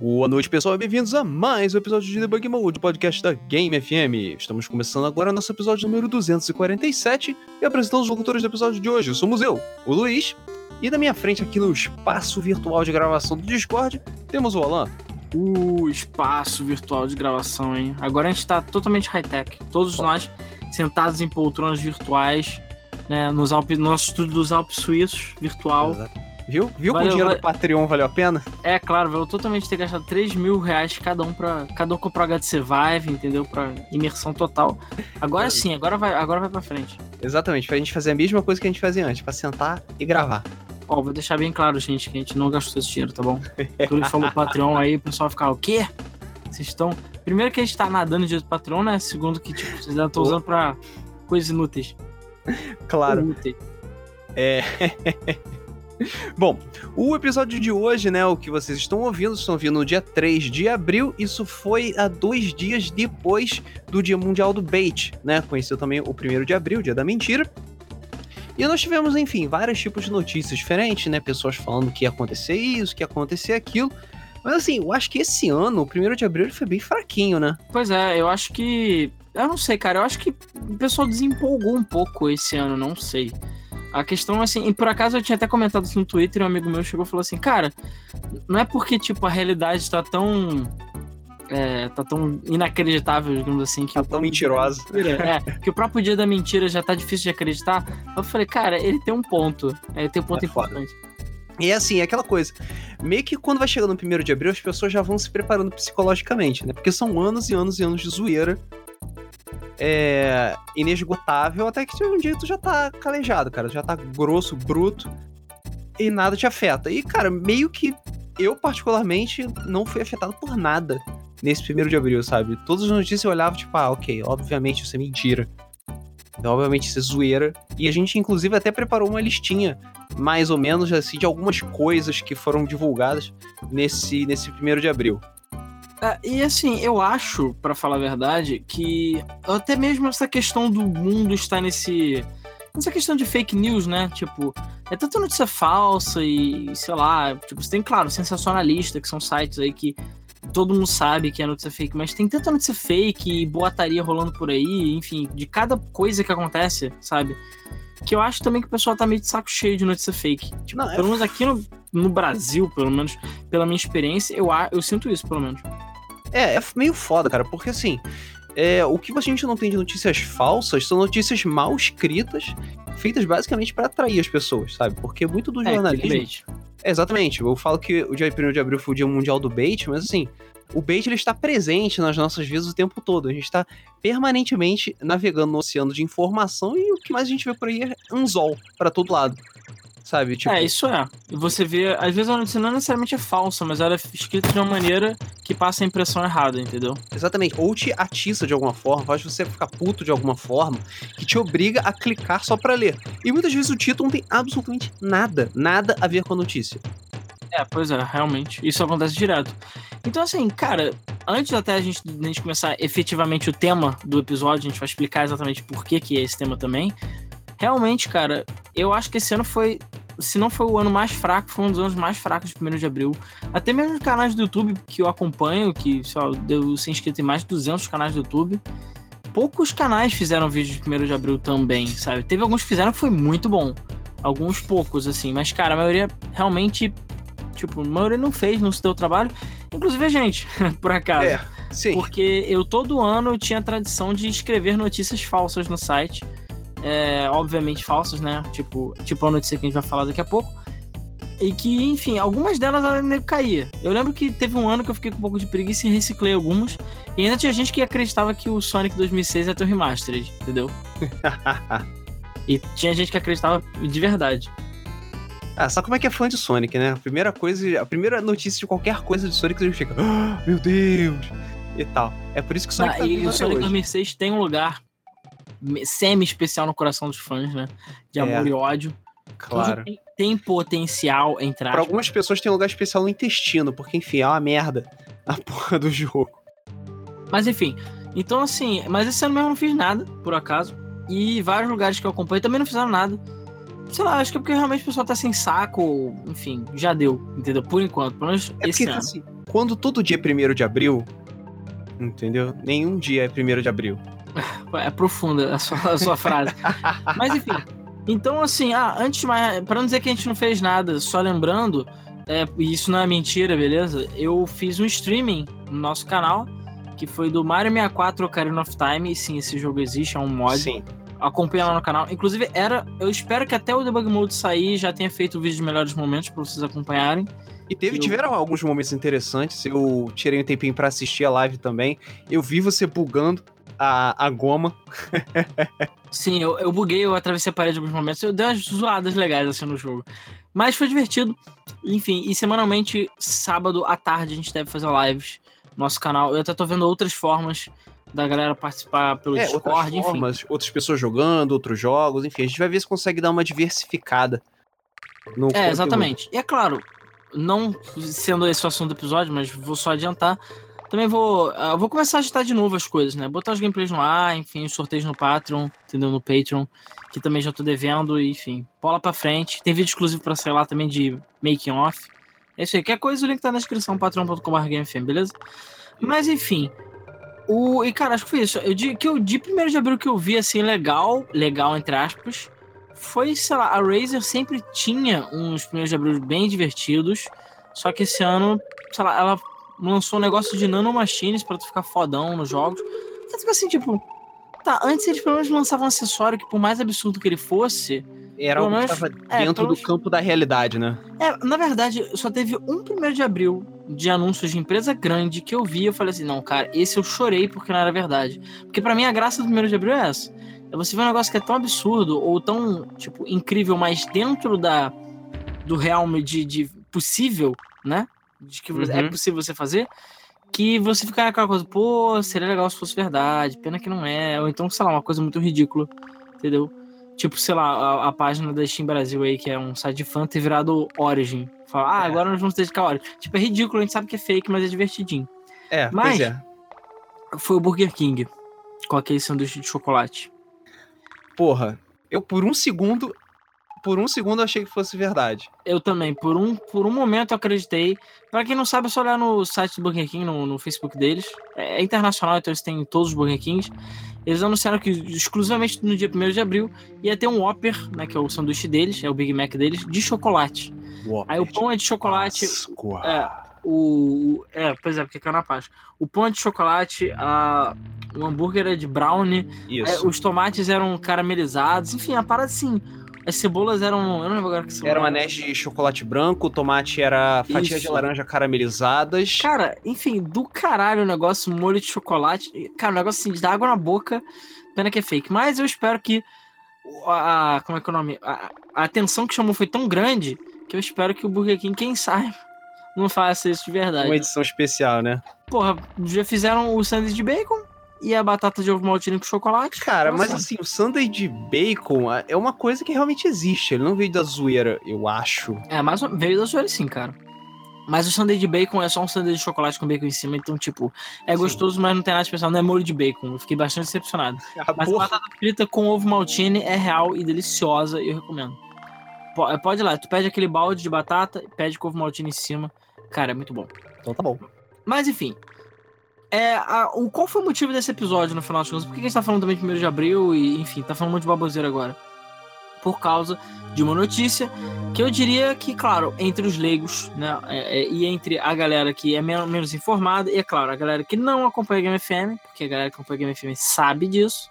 Boa noite, pessoal, e bem-vindos a mais um episódio de Debug Mode, podcast da Game FM. Estamos começando agora nosso episódio número 247 e apresentando os locutores do episódio de hoje. Somos eu, o Luiz, e na minha frente aqui no espaço virtual de gravação do Discord, temos o Alan. O espaço virtual de gravação, hein? Agora a gente tá totalmente high-tech. Todos nós sentados em poltronas virtuais, né? Nos Alpes, no nosso estúdio dos Alpes Suíços, virtual. Exato. Viu? Viu Valeu, que o dinheiro vai- do Patreon valeu a pena? É claro, eu totalmente ter gastado 3 mil reais cada um para cada um comprar HTC Vive, entendeu? Pra imersão total. Agora sim, agora vai, agora vai pra frente. Exatamente, pra gente fazer a mesma coisa que a gente fazia antes, pra sentar e gravar. Ó, vou deixar bem claro, gente, que a gente não gastou esse dinheiro, tá bom? Quando falou Patreon aí, o pessoal vai ficar, o quê? Vocês estão. Primeiro que a gente tá nadando de Patreon, né? Segundo que, tipo, vocês ainda estão usando pra coisas inúteis. Claro. Inúteis. É. Bom, o episódio de hoje, né, o que vocês estão ouvindo, estão ouvindo no dia 3 de abril, isso foi há dois dias depois do Dia Mundial do Bait, né, conhecido também o 1 de abril, Dia da Mentira. E nós tivemos, enfim, vários tipos de notícias diferentes, né, pessoas falando que ia acontecer isso, que ia acontecer aquilo. Mas assim, eu acho que esse ano, o 1 de abril, ele foi bem fraquinho, né? Pois é, eu acho que. Eu não sei, cara. Eu acho que o pessoal desempolgou um pouco esse ano, não sei. A questão, assim, e por acaso eu tinha até comentado isso no Twitter e um amigo meu chegou e falou assim: Cara, não é porque, tipo, a realidade tá tão. É, tá tão inacreditável, digamos assim, que Tá o tão mentirosa. mentira- É, que o próprio dia da mentira já tá difícil de acreditar. Eu falei, cara, ele tem um ponto. Ele tem um ponto É foda. importante. E é assim, é aquela coisa. Meio que quando vai chegando no primeiro de abril, as pessoas já vão se preparando psicologicamente, né? Porque são anos e anos e anos de zoeira. É. inesgotável, até que um dia tu já tá calejado, cara. Já tá grosso, bruto. E nada te afeta. E, cara, meio que eu, particularmente, não fui afetado por nada nesse primeiro de abril, sabe? Todas as notícias eu olhava, tipo, ah, ok, obviamente isso é mentira. Obviamente isso é zoeira. E a gente, inclusive, até preparou uma listinha mais ou menos assim de algumas coisas que foram divulgadas nesse nesse primeiro de abril. É, e assim, eu acho, pra falar a verdade, que até mesmo essa questão do mundo estar nesse. Essa questão de fake news, né? Tipo, é tanta notícia falsa e, sei lá, tipo, você tem, claro, sensacionalista, que são sites aí que todo mundo sabe que é notícia fake, mas tem tanta notícia fake e boataria rolando por aí, enfim, de cada coisa que acontece, sabe? Que eu acho também que o pessoal tá meio de saco cheio de notícia fake. Tipo, Não, pelo menos aqui no, no Brasil, pelo menos, pela minha experiência, eu, eu sinto isso, pelo menos. É, é meio foda, cara, porque assim, é, o que a gente não tem de notícias falsas são notícias mal escritas, feitas basicamente pra atrair as pessoas, sabe? Porque muito do É, jornalismo. É, exatamente. Eu falo que o dia 1 de abril foi o dia mundial do bait, mas assim, o bait ele está presente nas nossas vidas o tempo todo. A gente está permanentemente navegando no oceano de informação e o que mais a gente vê por aí é anzol pra todo lado. Sabe? Tipo, É, isso é. E você vê, às vezes a notícia não necessariamente é falsa, mas ela é escrita de uma maneira que passa a impressão errada, entendeu? exatamente. Ou te atiça de alguma forma, faz você ficar puto de alguma forma, que te obriga a clicar só pra ler. E muitas vezes o título não tem absolutamente nada, nada a ver com a notícia. É, pois é, realmente. Isso acontece direto. Então, assim, cara, antes até a gente, a gente começar efetivamente o tema do episódio, a gente vai explicar exatamente por que, que é esse tema também. Realmente, cara, eu acho que esse ano foi. Se não foi o ano mais fraco, foi um dos anos mais fracos de 1 de abril. Até mesmo os canais do YouTube que eu acompanho, que só deu ser inscrito em mais de 200 canais do YouTube. Poucos canais fizeram vídeo de 1 de abril também, sabe? Teve alguns que fizeram que foi muito bom. Alguns poucos, assim. Mas, cara, a maioria realmente Tipo, a maioria não fez, não se deu trabalho. Inclusive a gente, por acaso. É, sim. Porque eu todo ano eu tinha a tradição de escrever notícias falsas no site. É, obviamente falsas, né? Tipo, tipo a notícia que a gente vai falar daqui a pouco. E que, enfim, algumas delas que caía. Eu lembro que teve um ano que eu fiquei com um pouco de preguiça e reciclei algumas. E ainda tinha gente que acreditava que o Sonic 2006 ia ter o remastered, entendeu? E tinha gente que acreditava de verdade. Ah, sabe como é que é fã de Sonic, né? A primeira coisa, a primeira notícia de qualquer coisa de Sonic, você fica, "Ah, meu Deus, e tal. É por isso que o Sonic Ah, tá e o Sonic hoje. 2006 tem um lugar semi-especial no coração dos fãs, né? De É, amor e ódio. Claro. Tem, tem potencial, entre Pra aspas. algumas pessoas tem um lugar especial no intestino, porque enfim, é uma merda a porra do jogo. Mas enfim, então assim, mas esse ano mesmo eu não fiz nada, por acaso. E vários lugares que eu acompanho também não fizeram nada. sei lá, acho que é porque realmente o pessoal tá sem saco, enfim, já deu, entendeu? Por enquanto, pelo menos é esse porque, ano. assim, quando todo dia é primeiro de abril, entendeu? Nenhum dia é primeiro de abril. É profunda a sua, a sua frase. Mas enfim. Então, assim, ah, antes de mais. Pra não dizer que a gente não fez nada, só lembrando, é, e isso não é mentira, beleza? Eu fiz um streaming no nosso canal, que foi do Mario 64 Ocarina of Time. E sim, esse jogo existe, é um mod. Sim. Acompanha lá no canal. Inclusive, era. Eu espero que até o Debug Mode sair já tenha feito o vídeo de melhores momentos pra vocês acompanharem. E teve, Eu- tiveram alguns momentos interessantes. Eu tirei um tempinho pra assistir a live também. Eu vi você bugando a, a goma. Sim, eu, eu buguei, eu atravessei a parede em alguns momentos. Eu dei umas zoadas legais assim no jogo. Mas foi divertido. Enfim, e semanalmente, sábado à tarde, a gente deve fazer lives no nosso canal. Eu até tô vendo outras formas da galera participar pelo É, outras Discord, enfim. formas, outras pessoas jogando, outros jogos, enfim. A gente vai ver se consegue dar uma diversificada. No É, conteúdo. exatamente. E é claro, não sendo esse o assunto do episódio, mas vou só adiantar. Também vou, ah, vou começar a agitar de novo as coisas, né? Botar os gameplays no ar, enfim, os sorteios no Patreon, entendeu? No Patreon, que também já tô devendo, enfim, bola pra frente. Tem vídeo exclusivo pra sair lá também de making off. É isso aí. Qualquer coisa, o link tá na descrição, patreon.com.br beleza? Mas enfim. O, e cara, acho que foi isso. Eu, di- que eu, de 1 de abril que eu vi assim, legal, legal, entre aspas, foi, sei lá, a Razer sempre tinha uns primeiros de abril bem divertidos. Só que esse ano, sei lá, ela lançou um negócio de nanomachines pra tu ficar fodão nos jogos. Você fica assim, tipo. Tá, antes eles pelo menos lançavam um acessório que, por mais absurdo que ele fosse. Era algo que menos- estava é, dentro pelo do menos- campo da realidade, né? É, na verdade, só teve um primeiro de abril de anúncios de empresa grande que eu vi. Eu falei assim: não, cara, esse eu chorei porque não era verdade. Porque pra mim a graça do primeiro de abril é essa. É você ver um negócio que é tão absurdo ou tão, tipo, incrível, mas dentro da do realme de, de possível, né? De que é Uhum. possível você fazer. Que você fica naquela coisa, pô, seria legal se fosse verdade, pena que não é. Ou então, sei lá, uma coisa muito ridícula, entendeu? Tipo, sei lá, a, a página da Steam Brasil aí, que é um site de fã, ter virado Origin. Fala, ah, É. agora nós vamos dedicar a Origin. Tipo, é ridículo, a gente sabe que é fake, mas é divertidinho. É, Mas- pois é. Foi o Burger King, com aquele sanduíche de chocolate. Porra, eu por um segundo. Por um segundo eu achei que fosse verdade. Eu também, por um, por um momento eu acreditei. Pra quem não sabe, é só olhar no site do Burger King, no, no Facebook deles. É, é internacional, então eles têm todos os Burger Kings. Eles anunciaram que exclusivamente no dia 1 de abril ia ter um Whopper, né, que é o sanduíche deles, é o Big Mac deles, de chocolate. Aí o pão é de chocolate, Páscoa. É, o. É, pois é, porque caiu na paz. O pão é de chocolate, a, o hambúrguer é de brownie, é, Isso. os tomates eram caramelizados, enfim, a parada assim. As cebolas eram. Eu não lembro agora que cebola Era um anéis de chocolate branco, o tomate era fatias de Isso. laranja caramelizadas. Cara, enfim, do caralho o negócio, molho de chocolate. Cara, o negócio assim, de dar água na boca. Pena que é fake. Mas eu espero que. A, a- como é que é o nome? A, a atenção que chamou foi tão grande que eu espero que o Burger King, quem sabe, não faça isso de verdade. Uma edição especial, né? Porra, já fizeram o sanduíche de bacon e a batata de ovo maltine com chocolate. Cara, Nossa. mas assim, o sundae de bacon ah, é uma coisa que realmente existe. Ele não veio da zoeira, eu acho. É, mas veio da zoeira sim, cara. Mas o sundae de bacon é só um sundae de chocolate com bacon em cima, então, tipo, é Sim. gostoso, mas não tem nada especial, não é molho de bacon. Eu fiquei bastante decepcionado. A Mas a porra- batata frita com ovo maltine é real e deliciosa, e eu recomendo. É, Pode ir lá, tu pede aquele balde de batata, pede com ovo maltine em cima. Cara, é muito bom. Então tá bom. Mas enfim. É, a- o, qual foi o motivo desse episódio no final das contas? Por que a gente tá falando também de 1 de abril e, enfim, tá falando de baboseira agora? Por causa de uma notícia que eu diria que, claro, entre os leigos, né, é- é, e entre a galera que é men- menos informada, e é claro, a galera que não acompanha a Game FM, porque a galera que acompanha a Game FM sabe disso,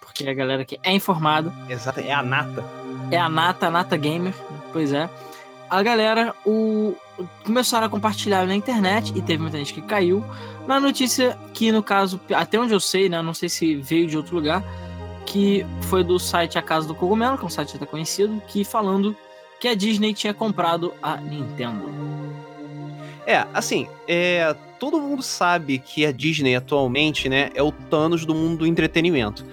porque é a galera que é informada, Exato, é a nata. é a Nata, a Nata Gamer, pois é. A galera o, começaram a compartilhar na internet e teve muita gente que caiu na notícia que, no caso, até onde eu sei, né? Não sei se veio de outro lugar, que foi do site A Casa do Cogumelo, que é um site até conhecido, que falando que a Disney tinha comprado a Nintendo. É, assim, é, todo mundo sabe que a Disney atualmente, né, é o Thanos do mundo do entretenimento.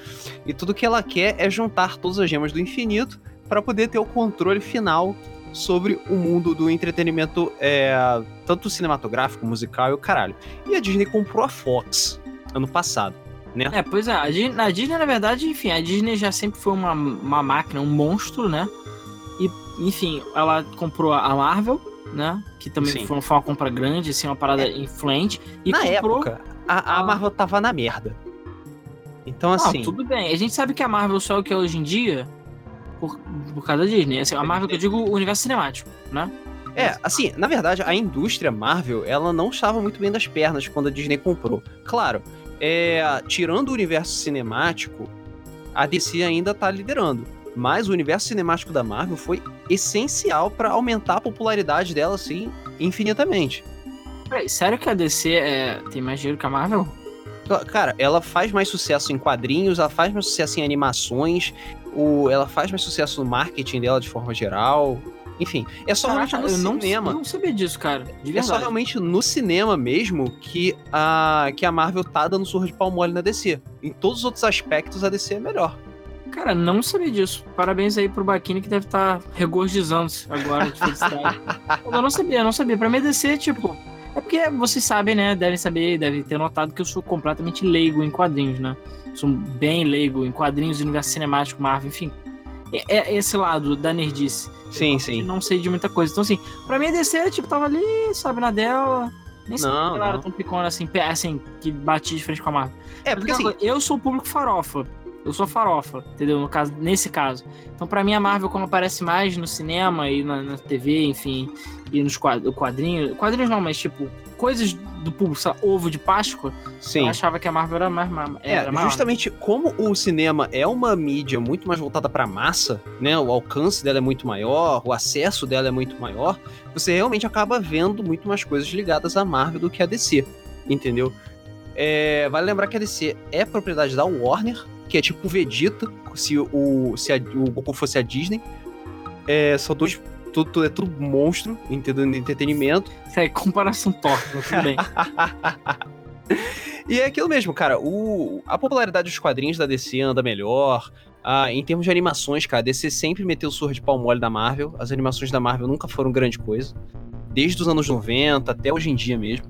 E tudo que ela quer é juntar todas as gemas do infinito para poder ter o controle final sobre o mundo do entretenimento, é, tanto cinematográfico, musical e o caralho. E a Disney comprou a Fox ano passado. É, pois é, a Disney, a Disney, na verdade, enfim, a Disney já sempre foi uma, uma máquina, um monstro, né? enfim, ela comprou a Marvel, né? Que também foi, foi, uma compra grande, assim, uma parada é. influente. E na comprou... época, a, a, Marvel tava na merda. Então, assim. Ah, tudo bem. A gente sabe que a Marvel só é o que é hoje em dia por, por causa da Disney. Assim, a Marvel que eu digo o universo cinemático, né? É, assim, na verdade, a indústria Marvel, ela não estava muito bem das pernas quando a Disney comprou. Claro, é, tirando o universo cinemático, a DC ainda tá liderando. Mas o universo cinemático da Marvel foi essencial para aumentar a popularidade dela, assim, infinitamente. Peraí, sério que a DC é... tem mais dinheiro que a Marvel? Cara, ela faz mais sucesso em quadrinhos, ela faz mais sucesso em animações, o... ela faz mais sucesso no marketing dela de forma geral. Enfim, é só Caraca, realmente no cinema. Eu não sabia disso, cara. é só realmente no cinema mesmo que a, que a Marvel tá dando surra de pau mole na DC. Em todos os outros aspectos, a DC é melhor. Cara, não sabia disso. Parabéns aí pro Baquini que deve estar tá regozijando-se agora de felicidade. eu não sabia, eu não sabia. Pra mim, DC, tipo. É porque vocês sabem, né? Devem saber, devem ter notado que eu sou completamente leigo em quadrinhos, né? Sou bem leigo em quadrinhos, universo cinemático, Marvel, enfim é, é esse lado da nerdice. Sim, sim. Não sei de muita coisa. Então, assim, pra mim a DC, tipo, tava ali, sabe, na dela. Nem sei não, ela era tão picona assim, assim, que batia de frente com a Marvel. É, porque assim, eu sou o público farofa. Eu sou farofa, entendeu? No caso, nesse caso. Então, para mim, a Marvel, como aparece mais no cinema e na, na TV, enfim, e nos quadrinhos. Quadrinhos não, mas tipo, coisas do sabe, ovo de Páscoa, Sim. eu achava que a Marvel era mais. Era é, maior. justamente como o cinema é uma mídia muito mais voltada pra massa, né? O alcance dela é muito maior, o acesso dela é muito maior, você realmente acaba vendo muito mais coisas ligadas à Marvel do que a DC, entendeu? É, vale lembrar que a DC é propriedade da Warner, que é tipo Vegeta, se o, se a, o Goku fosse a Disney. É, são dois. Tudo, tudo, é tudo monstro, entendeu? De entretenimento. Isso aí, comparação torta, tudo bem. e é aquilo mesmo, cara. O, a popularidade dos quadrinhos da DC anda melhor. Ah, em termos de animações, cara, a DC sempre meteu surra de pau mole da Marvel. As animações da Marvel nunca foram grande coisa. Desde os anos 90 até hoje em dia mesmo.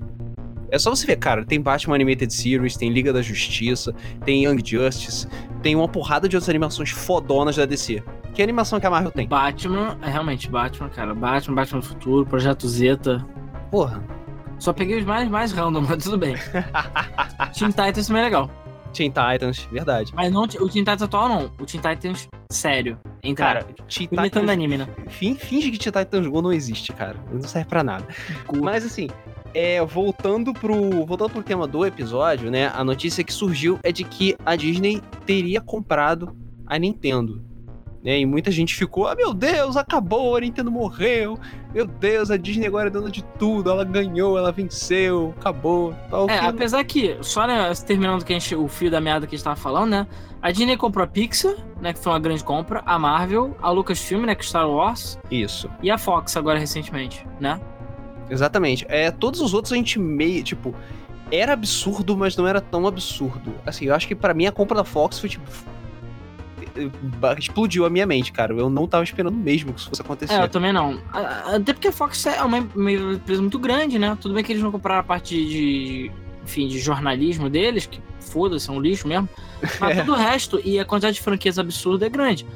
É só você ver, cara, tem Batman Animated Series, tem Liga da Justiça, tem Young Justice, tem uma porrada de outras animações fodonas da DC. Que animação que a Marvel tem? Batman, é realmente Batman, cara. Batman, Batman do Futuro, Projeto Zeta. Porra. Só peguei os mais, mais random, mas tudo bem. Teen Titans também é legal. Teen Titans, verdade. Mas não o Teen Titans atual, não. O Teen Titans sério. Entre cara, Teen Titans. anime, né? Finge que Teen Titans Go não existe, cara. Não serve pra nada. Mas assim, é, voltando pro, voltando pro tema do episódio, né? A notícia que surgiu é de que a Disney teria comprado a Nintendo. Né, e muita gente ficou, ah, meu Deus, acabou, a Nintendo morreu. Meu Deus, a Disney agora é dona de tudo, ela ganhou, ela venceu, acabou. Tal, é, apesar que, só né, terminando que a gente, o fio da meada que a gente tava falando, né? A Disney comprou a Pixar, né? Que foi uma grande compra, a Marvel, a Lucasfilm, né? Que é Star Wars. Isso. E a Fox agora recentemente, né? Exatamente. É, todos os outros a gente meio, tipo, era absurdo, mas não era tão absurdo. Assim, eu acho que para mim a compra da Fox foi tipo explodiu a minha mente, cara. Eu não tava esperando mesmo que isso fosse acontecer. É, eu também não. Até porque a Fox é uma, empresa muito grande, né? Tudo bem que eles não compraram a parte de, enfim, de jornalismo deles, que foda-se, é um lixo mesmo. Mas é. todo o resto e a quantidade de franquias absurda é grande.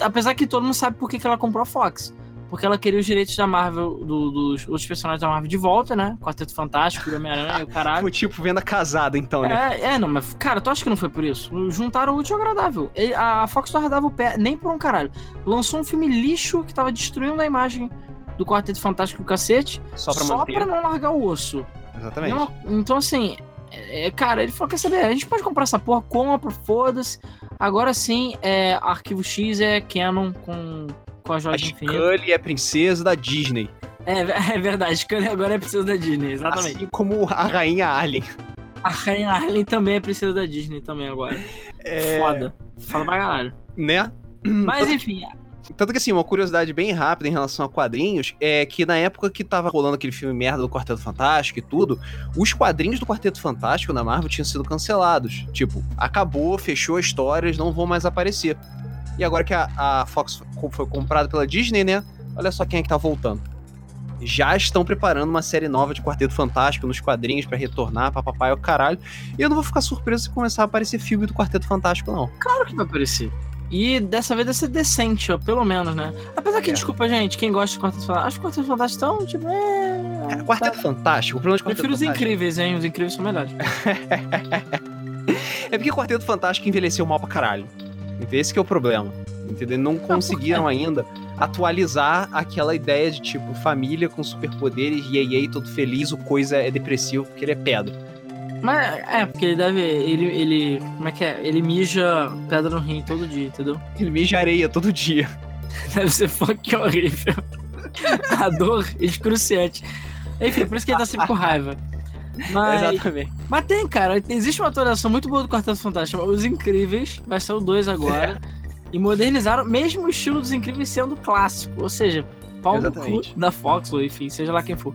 Apesar que todo mundo sabe por que, que ela comprou a Fox porque ela queria os direitos da Marvel, do, dos outros personagens da Marvel de volta, né? Quarteto Fantástico, Homem-Aranha o caralho. Foi tipo venda casada, então, né? É, é, não, mas, cara, tu acha que não foi por isso? Juntaram o útil ao agradável. a Fox não dava o pé nem por um caralho. Lançou um filme lixo que tava destruindo a imagem do Quarteto Fantástico cacete. Só pra, só pra não largar o osso. Exatamente. Não, então, assim, é, cara, ele falou: quer saber? A gente pode comprar essa porra, compra, foda-se. Agora sim, é, Arquivo X é canon com com a joia a infinita. Scully é princesa da Disney. É, é verdade, Scully agora é princesa da Disney, exatamente. Assim como a rainha Alien. A rainha Alien também é princesa da Disney também agora. É... Foda. Fala pra caralho. Né? Mas enfim, tanto que, assim, uma curiosidade bem rápida em relação a quadrinhos é que na época que tava rolando aquele filme merda do Quarteto Fantástico e tudo, os quadrinhos do Quarteto Fantástico na Marvel tinham sido cancelados. Tipo, acabou, fechou a história, eles não vão mais aparecer. E agora que a, a Fox foi comprada pela Disney, né? Olha só quem é que tá voltando. Já estão preparando uma série nova de Quarteto Fantástico nos quadrinhos para retornar, papapá é o caralho. E eu não vou ficar surpreso se começar a aparecer filme do Quarteto Fantástico, não. Claro que vai aparecer. E dessa vez deve ser decente, ó, pelo menos, né? Apesar que, É. desculpa, gente, quem gosta de Quarteto Fantástico, acho que Quarteto Fantástico estão, tipo, é. Cara, Quarteto Fantástico, o problema de Quarteto prefiro os incríveis, hein? Os incríveis são melhores. é porque Quarteto Fantástico envelheceu mal pra caralho. Esse que é o problema. Entendeu? Não conseguiram ainda atualizar aquela ideia de tipo família com superpoderes, e aí todo feliz, o coisa é depressivo porque ele é pedra. Mas é, porque ele deve. Ele, ele. Como é que é? Ele mija pedra no rim todo dia, entendeu? Ele mija areia todo dia. Deve ser funk horrível. A dor excruciante. Enfim, por isso que ele tá sempre com raiva. Mas, Exatamente. mas tem, cara. Existe uma atualização muito boa do Quarteto Fantástico. Os Incríveis, vai ser o 2 agora. E modernizaram, mesmo o estilo dos Incríveis sendo clássico. Ou seja, pau no cu Exatamente. da Fox, ou enfim, seja lá quem for.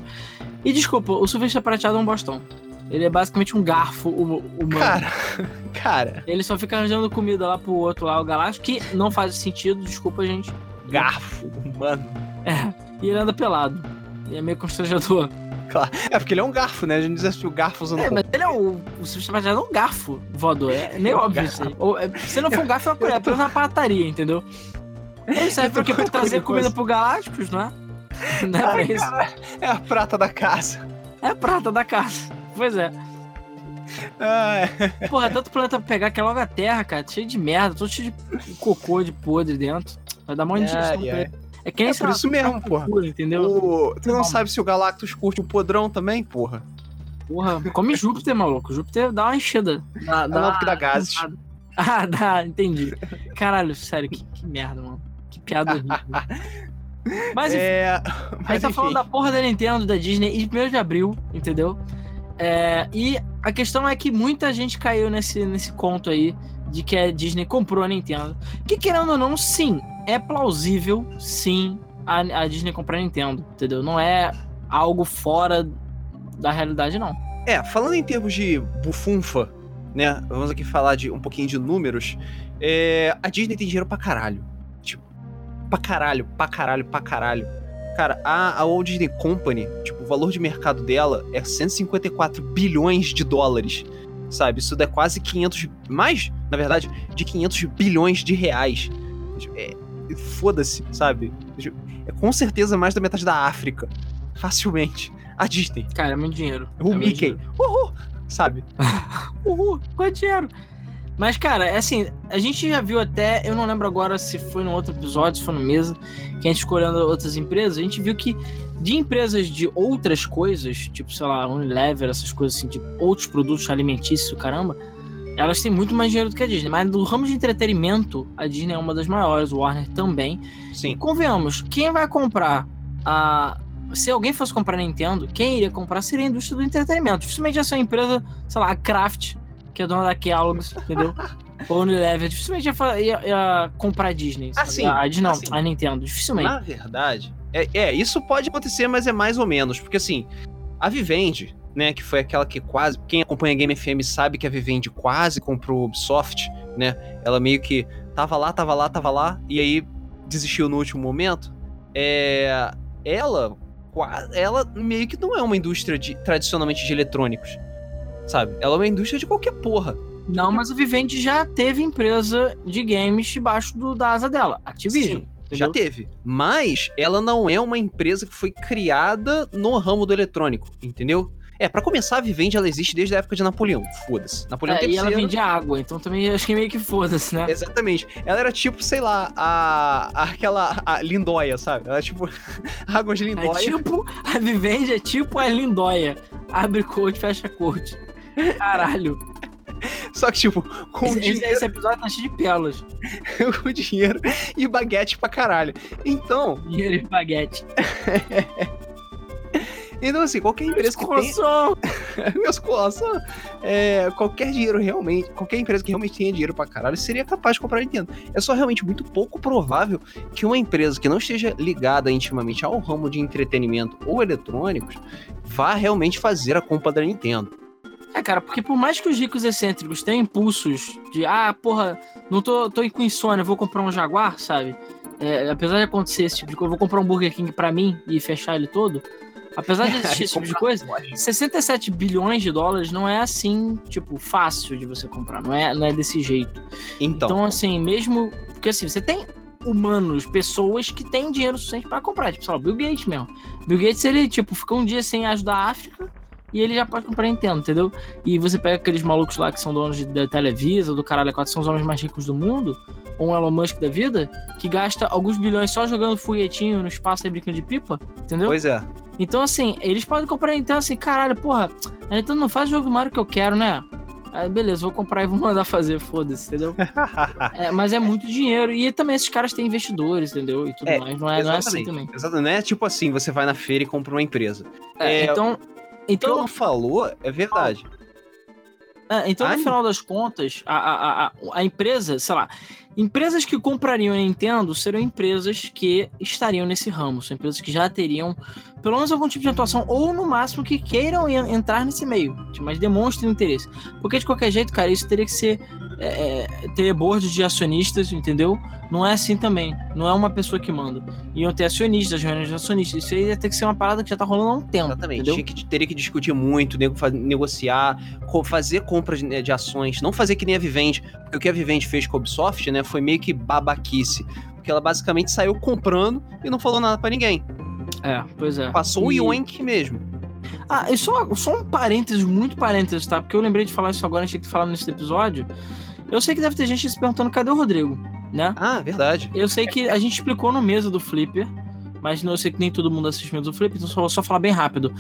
E desculpa, o Silvestre Prateado é um bostão. Ele é basicamente um garfo hum- humano. Cara, cara, Ele só fica arranjando comida lá pro outro lá, o Galáctico, que não faz sentido, desculpa, gente. garfo, mano. É. E ele anda pelado. E é meio constrangedor. É porque ele é um garfo, né? A gente diz assim, o garfo usando É, mas ele é o. O Silvestre Prateado é um garfo voador. É meio É óbvio isso aí. Ou, é, se não for um garfo, é uma colher. É apenas uma pataria, entendeu? Ele serve pra quê? Pra trazer comida pro Galácticos, não é? Não é pra isso. é a prata da casa. É a prata da casa. Pois é. Porra, é tanto planeta pra pegar que é logo a Terra, cara. Cheio de merda, todo cheio de cocô de podre dentro. Vai dar ai, pra ai. ele. É que nem É por isso mesmo, porra. entendeu? O- Tu não sabe se o Galactus curte o podrão também, porra? Porra, come Júpiter, maluco. Júpiter dá uma enchida. Dá, não, porque dá gases. Ah, dá, entendi. Caralho, sério, que, que merda, mano. Que piada horrível. Mas enfim, é, a gente mas tá enfim. falando da porra da Nintendo, da Disney, e 1 de abril, entendeu? É, e a questão é que muita gente caiu nesse, nesse conto aí de que a Disney comprou a Nintendo. Que querendo ou não, sim, é plausível, sim, a, a Disney comprar a Nintendo, entendeu? Não é algo fora da realidade, não. É, falando em termos de bufunfa, né? Vamos aqui falar de um pouquinho de números. É, a Disney tem dinheiro pra caralho. Tipo, pra caralho, pra caralho, pra caralho. Cara, a, a Walt Disney Company, tipo, o valor de mercado dela é 154 bilhões de dólares. Sabe? Isso dá quase 500. Mais, na verdade, de 500 bilhões de reais. É, Foda-se, sabe? É com certeza mais da metade da África. Facilmente. A Disney. Cara, é muito dinheiro. O É Mickey. dinheiro. Uhul! Sabe? Uhul, quanto dinheiro? Mas, cara, é assim, a gente já viu até, eu não lembro agora se foi no outro episódio, se foi no mesa, que a gente escolhendo outras empresas, a gente viu que de empresas de outras coisas, tipo, sei lá, Unilever, essas coisas assim, de outros produtos alimentícios, caramba, elas têm muito mais dinheiro do que a Disney. Mas no ramo de entretenimento, a Disney é uma das maiores, o Warner também. E Sim. convenhamos, quem vai comprar a. Se alguém fosse comprar a Nintendo, quem iria comprar seria a indústria do entretenimento. Dificilmente essa empresa, sei lá, a Kraft, que é dona da Kellogg's, entendeu? Ou Unilever, dificilmente ia, ia- ia comprar a Disney. Assim, a, a Disney não, assim. a Nintendo, dificilmente. Na verdade, é, é, isso pode acontecer, mas é mais ou menos. Porque assim, a Vivendi, né, que foi aquela que quase. Quem acompanha a Game FM sabe que a Vivendi quase comprou a Ubisoft, né? Ela meio que tava lá, tava lá, tava lá, e aí desistiu no último momento. É. Ela. Ela meio que não é uma indústria de, tradicionalmente de eletrônicos. Sabe? Ela é uma indústria de qualquer porra. Não, mas a Vivendi já teve empresa de games debaixo do, da asa dela, Activision. Sim, já teve. Mas ela não é uma empresa que foi criada no ramo do eletrônico, entendeu? É, pra começar, a Vivendi ela existe desde a época de Napoleão. Foda-se. Napoleão É, e ela vendia água, então também acho que meio que foda-se, né? Exatamente. Ela era tipo, sei lá, a, a- aquela a Lindóia, sabe? Ela era tipo água de É Lindóia. tipo, a Vivendi é tipo a Lindóia. Abre coach, fecha coach. Caralho. Só que, tipo, com esse- dinheiro, esse episódio tá cheio de pérolas. com dinheiro e baguete pra caralho. Então, Dinheiro e baguete. Então assim, qualquer empresa que Coçou. Meus coração. É, qualquer dinheiro realmente, qualquer empresa que realmente tenha dinheiro pra caralho seria capaz de comprar a Nintendo. É só realmente muito pouco provável que uma empresa que não esteja ligada intimamente ao ramo de entretenimento ou eletrônicos vá realmente fazer a compra da Nintendo. É, cara, porque por mais que os ricos excêntricos tenham impulsos de, ah, porra, não tô, tô com insônia, vou comprar um Jaguar, sabe? É, apesar de acontecer esse tipo de coisa, eu vou comprar um Burger King pra mim e fechar ele todo. Apesar de existir esse tipo de coisa, 67 bilhões de dólares não é assim, tipo, fácil de você comprar. Não é, não é desse jeito. Então, Então, assim, mesmo Porque assim, você tem humanos, pessoas que têm dinheiro suficiente para comprar. Tipo, sei lá, Bill Gates mesmo. Bill Gates, ele, tipo, fica um dia sem ajudar a África e ele já pode comprar Nintendo, entendeu? E você pega aqueles malucos lá que são donos de, da Televisa, do caralho, quatro são os homens mais ricos do mundo, um Elon Musk da vida, que gasta alguns bilhões só jogando foguetinho no espaço e brincando de pipa, entendeu? Pois é. Então, assim, eles podem comprar Nintendo assim, caralho, porra, a Nintendo não faz o jogo do Mario que eu quero, né? Aí, beleza, vou comprar e vou mandar fazer, foda-se, entendeu? é, mas é muito dinheiro. E também esses caras têm investidores, entendeu? E tudo É, mais. Não é, não é assim também. Exatamente. Não é tipo assim, você vai na feira e compra uma empresa. É, É, então, O que então, ela falou é verdade. é, então no Ai. final das contas, a, a, a, a empresa, sei lá, empresas que comprariam a Nintendo seriam empresas que estariam nesse ramo. São empresas que já teriam pelo menos algum tipo de atuação, ou no máximo que queiram en- entrar nesse meio, mas demonstrem interesse. Porque de qualquer jeito, cara, isso teria que ser é, é, ter board de acionistas, entendeu? Não é assim também. Não é uma pessoa que manda. Iam ter acionistas, reuniões de acionistas. Isso aí ia ter que ser uma parada que já tá rolando há um tempo. Exatamente. Entendeu? Tinha que, teria que discutir muito, negociar, fazer compras de, de ações, não fazer que nem a Vivendi. Porque o que a Vivendi fez com a Ubisoft, né, foi meio que babaquice. Porque ela basicamente saiu comprando e não falou nada pra ninguém. É, pois é. Passou E- o Yoink mesmo. Ah, e só, só um parênteses, muito parênteses, tá? Porque eu lembrei de falar isso agora, achei que falar nesse episódio. Eu sei que deve ter gente se perguntando cadê o Rodrigo, né? Ah, verdade. Eu sei que a gente explicou no mesa do Flipper, mas não, eu sei que nem todo mundo assiste o mesa do Flipper, então só vou só falar bem rápido.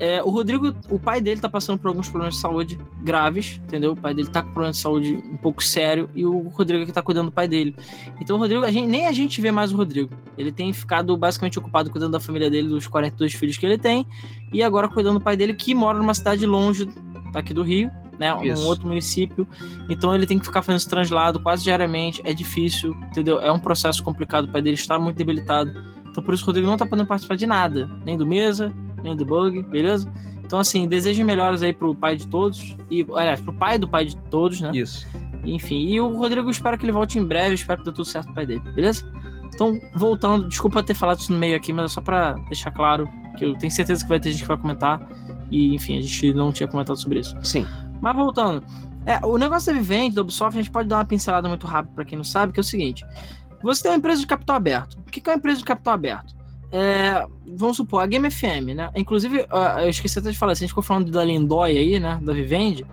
É, o Rodrigo, o pai dele tá passando por alguns problemas de saúde graves, entendeu? O pai dele tá com problema de saúde um pouco sério e o Rodrigo é que tá cuidando do pai dele. Então o Rodrigo, a gente, nem a gente vê mais o Rodrigo. Ele tem ficado basicamente ocupado cuidando da família dele, dos 42 filhos que ele tem, e agora cuidando do pai dele que mora numa cidade longe daqui do Rio, né? Um Isso. outro município. Então ele tem que ficar fazendo esse translado quase diariamente. É difícil, entendeu? É um processo complicado. O pai dele está muito debilitado. Então por isso o Rodrigo não tá podendo participar de nada. Nem do mesa, nem do bug, beleza? Então, assim, desejo melhores aí pro pai de todos. E, aliás, pro pai do pai de todos, né? Isso. Enfim, e o Rodrigo espero que ele volte em breve, espero que dê tudo certo pro pai dele, beleza? Então, voltando, desculpa ter falado isso no meio aqui, mas é só pra deixar claro que eu tenho certeza que vai ter gente que vai comentar. E, enfim, a gente não tinha comentado sobre isso. Sim. Mas voltando, é, o negócio da Vivente, da Ubisoft, a gente pode dar uma pincelada muito rápido pra quem não sabe, que é o seguinte: você tem uma empresa de capital aberto. O que é uma empresa de capital aberto? É, vamos supor, a Game FM, né? Inclusive, eu esqueci até de falar, a gente ficou falando da Lindói aí, né? Da Vivendi,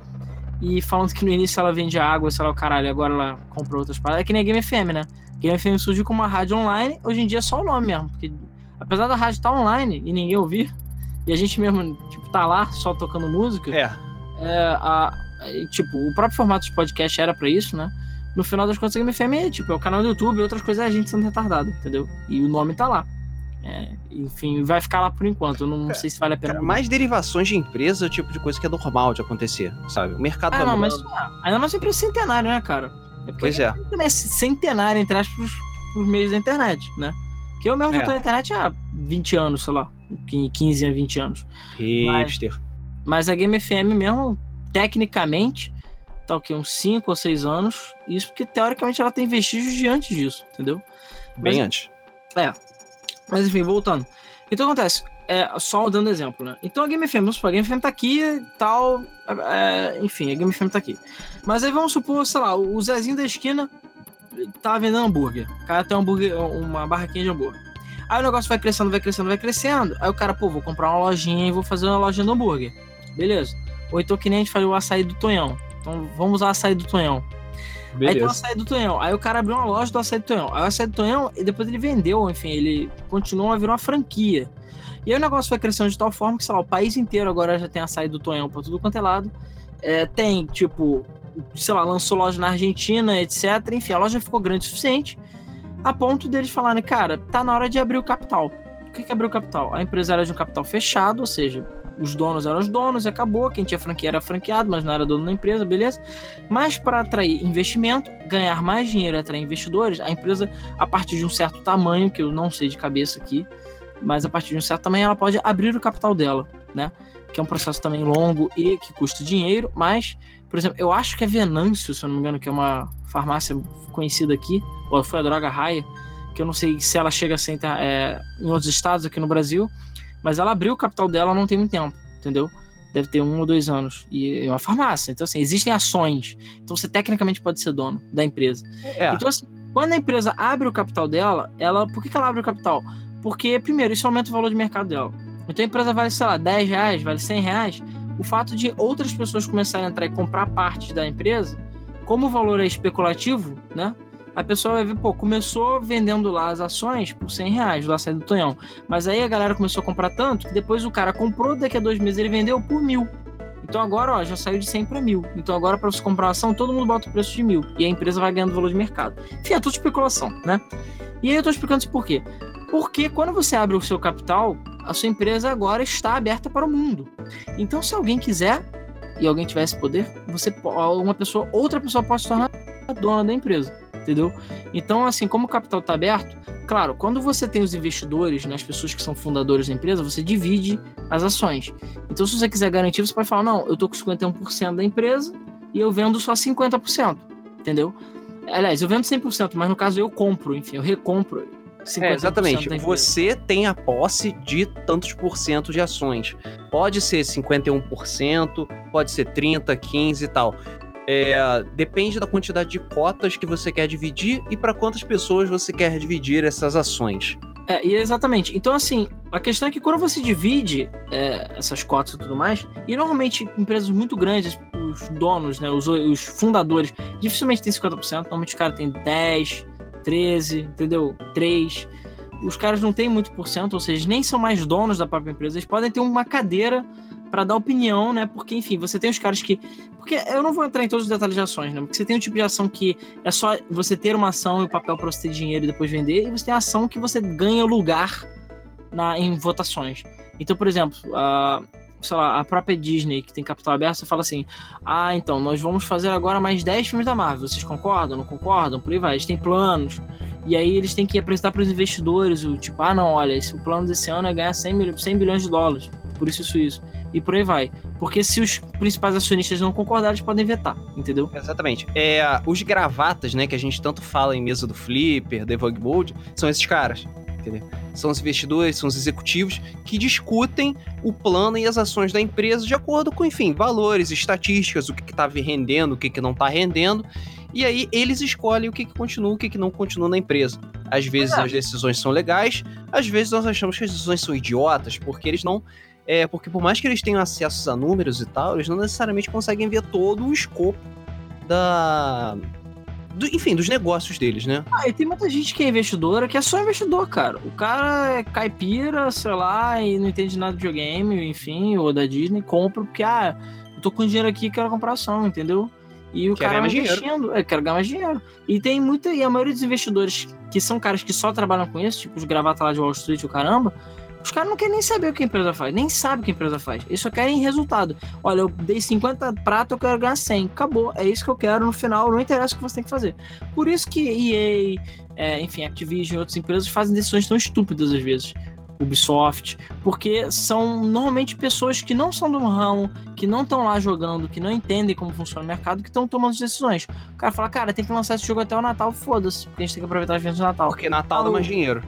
e falando que no início ela vendia água, sei lá o caralho, agora ela compra outras paradas. É que nem a Game FM, né? A Game FM surgiu como uma rádio online, hoje em dia é só o nome mesmo, porque apesar da rádio estar online e ninguém ouvir, e a gente mesmo, tipo, tá lá só tocando música, É. é, a, tipo, o próprio formato de podcast era pra isso, né? No final das contas, a Game FM é, tipo, é o canal do YouTube, outras coisas é a gente sendo retardado, entendeu? E o nome tá lá. É, enfim, vai ficar lá por enquanto. Eu não sei se vale a pena. Cara, mais derivações de empresa é o tipo de coisa que é normal de acontecer, sabe? O mercado Ah, vai não, mas ah, ainda mais sempre centenário, né, cara? É Pois é. é centenário, entre aspas, pros meios da internet, né? Que eu mesmo já É. tô na internet há 20 anos, sei lá, 15 a 20 anos. Hipster. Mas a Game FM mesmo, tecnicamente, tá o quê? Uns 5 ou 6 anos. Isso porque, teoricamente, ela tem vestígios de antes disso, entendeu? Bem mas- antes. Mas enfim, voltando. Então acontece, é, só dando exemplo, né? Então a Game FM, vamos supor, a Game FM tá aqui e tal. é, enfim, a Game FM tá aqui. Mas aí vamos supor, sei lá, o Zezinho da esquina tá vendendo hambúrguer. O cara tem um hambúrguer, uma barraquinha de hambúrguer. Aí o negócio vai crescendo, vai crescendo, vai crescendo. Aí o cara, pô, vou comprar uma lojinha e vou fazer uma lojinha de hambúrguer. Beleza. Ou então que nem a gente faz o açaí do Tonhão. Então vamos usar açaí do Tonhão. Aí tem o açaí do Tonhão. Aí o cara abriu uma loja do açaí do Tonhão. Aí o açaí do Tonhão, e depois ele vendeu, enfim, ele continuou a virar uma franquia. E aí o negócio foi crescendo de tal forma que, sei lá, o país inteiro agora já tem açaí do Tonhão pra tudo quanto é lado. É, tem, tipo, sei lá, lançou loja na Argentina, etc. Enfim, a loja ficou grande o suficiente a ponto deles falarem, cara, tá na hora de abrir o capital. O que que é abrir o capital? A empresa era de um capital fechado, ou seja, os donos eram os donos acabou. Quem tinha franquia era franqueado, mas não era dono da empresa, beleza? Mas para atrair investimento, ganhar mais dinheiro atrair investidores, a empresa, a partir de um certo tamanho, que eu não sei de cabeça aqui, mas a partir de um certo tamanho, ela pode abrir o capital dela, né? Que é um processo também longo e que custa dinheiro, mas, por exemplo, eu acho que é Venâncio, se eu não me engano, que é uma farmácia conhecida aqui, ou foi a Droga Raia, que eu não sei se ela chega a ser é, em outros estados aqui no Brasil, mas ela abriu o capital dela não tem muito tempo, entendeu? Deve ter um ou dois anos. E é uma farmácia. Então, assim, existem ações. Então, você tecnicamente pode ser dono da empresa. É. Então, assim, Quando a empresa abre o capital dela, ela. Por que, que ela abre o capital? Porque, primeiro, isso aumenta o valor de mercado dela. Então a empresa vale, sei lá, 10 reais, vale 100 reais. O fato de outras pessoas começarem a entrar e comprar partes da empresa, como o valor é especulativo, né? A pessoa vai ver, pô, começou vendendo lá as ações por 100 reais lá sair do Tonhão. Mas aí a galera começou a comprar tanto que depois o cara comprou, daqui a dois meses ele vendeu por mil. Então agora, ó, já saiu de 100 para mil. Então agora, para você comprar ação, todo mundo bota o preço de mil. E a empresa vai ganhando valor de mercado. Enfim, é tudo especulação, né? E aí eu tô explicando isso por quê? Porque quando você abre o seu capital, a sua empresa agora está aberta para o mundo. Então, se alguém quiser e alguém tiver esse poder, você uma pessoa, outra pessoa pode se tornar a dona da empresa, entendeu? Então, assim, como o capital está aberto, claro, quando você tem os investidores, né, as pessoas que são fundadores da empresa, você divide as ações. Então, se você quiser garantir, você pode falar: não, eu tô com 51% da empresa e eu vendo só 50%, entendeu? Aliás, eu vendo 100%, mas no caso eu compro, enfim, eu recompro é, exatamente. Você tem a posse de tantos por cento de ações. Pode ser 51%, pode ser 30%, 15% e tal. É, depende da quantidade de cotas que você quer dividir e para quantas pessoas você quer dividir essas ações. É, e exatamente. Então, assim, a questão é que quando você divide é, essas cotas e tudo mais, e normalmente empresas muito grandes, os donos, né, os, os fundadores, dificilmente tem 50%, normalmente o cara tem 10%, 13, entendeu? 3. Os caras não têm muito por cento, ou seja, nem são mais donos da própria empresa. Eles podem ter uma cadeira para dar opinião, né? Porque, enfim, você tem os caras que. Porque eu não vou entrar em todos os detalhes de ações, né? Porque você tem um tipo de ação que é só você ter uma ação e o papel para você ter dinheiro e depois vender, e você tem a ação que você ganha lugar na, em votações. Então, por exemplo, a sei lá, a própria Disney, que tem capital aberto, fala assim: ah, então, nós vamos fazer agora mais 10 filmes da Marvel. Vocês concordam? Não concordam? Por aí vai. Eles têm planos. E aí eles têm que apresentar para os investidores o tipo: ah, não, olha, esse, o plano desse ano é ganhar 100, mil, 100 bilhões de dólares. Por isso, isso, isso. E por aí vai. Porque se os principais acionistas não concordarem, eles podem vetar, entendeu? Exatamente. É, os gravatas, né, que a gente tanto fala em mesa do Flipper, Debug Mode, são esses caras entendeu? São os investidores, são os executivos que discutem o plano e as ações da empresa de acordo com, enfim, valores, estatísticas, o que está rendendo, o que, que não está rendendo. E aí eles escolhem o que, que continua, o que, que não continua na empresa. Às vezes é. as decisões são legais, às vezes nós achamos que as decisões são idiotas, porque eles não. É, porque por mais que eles tenham acesso a números e tal, eles não necessariamente conseguem ver todo o escopo da, do, enfim, dos negócios deles, né? Ah, e tem muita gente que é investidora que é só investidor, cara. O cara é caipira, sei lá, e não entende nada de videogame, enfim, ou da Disney, compra porque, ah, eu tô com dinheiro aqui quero comprar ação, entendeu? E o quer cara vai investindo, é, quero ganhar mais dinheiro. E tem muita, e a maioria dos investidores que são caras que só trabalham com isso, tipo os gravatas lá de Wall Street, o caramba, os caras não querem nem saber o que a empresa faz, nem sabem o que a empresa faz. Eles só querem resultado. Olha, eu dei 50 pratos, eu quero ganhar 100. Acabou. É isso que eu quero no final, não interessa o que você tem que fazer. Por isso que EA, é, enfim, Activision e outras empresas fazem decisões tão estúpidas às vezes. Ubisoft, porque são normalmente pessoas que não são do ramo, que não estão lá jogando, que não entendem como funciona o mercado, que estão tomando as decisões. O cara fala, cara, tem que lançar esse jogo até o Natal, foda-se, porque a gente tem que aproveitar as vendas do Natal. Porque Natal dá mais dinheiro.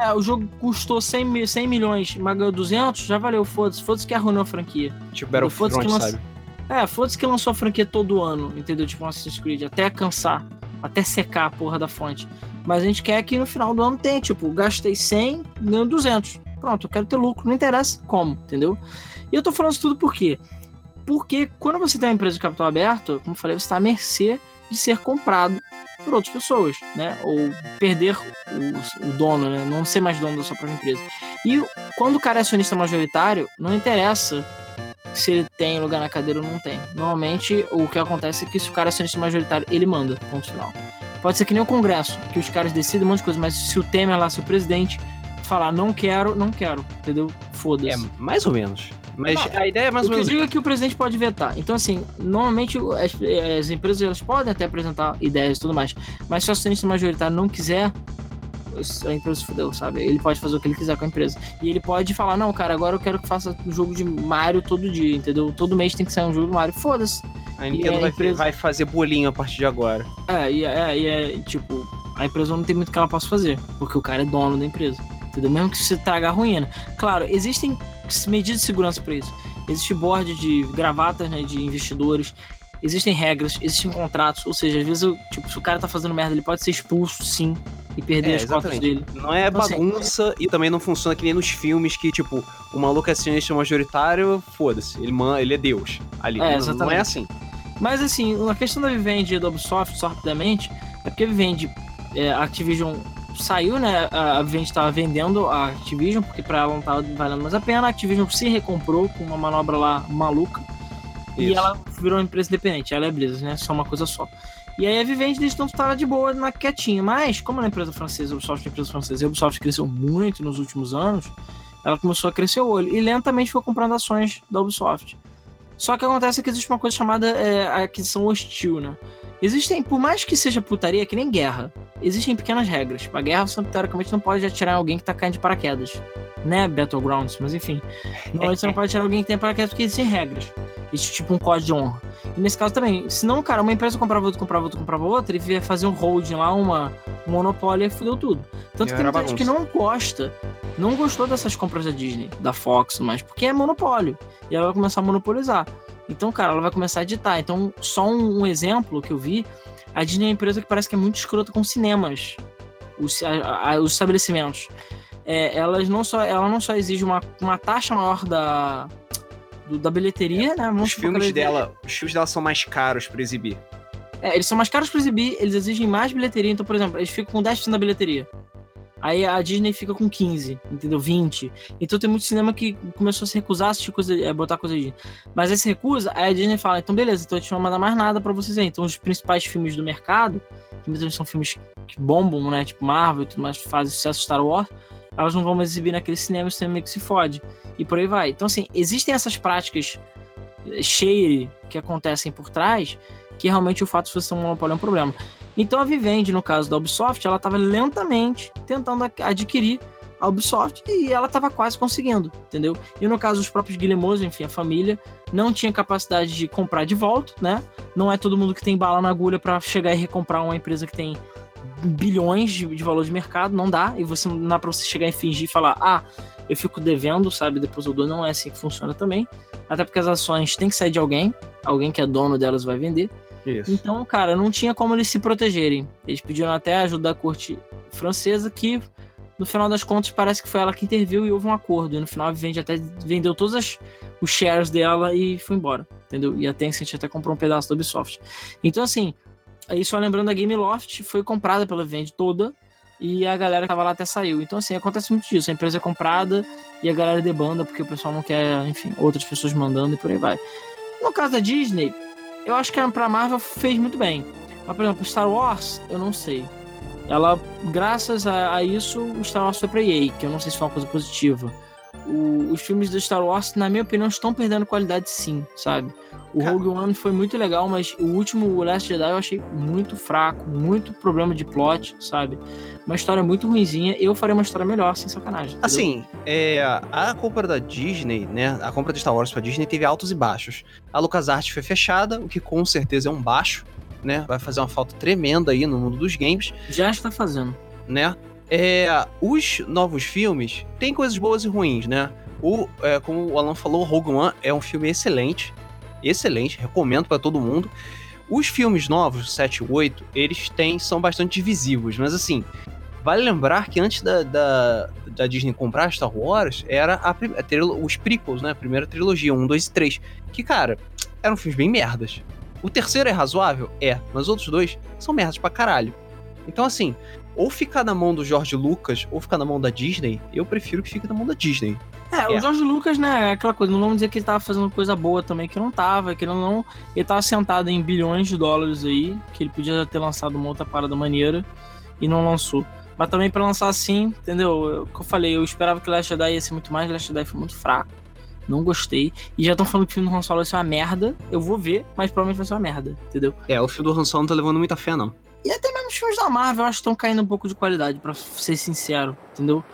É, o jogo custou 100, 100 milhões, mas ganhou 200, já valeu, foda-se. Foda-se que arruinou a franquia. Tipo Battlefront, que lança... sabe? É, foda-se que lançou a franquia todo ano, entendeu? Tipo Assassin's Creed, até cansar, até secar a porra da fonte. Mas a gente quer que no final do ano tenha, tipo, gastei 100, ganho 200. Pronto, eu quero ter lucro, não interessa como, entendeu? E eu tô falando isso tudo por quê? Porque quando você tem uma empresa de capital aberto, como eu falei, você está à mercê de ser comprado por outras pessoas, né? Ou perder o, o, dono, né? Não ser mais dono da sua própria empresa. E quando o cara é acionista majoritário, não interessa se ele tem lugar na cadeira ou não tem. Normalmente, o que acontece é que se o cara é acionista majoritário, ele manda, ponto final. Pode ser que nem o Congresso, que os caras decidem um monte de coisa, mas se o Temer lá, se o presidente falar não quero, não quero, entendeu? Foda-se. É, mais ou menos. Mas a ideia é mais ou menos. O que eu digo é que o presidente pode vetar. Então, assim, normalmente as, as empresas elas podem até apresentar ideias e tudo mais. Mas se o acionista majoritário não quiser, a empresa se fudeu, sabe? Ele pode fazer o que ele quiser com a empresa. E ele pode falar, não, cara, agora eu quero que faça um jogo de Mario todo dia, entendeu? Todo mês tem que sair um jogo de Mario. Foda-se. A Nintendo a vai, empresa... vai fazer bolinho a partir de agora. É, e é, e é, tipo, a empresa não tem muito que ela possa fazer, porque o cara é dono da empresa. Entendeu? Mesmo que você traga a ruína. Claro, existem medidas de segurança para isso. Existe board de gravatas né, de investidores. existem regras, existem contratos, ou seja, às vezes, eu, tipo, se o cara tá fazendo merda, ele pode ser expulso, sim, e perder É, as exatamente. dele. Não é Então, assim, bagunça e também não funciona que nem nos filmes que, tipo, o maluco é acionista majoritário, foda-se, ele, man, ele é Deus ali. É, não, não é assim. Mas assim, a questão da Vivendi e da Ubisoft, só rapidamente, é porque a Vivendi, é, Activision saiu, né? A Vivendi estava vendendo a Activision, porque pra ela não tava valendo mais a pena. A Activision se recomprou com uma manobra lá maluca. E Isso. ela virou uma empresa independente. Ela é Blizzard, né? Só uma coisa só. E aí a Vivendi desde então estava de boa, na quietinha. Mas, como ela é empresa francesa, a Ubisoft é empresa francesa, e a Ubisoft cresceu muito nos últimos anos, ela começou a crescer o olho. E lentamente foi comprando ações da Ubisoft. Só que acontece que existe uma coisa chamada é, aquisição hostil, né? Existem, por mais que seja putaria, que nem guerra, existem pequenas regras. A guerra, você, teoricamente, não pode atirar em alguém que tá caindo de paraquedas. Né, Battlegrounds, mas enfim. Normalmente você não pode atirar em alguém que tem paraquedas porque existem regras. Existe tipo um código de honra. E nesse caso também, se não, cara, uma empresa comprava outra, comprava outra, comprava outra, ele ia fazer um holding lá, uma um monopólio e fudeu tudo. Tanto que tem gente que não gosta, não gostou dessas compras da Disney, da Fox, mas porque é monopólio. E ela vai começar a monopolizar. Então, cara, ela vai começar a editar. Então, só um, um exemplo que eu vi, a Disney é uma empresa que parece que é muito escrota com cinemas, os, a- a- os estabelecimentos. É, elas não só, ela não só exige uma, uma taxa maior da, do- da bilheteria, né? Vamos Os filmes dela, os filmes dela são mais caros pra exibir. é, eles são mais caros pra exibir, eles exigem mais bilheteria. Então, por exemplo, eles ficam com 10% da bilheteria. Aí a Disney fica com 15, entendeu? 20. Então tem muito cinema que começou a se recusar a assistir coisa, é, botar coisa de. Mas aí se recusa, aí a Disney fala, então beleza, então a gente não vai mandar mais nada pra vocês aí. Então os principais filmes do mercado, que muitas vezes são filmes que bombam, né? Tipo Marvel e tudo mais, fazem sucesso Star Wars, elas não vão mais exibir naquele cinema, o cinema meio que se fode. E por aí vai. Então, assim, existem essas práticas eh, shady que acontecem por trás, que realmente o fato de você ser um monopólio é um problema. Então a Vivendi, no caso da Ubisoft, ela estava lentamente tentando adquirir a Ubisoft e ela estava quase conseguindo, entendeu? E no caso dos próprios Guillemot, enfim, a família não tinha capacidade de comprar de volta, né? Não é todo mundo que tem bala na agulha para chegar e recomprar uma empresa que tem bilhões de, de valor de mercado, não dá. E você não dá para você chegar e fingir e falar: "Ah, eu fico devendo, sabe? Depois eu dou". Não é assim que funciona também. Até porque as ações têm que sair de alguém, alguém que é dono delas vai vender. Isso. Então, cara, não tinha como eles se protegerem. Eles pediram até a ajuda da corte francesa, que no final das contas parece que foi ela que interviu e houve um acordo. E no final a Vivendi até vendeu todos as- os shares dela e foi embora, entendeu? E a Tencent até comprou um pedaço da Ubisoft. Então, assim, aí só lembrando, a Gameloft foi comprada pela Vivendi toda e a galera que tava lá até saiu. Então, assim, acontece muito disso. A empresa é comprada e a galera debanda porque o pessoal não quer, enfim, outras pessoas mandando e por aí vai. No caso da Disney, eu acho que pra Marvel fez muito bem. Mas, por exemplo, Star Wars, eu não sei. Ela, graças a, a isso, o Star Wars foi pra EA, que eu não sei se foi uma coisa positiva. O- os filmes do Star Wars, na minha opinião, estão perdendo qualidade sim, sabe? O Rogue One foi muito legal, mas o último, o Last Jedi, eu achei muito fraco, muito problema de plot, sabe? Uma história muito ruinzinha. Eu faria uma história melhor, sem sacanagem. entendeu? Assim, é, a compra da Disney, né? A compra de Star Wars pra Disney teve altos e baixos. A LucasArts foi fechada, o que com certeza é um baixo, né? Vai fazer uma falta tremenda aí no mundo dos games, Já está fazendo. né? É, os novos filmes têm coisas boas e ruins, né? O, é, como o Alan falou, Rogue One é um filme excelente. Excelente, recomendo pra todo mundo. Os filmes novos, 7 e 8, eles têm, são bastante divisivos, mas assim, vale lembrar que antes da, da, da Disney comprar Star Wars, era a, a os prequels, né? A primeira trilogia, 1, 2 e 3. Que, cara, eram filmes bem merdas. O terceiro é razoável? É, mas os outros dois são merdas pra caralho. Então, assim, ou ficar na mão do George Lucas, ou ficar na mão da Disney, eu prefiro que fique na mão da Disney. É, o É. Jorge Lucas, né, é aquela coisa, não vamos dizer que ele tava fazendo coisa boa também, que não tava, que ele não. Ele tava sentado em bilhões de dólares aí, que ele podia ter lançado uma outra parada maneira e não lançou. Mas também pra lançar assim, entendeu? O que eu falei, eu esperava que Last Jedi ia ser muito mais, Last Jedi foi muito fraco. Não gostei. E já estão falando que o filme do Han Solo vai ser uma merda. Eu vou ver, mas provavelmente vai ser uma merda, entendeu? É, o filme do Han Solo não tá levando muita fé, não. E até mesmo os filmes da Marvel eu acho que estão caindo um pouco de qualidade, pra ser sincero, entendeu?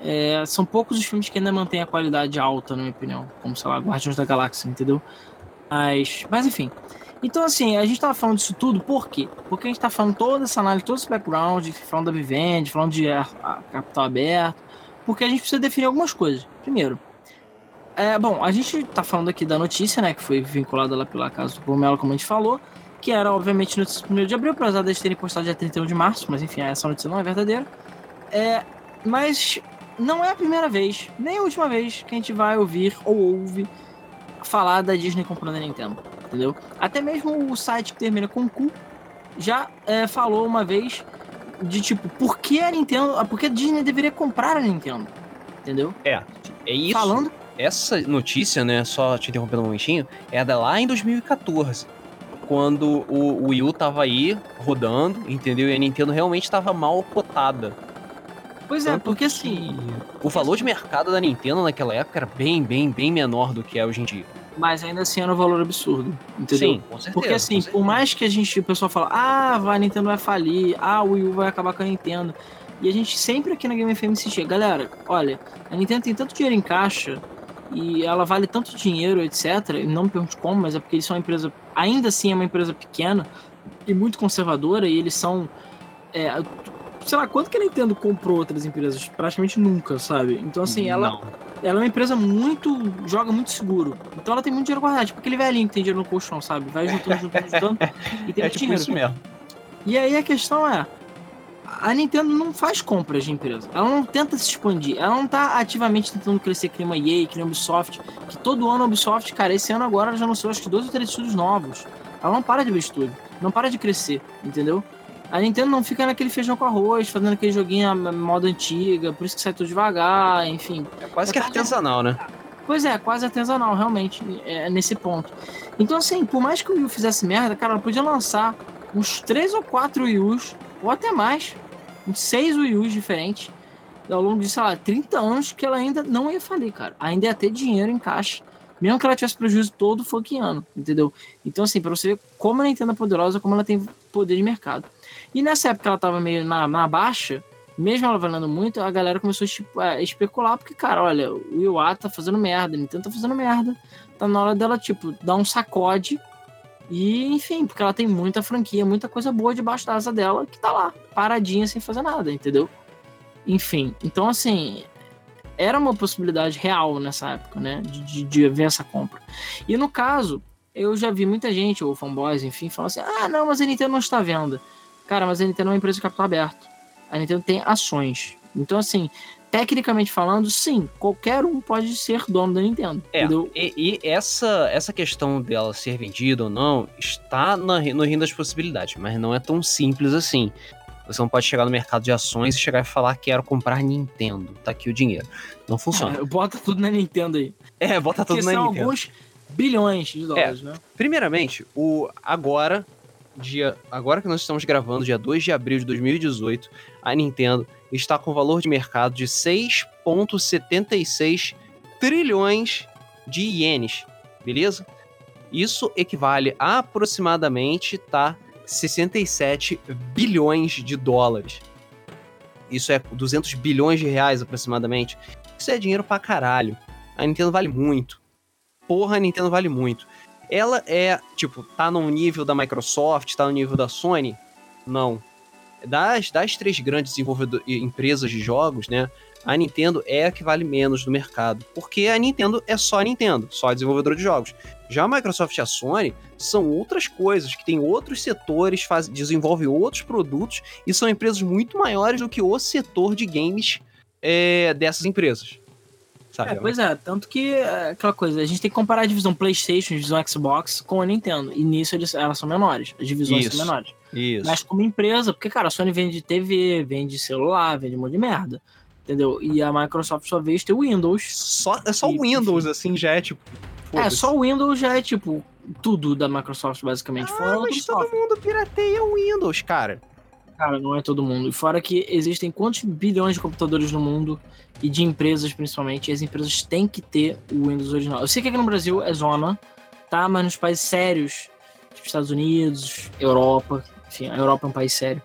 É, são poucos os filmes que ainda mantêm a qualidade alta, na minha opinião. Como, sei lá, Guardiões da Galáxia, entendeu? Mas, mas enfim. Então, assim, a gente tava falando disso tudo, por quê? Porque a gente tá falando toda essa análise, todo esse background, falando da Vivendi, falando de a capital aberto, porque a gente precisa definir algumas coisas. Primeiro, é, bom, a gente tá falando aqui da notícia, né, que foi vinculada lá pela casa do Pomelo, como a gente falou, que era, obviamente, no 1 de abril, apesar de eles terem postado dia 31 de março, mas enfim, essa notícia não é verdadeira. É, mas não é a primeira vez, nem a última vez que a gente vai ouvir ou ouve falar da Disney comprando a Nintendo, entendeu? Até mesmo o site que termina com cu já é, falou uma vez de tipo, por que a Nintendo, por que a Disney deveria comprar a Nintendo, entendeu? É, é isso. Falando essa notícia, né, só te interrompendo um momentinho, é da lá em 2014. Quando o Wii U tava aí rodando, entendeu? E a Nintendo realmente tava mal cotada. Pois é, porque assim. O valor de mercado da Nintendo naquela época era bem, bem, bem menor do que é hoje em dia. Mas ainda assim era um valor absurdo. Entendeu? Sim, com certeza. Porque assim, por mais que a gente, o pessoal fala, ah, a Nintendo vai falir, ah, o Wii U vai acabar com a Nintendo. E a gente sempre aqui na Game FM insistia, galera, olha, a Nintendo tem tanto dinheiro em caixa e ela vale tanto dinheiro, etc. Não me pergunte como, mas é porque eles são uma empresa, ainda assim é uma empresa pequena e muito conservadora, e eles são. É, sei lá, quanto que a Nintendo comprou outras empresas? Praticamente nunca, sabe? Então, assim, ela, Não. ela é uma empresa muito. joga muito seguro. Então ela tem muito dinheiro guardado. Tipo aquele velhinho que tem dinheiro no colchão, sabe? Vai juntando, juntando, juntando e tem É muito tipo dinheiro. isso mesmo. E aí a questão é. A Nintendo não faz compras de empresa. Ela não tenta se expandir. Ela não tá ativamente tentando crescer que nem uma EA, que nem Ubisoft. Que todo ano a Ubisoft, cara, esse ano agora ela já anunciou acho que dois ou três estúdios novos. Ela não para de ver estúdio. Não para de crescer, entendeu? A Nintendo não fica naquele feijão com arroz, fazendo aquele joguinho à moda antiga, por isso que sai tudo devagar, enfim. É quase que É quase- artesanal, né? Pois é, quase artesanal, realmente, é, nesse ponto. Então, assim, por mais que o Wii fizesse merda, cara, ela podia lançar uns 3 ou 4 Wii U's, ou até mais, uns 6 Wii U's diferentes, ao longo de, sei lá, 30 anos, que ela ainda não ia falir, cara. Ainda ia ter dinheiro em caixa, mesmo que ela tivesse prejuízo todo fucking ano, entendeu? Então, assim, pra você ver como a Nintendo é poderosa, como ela tem poder de mercado. E nessa época ela tava meio na, na baixa, mesmo ela valendo muito, a galera começou a a especular, porque, cara, olha, o Iwata tá fazendo merda, a Nintendo tá fazendo merda. Tá na hora dela, tipo, dar um sacode. E, enfim, porque ela tem muita franquia, muita coisa boa debaixo da asa dela que tá lá, paradinha sem fazer nada, entendeu? Enfim, então, assim, era uma possibilidade real nessa época, né? De, de, de haver essa compra. E no caso, eu já vi muita gente, ou fanboys, enfim, falando assim: ah, não, mas a Nintendo não está à venda. Cara, mas a Nintendo é uma empresa de capital aberto. A Nintendo tem ações. Então, assim, tecnicamente falando, sim, qualquer um pode ser dono da Nintendo. É, e, e essa, essa questão dela ser vendida ou não está na, no rim das possibilidades, mas não é tão simples assim. Você não pode chegar no mercado de ações e chegar e falar quero comprar Nintendo, tá aqui o dinheiro. Não funciona. É, bota tudo na Nintendo aí. É, bota tudo Porque na são Nintendo. alguns bilhões de dólares, né? Primeiramente, o agora, dia, agora que nós estamos gravando, dia 2 de abril de 2018, a Nintendo está com valor de mercado de 6,76 trilhões de ienes, beleza? Isso equivale a aproximadamente tá 67 bilhões de dólares. Isso é 200 bilhões de reais aproximadamente. Isso é dinheiro pra caralho. A Nintendo vale muito. Porra, a Nintendo vale muito. Ela é, tipo, tá no nível da Microsoft, tá no nível da Sony? Não. Das, das três grandes empresas de jogos, né? A Nintendo é a que vale menos no mercado. Porque a Nintendo é só a Nintendo, só a desenvolvedora de jogos. Já a Microsoft e a Sony são outras coisas, que tem outros setores, faz, desenvolvem outros produtos e são empresas muito maiores do que o setor de games é, dessas empresas. Sabe? É, pois é, tanto que é, aquela coisa, a gente tem que comparar a divisão PlayStation, a divisão Xbox com a Nintendo. E nisso eles, elas são menores, as divisões Isso. são menores. Isso. Mas como empresa, porque, cara, a Sony vende TV, vende celular, vende um monte de merda. Entendeu? E a Microsoft só vez tem o Windows. Só, é só o Windows, assim, já é tipo. É, só o Windows já é, tipo, tudo da Microsoft, basicamente. Ah, Fora mas todo mundo pirateia o Windows, cara. Cara, não é todo mundo. E fora que existem quantos bilhões de computadores no mundo e de empresas principalmente, e as empresas têm que ter o Windows original. Eu sei que aqui no Brasil é zona, tá? Mas nos países sérios, tipo Estados Unidos, Europa, enfim, a Europa é um país sério.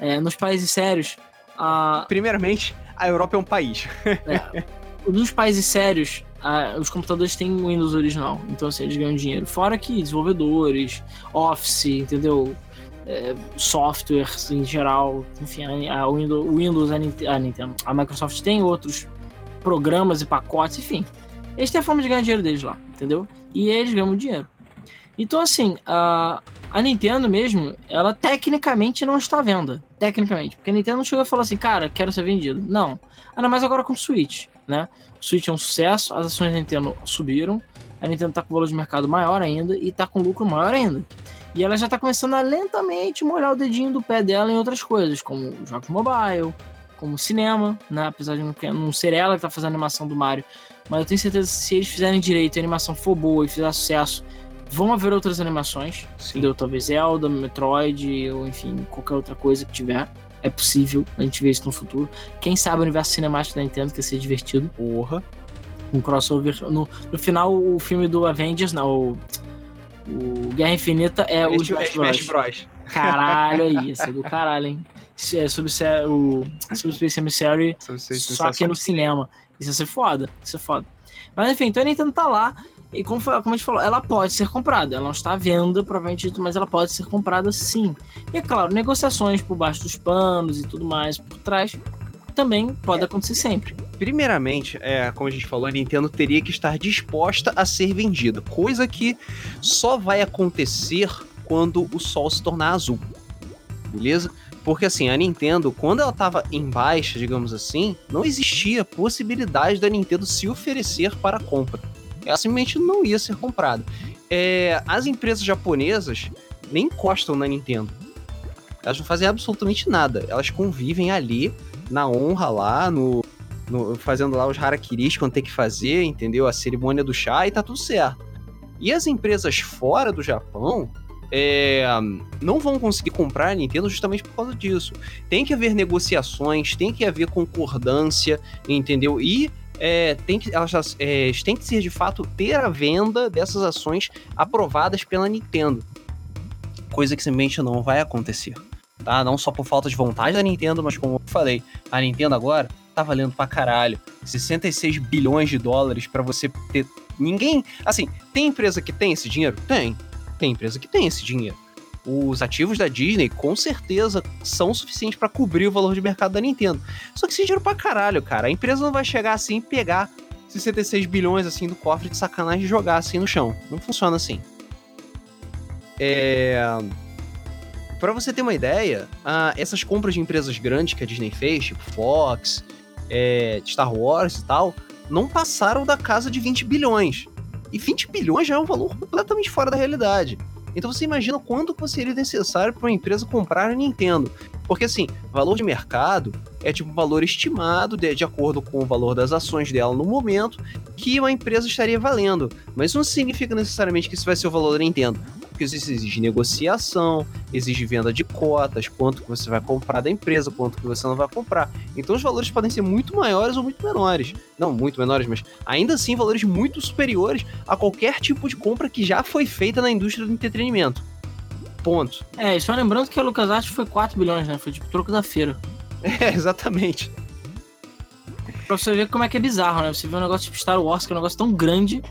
É, nos países sérios, a, Primeiramente, a Europa é um país. é, nos países sérios, a- os computadores têm o Windows original, então assim, eles ganham dinheiro. Fora que desenvolvedores, Office, entendeu? É, softwares em geral, enfim, a, Windows, Windows, a Nintendo, a Microsoft tem outros programas e pacotes, enfim. Eles têm a forma de ganhar dinheiro deles lá, entendeu? E eles ganham dinheiro. Então, assim, a, a Nintendo mesmo, ela tecnicamente não está à venda. Tecnicamente. Porque a Nintendo não chegou e falou assim, cara, quero ser vendido. Não. Ainda mais agora com o Switch, né? O Switch é um sucesso, as ações da Nintendo subiram, a Nintendo está com valor de mercado maior ainda e está com lucro maior ainda. E ela já está começando a lentamente molhar o dedinho do pé dela em outras coisas, como jogos mobile, como cinema, né? Apesar de não ser ela que está fazendo a animação do Mario. Mas eu tenho certeza que se eles fizerem direito e a animação for boa e fizer sucesso, vão haver outras animações. Sim. Entendeu? Talvez Zelda, Metroid, ou enfim, qualquer outra coisa que tiver. É possível a gente ver isso no futuro. Quem sabe o universo cinemático da Nintendo que ser divertido. Porra. Um crossover. No, no final, o filme do Avengers, não, o, o Guerra Infinita é o Smash, Smash Bros. Caralho aí, isso é do caralho, hein? É o sobre Space Emissary, só que no cinema. Isso ia ser foda, isso é foda. Mas enfim, então a Nintendo tá lá e como, como a gente falou, ela pode ser comprada. Ela não está à venda, provavelmente, mas ela pode ser comprada sim. E é claro, negociações por baixo dos panos e tudo mais por trás também pode é. acontecer sempre. Primeiramente, é, como a gente falou, a Nintendo teria que estar disposta a ser vendida, coisa que só vai acontecer quando o sol se tornar azul. Beleza? Porque assim, a Nintendo, quando ela estava em baixa, digamos assim, não existia possibilidade da Nintendo se oferecer para compra ela simplesmente não ia ser comprada. É, as empresas japonesas nem encostam na Nintendo. Elas não fazem absolutamente nada. Elas convivem ali, na honra lá, no, no fazendo lá os harakiris quando tem que fazer, entendeu? A cerimônia do chá e tá tudo certo. E as empresas fora do Japão é, não vão conseguir comprar a Nintendo justamente por causa disso. Tem que haver negociações, tem que haver concordância, entendeu? E é, tem que, elas é, têm que ser de fato ter a venda dessas ações aprovadas pela Nintendo. Coisa que simplesmente não vai acontecer. Tá? Não só por falta de vontade da Nintendo, mas como eu falei, a Nintendo agora tá valendo pra caralho. 66 bilhões de dólares para você ter. Ninguém. Assim, tem empresa que tem esse dinheiro? Tem. Tem empresa que tem esse dinheiro os ativos da Disney com certeza são suficientes para cobrir o valor de mercado da Nintendo. Só que esse dinheiro pra caralho, cara. A empresa não vai chegar assim e pegar 66 bilhões assim do cofre de sacanagem e jogar assim no chão. Não funciona assim. É... Para você ter uma ideia, essas compras de empresas grandes que a Disney fez, tipo Fox, é, Star Wars e tal, não passaram da casa de 20 bilhões. E 20 bilhões já é um valor completamente fora da realidade. Então você imagina quanto seria necessário para uma empresa comprar a Nintendo. Porque assim, valor de mercado é tipo um valor estimado de, de acordo com o valor das ações dela no momento que uma empresa estaria valendo. Mas não significa necessariamente que isso vai ser o valor da Nintendo porque isso exige negociação, exige venda de cotas, quanto que você vai comprar da empresa, quanto que você não vai comprar. Então os valores podem ser muito maiores ou muito menores. Não muito menores, mas ainda assim valores muito superiores a qualquer tipo de compra que já foi feita na indústria do entretenimento. Ponto. É, e só lembrando que a LucasArts foi 4 bilhões, né? Foi tipo troco da feira. É, exatamente. Pra você ver como é que é bizarro, né? Você vê um negócio tipo Star Wars, que é um negócio tão grande,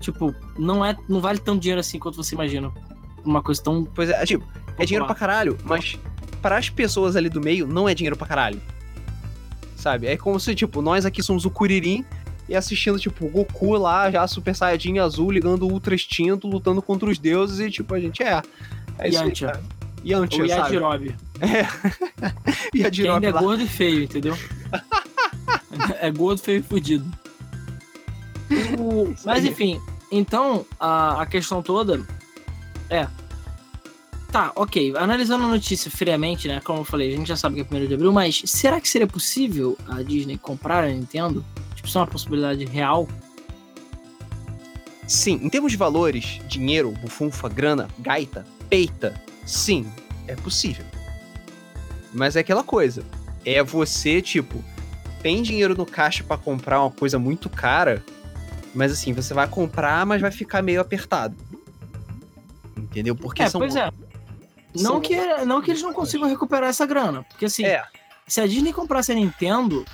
tipo, não é, não vale tanto dinheiro assim quanto você imagina uma coisa tão. Pois é, tipo, é dinheiro pra caralho, mas para as pessoas ali do meio não é dinheiro pra caralho. Sabe? É como se, tipo, nós aqui somos o Kuririn e assistindo, tipo, o Goku lá, já Super Saiyajin azul, ligando o Ultra Extinto, lutando contra os deuses e, tipo, a gente é. É isso aí, Yantia, Ou Yajirobe. É. Yajirobe ainda é gordo e feio, entendeu? é gordo, feio e fudido. Mas enfim, então a, a questão toda é. Tá, ok. Analisando a notícia friamente, né? Como eu falei, a gente já sabe que é 1 de abril, mas será que seria possível a Disney comprar a Nintendo? Tipo, isso é uma possibilidade real? Sim, em termos de valores, dinheiro, bufunfa, grana, gaita, peita, sim, é possível. Mas é aquela coisa. É você, tipo, tem dinheiro no caixa para comprar uma coisa muito cara, mas assim, você vai comprar, mas vai ficar meio apertado entendeu? Porque é, são. Pois é. Não, são... que, não que eles não consigam recuperar essa grana. Porque assim, é. se a Disney comprasse a Nintendo,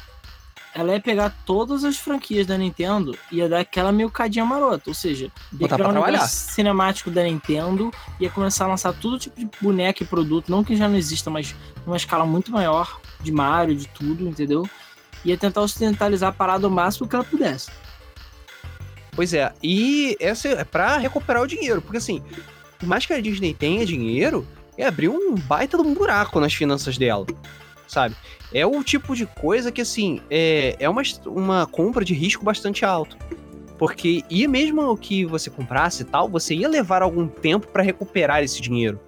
ela ia pegar todas as franquias da Nintendo e ia dar aquela milcadinha marota. Ou seja, ia criar um negócio cinemático da Nintendo, ia começar a lançar todo tipo de boneco e produto, não que já não exista, mas numa escala muito maior, de Mario, de tudo, entendeu? Ia tentar ocidentalizar a parada o máximo que ela pudesse. Pois é, e essa é pra recuperar o dinheiro, porque assim, por mais que a Disney tenha dinheiro, é abrir um baita de um buraco nas finanças dela, sabe? É o tipo de coisa que, assim, é, é uma, uma compra de risco bastante alto. Porque, e mesmo que você comprasse e tal, você ia levar algum tempo para recuperar esse dinheiro,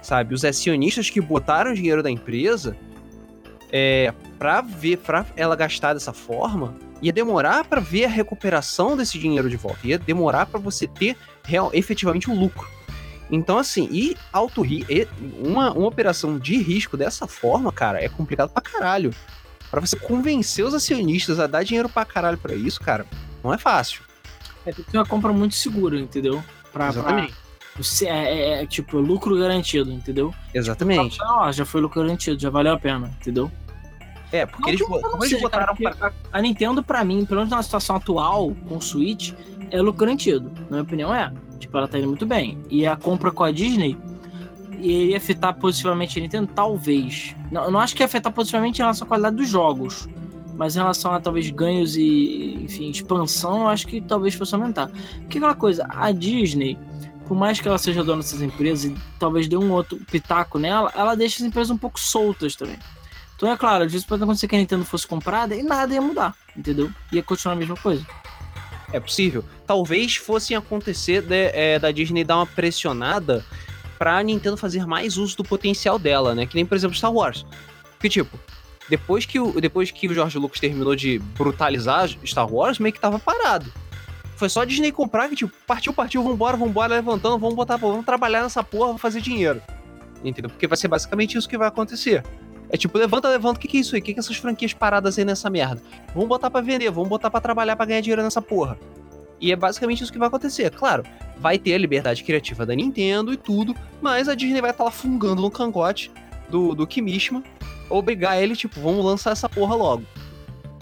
sabe? Os acionistas que botaram dinheiro da empresa, é, pra ver, pra ela gastar dessa forma, ia demorar para ver a recuperação desse dinheiro de volta, ia demorar para você ter real, efetivamente o um lucro. Então, assim, e alto uma, uma operação de risco dessa forma, cara, é complicado pra caralho. Para você convencer os acionistas a dar dinheiro pra caralho pra isso, cara, não é fácil. É tem que ter uma compra muito segura, entendeu? Pra, Exatamente. Pra, é, é, é, tipo, lucro garantido, entendeu? Exatamente. Tipo, ó, já foi lucro garantido, já valeu a pena, entendeu? É, porque eles, como eles botaram cara, pra... A Nintendo, pra mim, pelo menos na situação atual, com o Switch, é lucro garantido. Na minha opinião, é. Tipo, ela tá indo muito bem. E a compra com a Disney iria afetar positivamente a Nintendo? Talvez. Não, eu não acho que ia afetar positivamente em relação à qualidade dos jogos. Mas em relação a talvez ganhos e, enfim, expansão, eu acho que talvez fosse aumentar. Porque aquela coisa, a Disney, por mais que ela seja dona dessas empresas e talvez dê um outro pitaco nela, ela deixa as empresas um pouco soltas também. Então é claro, vezes pode acontecer que a Nintendo fosse comprada e nada ia mudar, entendeu? Ia continuar a mesma coisa. É possível. Talvez fosse acontecer de, é, da Disney dar uma pressionada pra Nintendo fazer mais uso do potencial dela, né? Que nem, por exemplo, Star Wars. Que tipo, depois que o, depois que o George Lucas terminou de brutalizar Star Wars, meio que tava parado. Foi só a Disney comprar que, tipo, partiu, partiu, vambora, vambora, levantando, vamos botar, vamos trabalhar nessa porra, vamos fazer dinheiro. Entendeu? Porque vai ser basicamente isso que vai acontecer. É tipo, levanta, levanta, o que, que é isso aí? O que, que é essas franquias paradas aí nessa merda? Vamos botar para vender, vamos botar para trabalhar para ganhar dinheiro nessa porra. E é basicamente isso que vai acontecer. Claro, vai ter a liberdade criativa da Nintendo e tudo, mas a Disney vai estar tá lá fungando no cangote do, do Kimishima, obrigar ele, tipo, vamos lançar essa porra logo.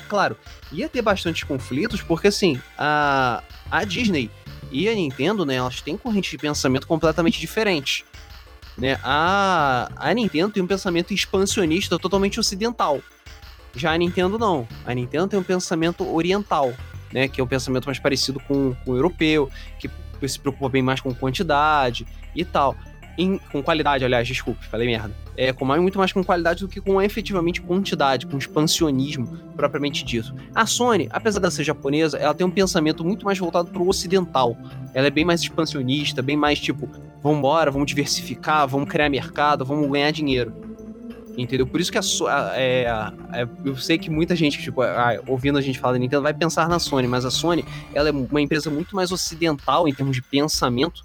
Claro, ia ter bastantes conflitos, porque assim, a, a Disney e a Nintendo, né, elas têm correntes de pensamento completamente diferentes. Né? A, a Nintendo tem um pensamento expansionista totalmente ocidental. Já a Nintendo não. A Nintendo tem um pensamento oriental, né? Que é um pensamento mais parecido com, com o europeu, que se preocupa bem mais com quantidade e tal. Em, com qualidade, aliás, desculpe, falei merda. É, com muito mais com qualidade do que com efetivamente quantidade, com expansionismo propriamente dito. A Sony, apesar de ser japonesa, ela tem um pensamento muito mais voltado para o ocidental. Ela é bem mais expansionista, bem mais tipo, vamos embora, vamos diversificar, vamos criar mercado, vamos ganhar dinheiro. Entendeu? Por isso que a, é, a, eu sei que muita gente, tipo, ouvindo a gente falar da Nintendo, vai pensar na Sony, mas a Sony ela é uma empresa muito mais ocidental em termos de pensamento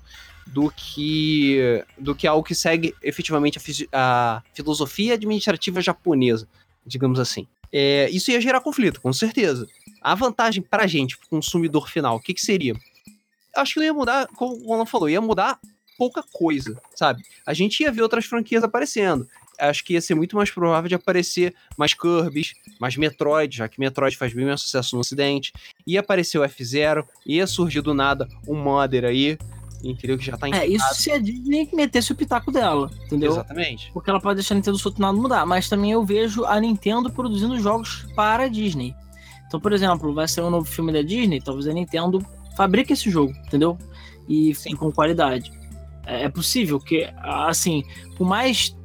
do que do que algo que segue efetivamente a, a filosofia administrativa japonesa, digamos assim. É, isso ia gerar conflito, com certeza. A vantagem pra gente, pro consumidor final, o que, que seria? Acho que não ia mudar, como o Alan falou, ia mudar pouca coisa, sabe? A gente ia ver outras franquias aparecendo. Acho que ia ser muito mais provável de aparecer mais Kirby's, mais Metroid, já que Metroid faz bem mais sucesso no ocidente. Ia aparecer o F-Zero, ia surgir do nada um Mother aí, entendeu? Que já tá É, isso se a Disney metesse o pitaco dela, entendeu? Exatamente. Porque ela pode deixar a Nintendo solto nada mudar, mas também eu vejo a Nintendo produzindo jogos para a Disney. Então, por exemplo, vai ser um novo filme da Disney, talvez a Nintendo fabrique esse jogo, entendeu? E Sim. com qualidade. É, é possível que, assim, por mais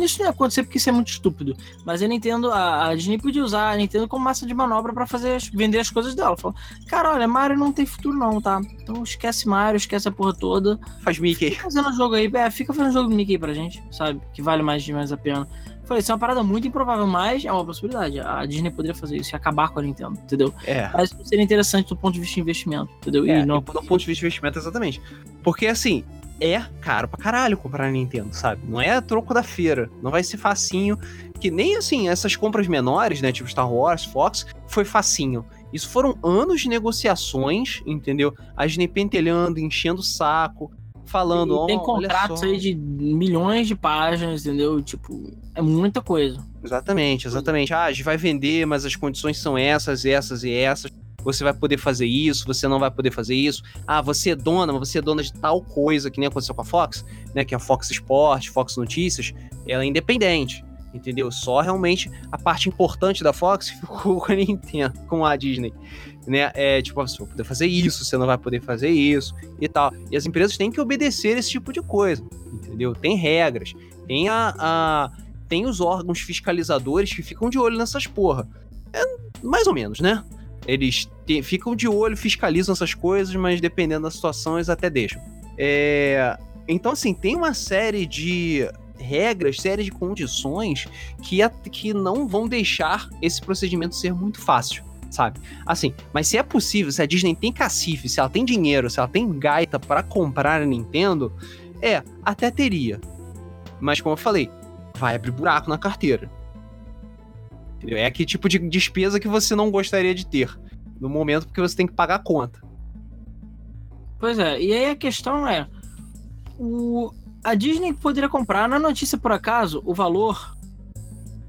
isso não ia acontecer porque isso é muito estúpido. Mas a Nintendo, a, a Disney podia usar a Nintendo como massa de manobra para fazer vender as coisas dela. Falou, cara, olha, Mario não tem futuro, não, tá? Então esquece Mario, esquece a porra toda. Faz Mickey. Fica fazendo jogo aí, é, fica fazendo jogo Mickey pra gente, sabe? Que vale mais, mais a pena. Falei, isso é uma parada muito improvável, mas é uma possibilidade. A Disney poderia fazer isso e acabar com a Nintendo, entendeu? É. Mas seria interessante do ponto de vista de investimento, entendeu? É, e não... do ponto de vista de investimento, exatamente. Porque, assim, é caro pra caralho comprar a Nintendo, sabe? Não é troco da feira. Não vai ser facinho. Que nem assim, essas compras menores, né? Tipo Star Wars, Fox, foi facinho. Isso foram anos de negociações, entendeu? A Disney pentelhando, enchendo o saco, falando. E tem contratos aí de milhões de páginas, entendeu? Tipo, é muita coisa. Exatamente, exatamente. Ah, a gente vai vender, mas as condições são essas, essas e essas você vai poder fazer isso, você não vai poder fazer isso. Ah, você é dona, mas você é dona de tal coisa, que nem aconteceu com a Fox, né? Que é a Fox Sports, Fox Notícias, ela é independente, entendeu? Só realmente a parte importante da Fox ficou com a Nintendo, com a Disney, né? É tipo, você vai poder fazer isso, você não vai poder fazer isso e tal. E as empresas têm que obedecer esse tipo de coisa, entendeu? Tem regras, tem a, a tem os órgãos fiscalizadores que ficam de olho nessas porra. É mais ou menos, né? Eles te, ficam de olho, fiscalizam essas coisas, mas dependendo da situação, eles até deixam. É, então, assim, tem uma série de regras, série de condições que, a, que não vão deixar esse procedimento ser muito fácil, sabe? Assim, mas se é possível, se a Disney tem cacife, se ela tem dinheiro, se ela tem gaita para comprar a Nintendo, é, até teria. Mas como eu falei, vai abrir buraco na carteira. É aquele tipo de despesa que você não gostaria de ter no momento porque você tem que pagar a conta. Pois é, e aí a questão é: o, a Disney poderia comprar, na notícia por acaso, o valor,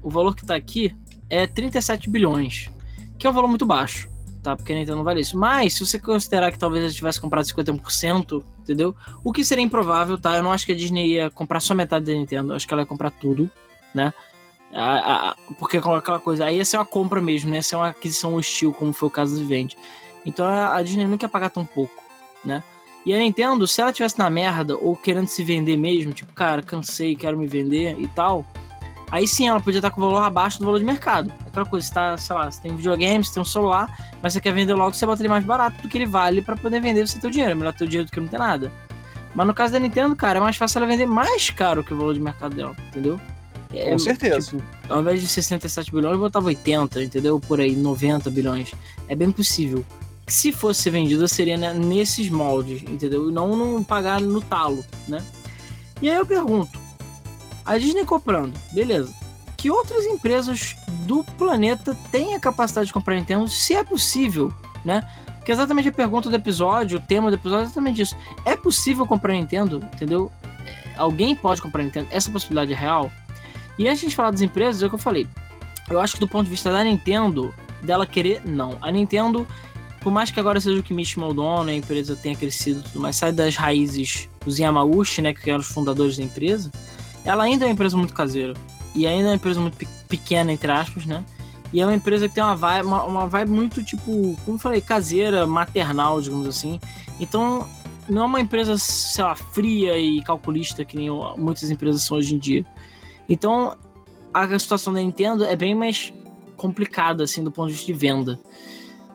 o valor que tá aqui é 37 bilhões, que é um valor muito baixo, tá? Porque a Nintendo não vale isso. Mas, se você considerar que talvez ela tivesse comprado 51%, entendeu? O que seria improvável, tá? Eu não acho que a Disney ia comprar só metade da Nintendo, acho que ela ia comprar tudo, né? A, a, porque aquela coisa, aí ia ser uma compra mesmo, né? Ia ser uma aquisição hostil, como foi o caso do Vivente. Então a Disney não quer pagar tão pouco, né? E a Nintendo, se ela tivesse na merda ou querendo se vender mesmo, tipo, cara, cansei, quero me vender e tal, aí sim ela podia estar com o valor abaixo do valor de mercado. Aquela coisa, você tá, sei lá, você tem videogame, você tem um celular, mas você quer vender logo, você bota ele mais barato do que ele vale para poder vender você ter dinheiro. É melhor ter dinheiro do que não ter nada. Mas no caso da Nintendo, cara, é mais fácil ela vender mais caro que o valor de mercado dela, entendeu? É, Com certeza. Tipo, ao invés de 67 bilhões, eu botava 80, entendeu? Por aí, 90 bilhões. É bem possível se fosse ser vendida seria né, nesses moldes, entendeu? E não, não pagar no talo, né? E aí eu pergunto, a Disney comprando, beleza. Que outras empresas do planeta têm a capacidade de comprar Nintendo, se é possível, né? Porque exatamente a pergunta do episódio, o tema do episódio é exatamente isso. É possível comprar Nintendo, entendeu? Alguém pode comprar Nintendo? Essa possibilidade é real? E antes de falar das empresas, é o que eu falei. Eu acho que do ponto de vista da Nintendo, dela querer, não. A Nintendo por mais que agora seja o Kimichi Maldono, a empresa tenha crescido tudo mais, sai das raízes dos Yamauchi, né, que eram os fundadores da empresa, ela ainda é uma empresa muito caseira. E ainda é uma empresa muito pequena, entre aspas, né? E é uma empresa que tem uma vibe, uma, uma vibe muito, tipo, como eu falei, caseira, maternal, digamos assim. Então, não é uma empresa, sei lá, fria e calculista que nem muitas empresas são hoje em dia. Então, a situação da Nintendo é bem mais complicada, assim, do ponto de vista de venda.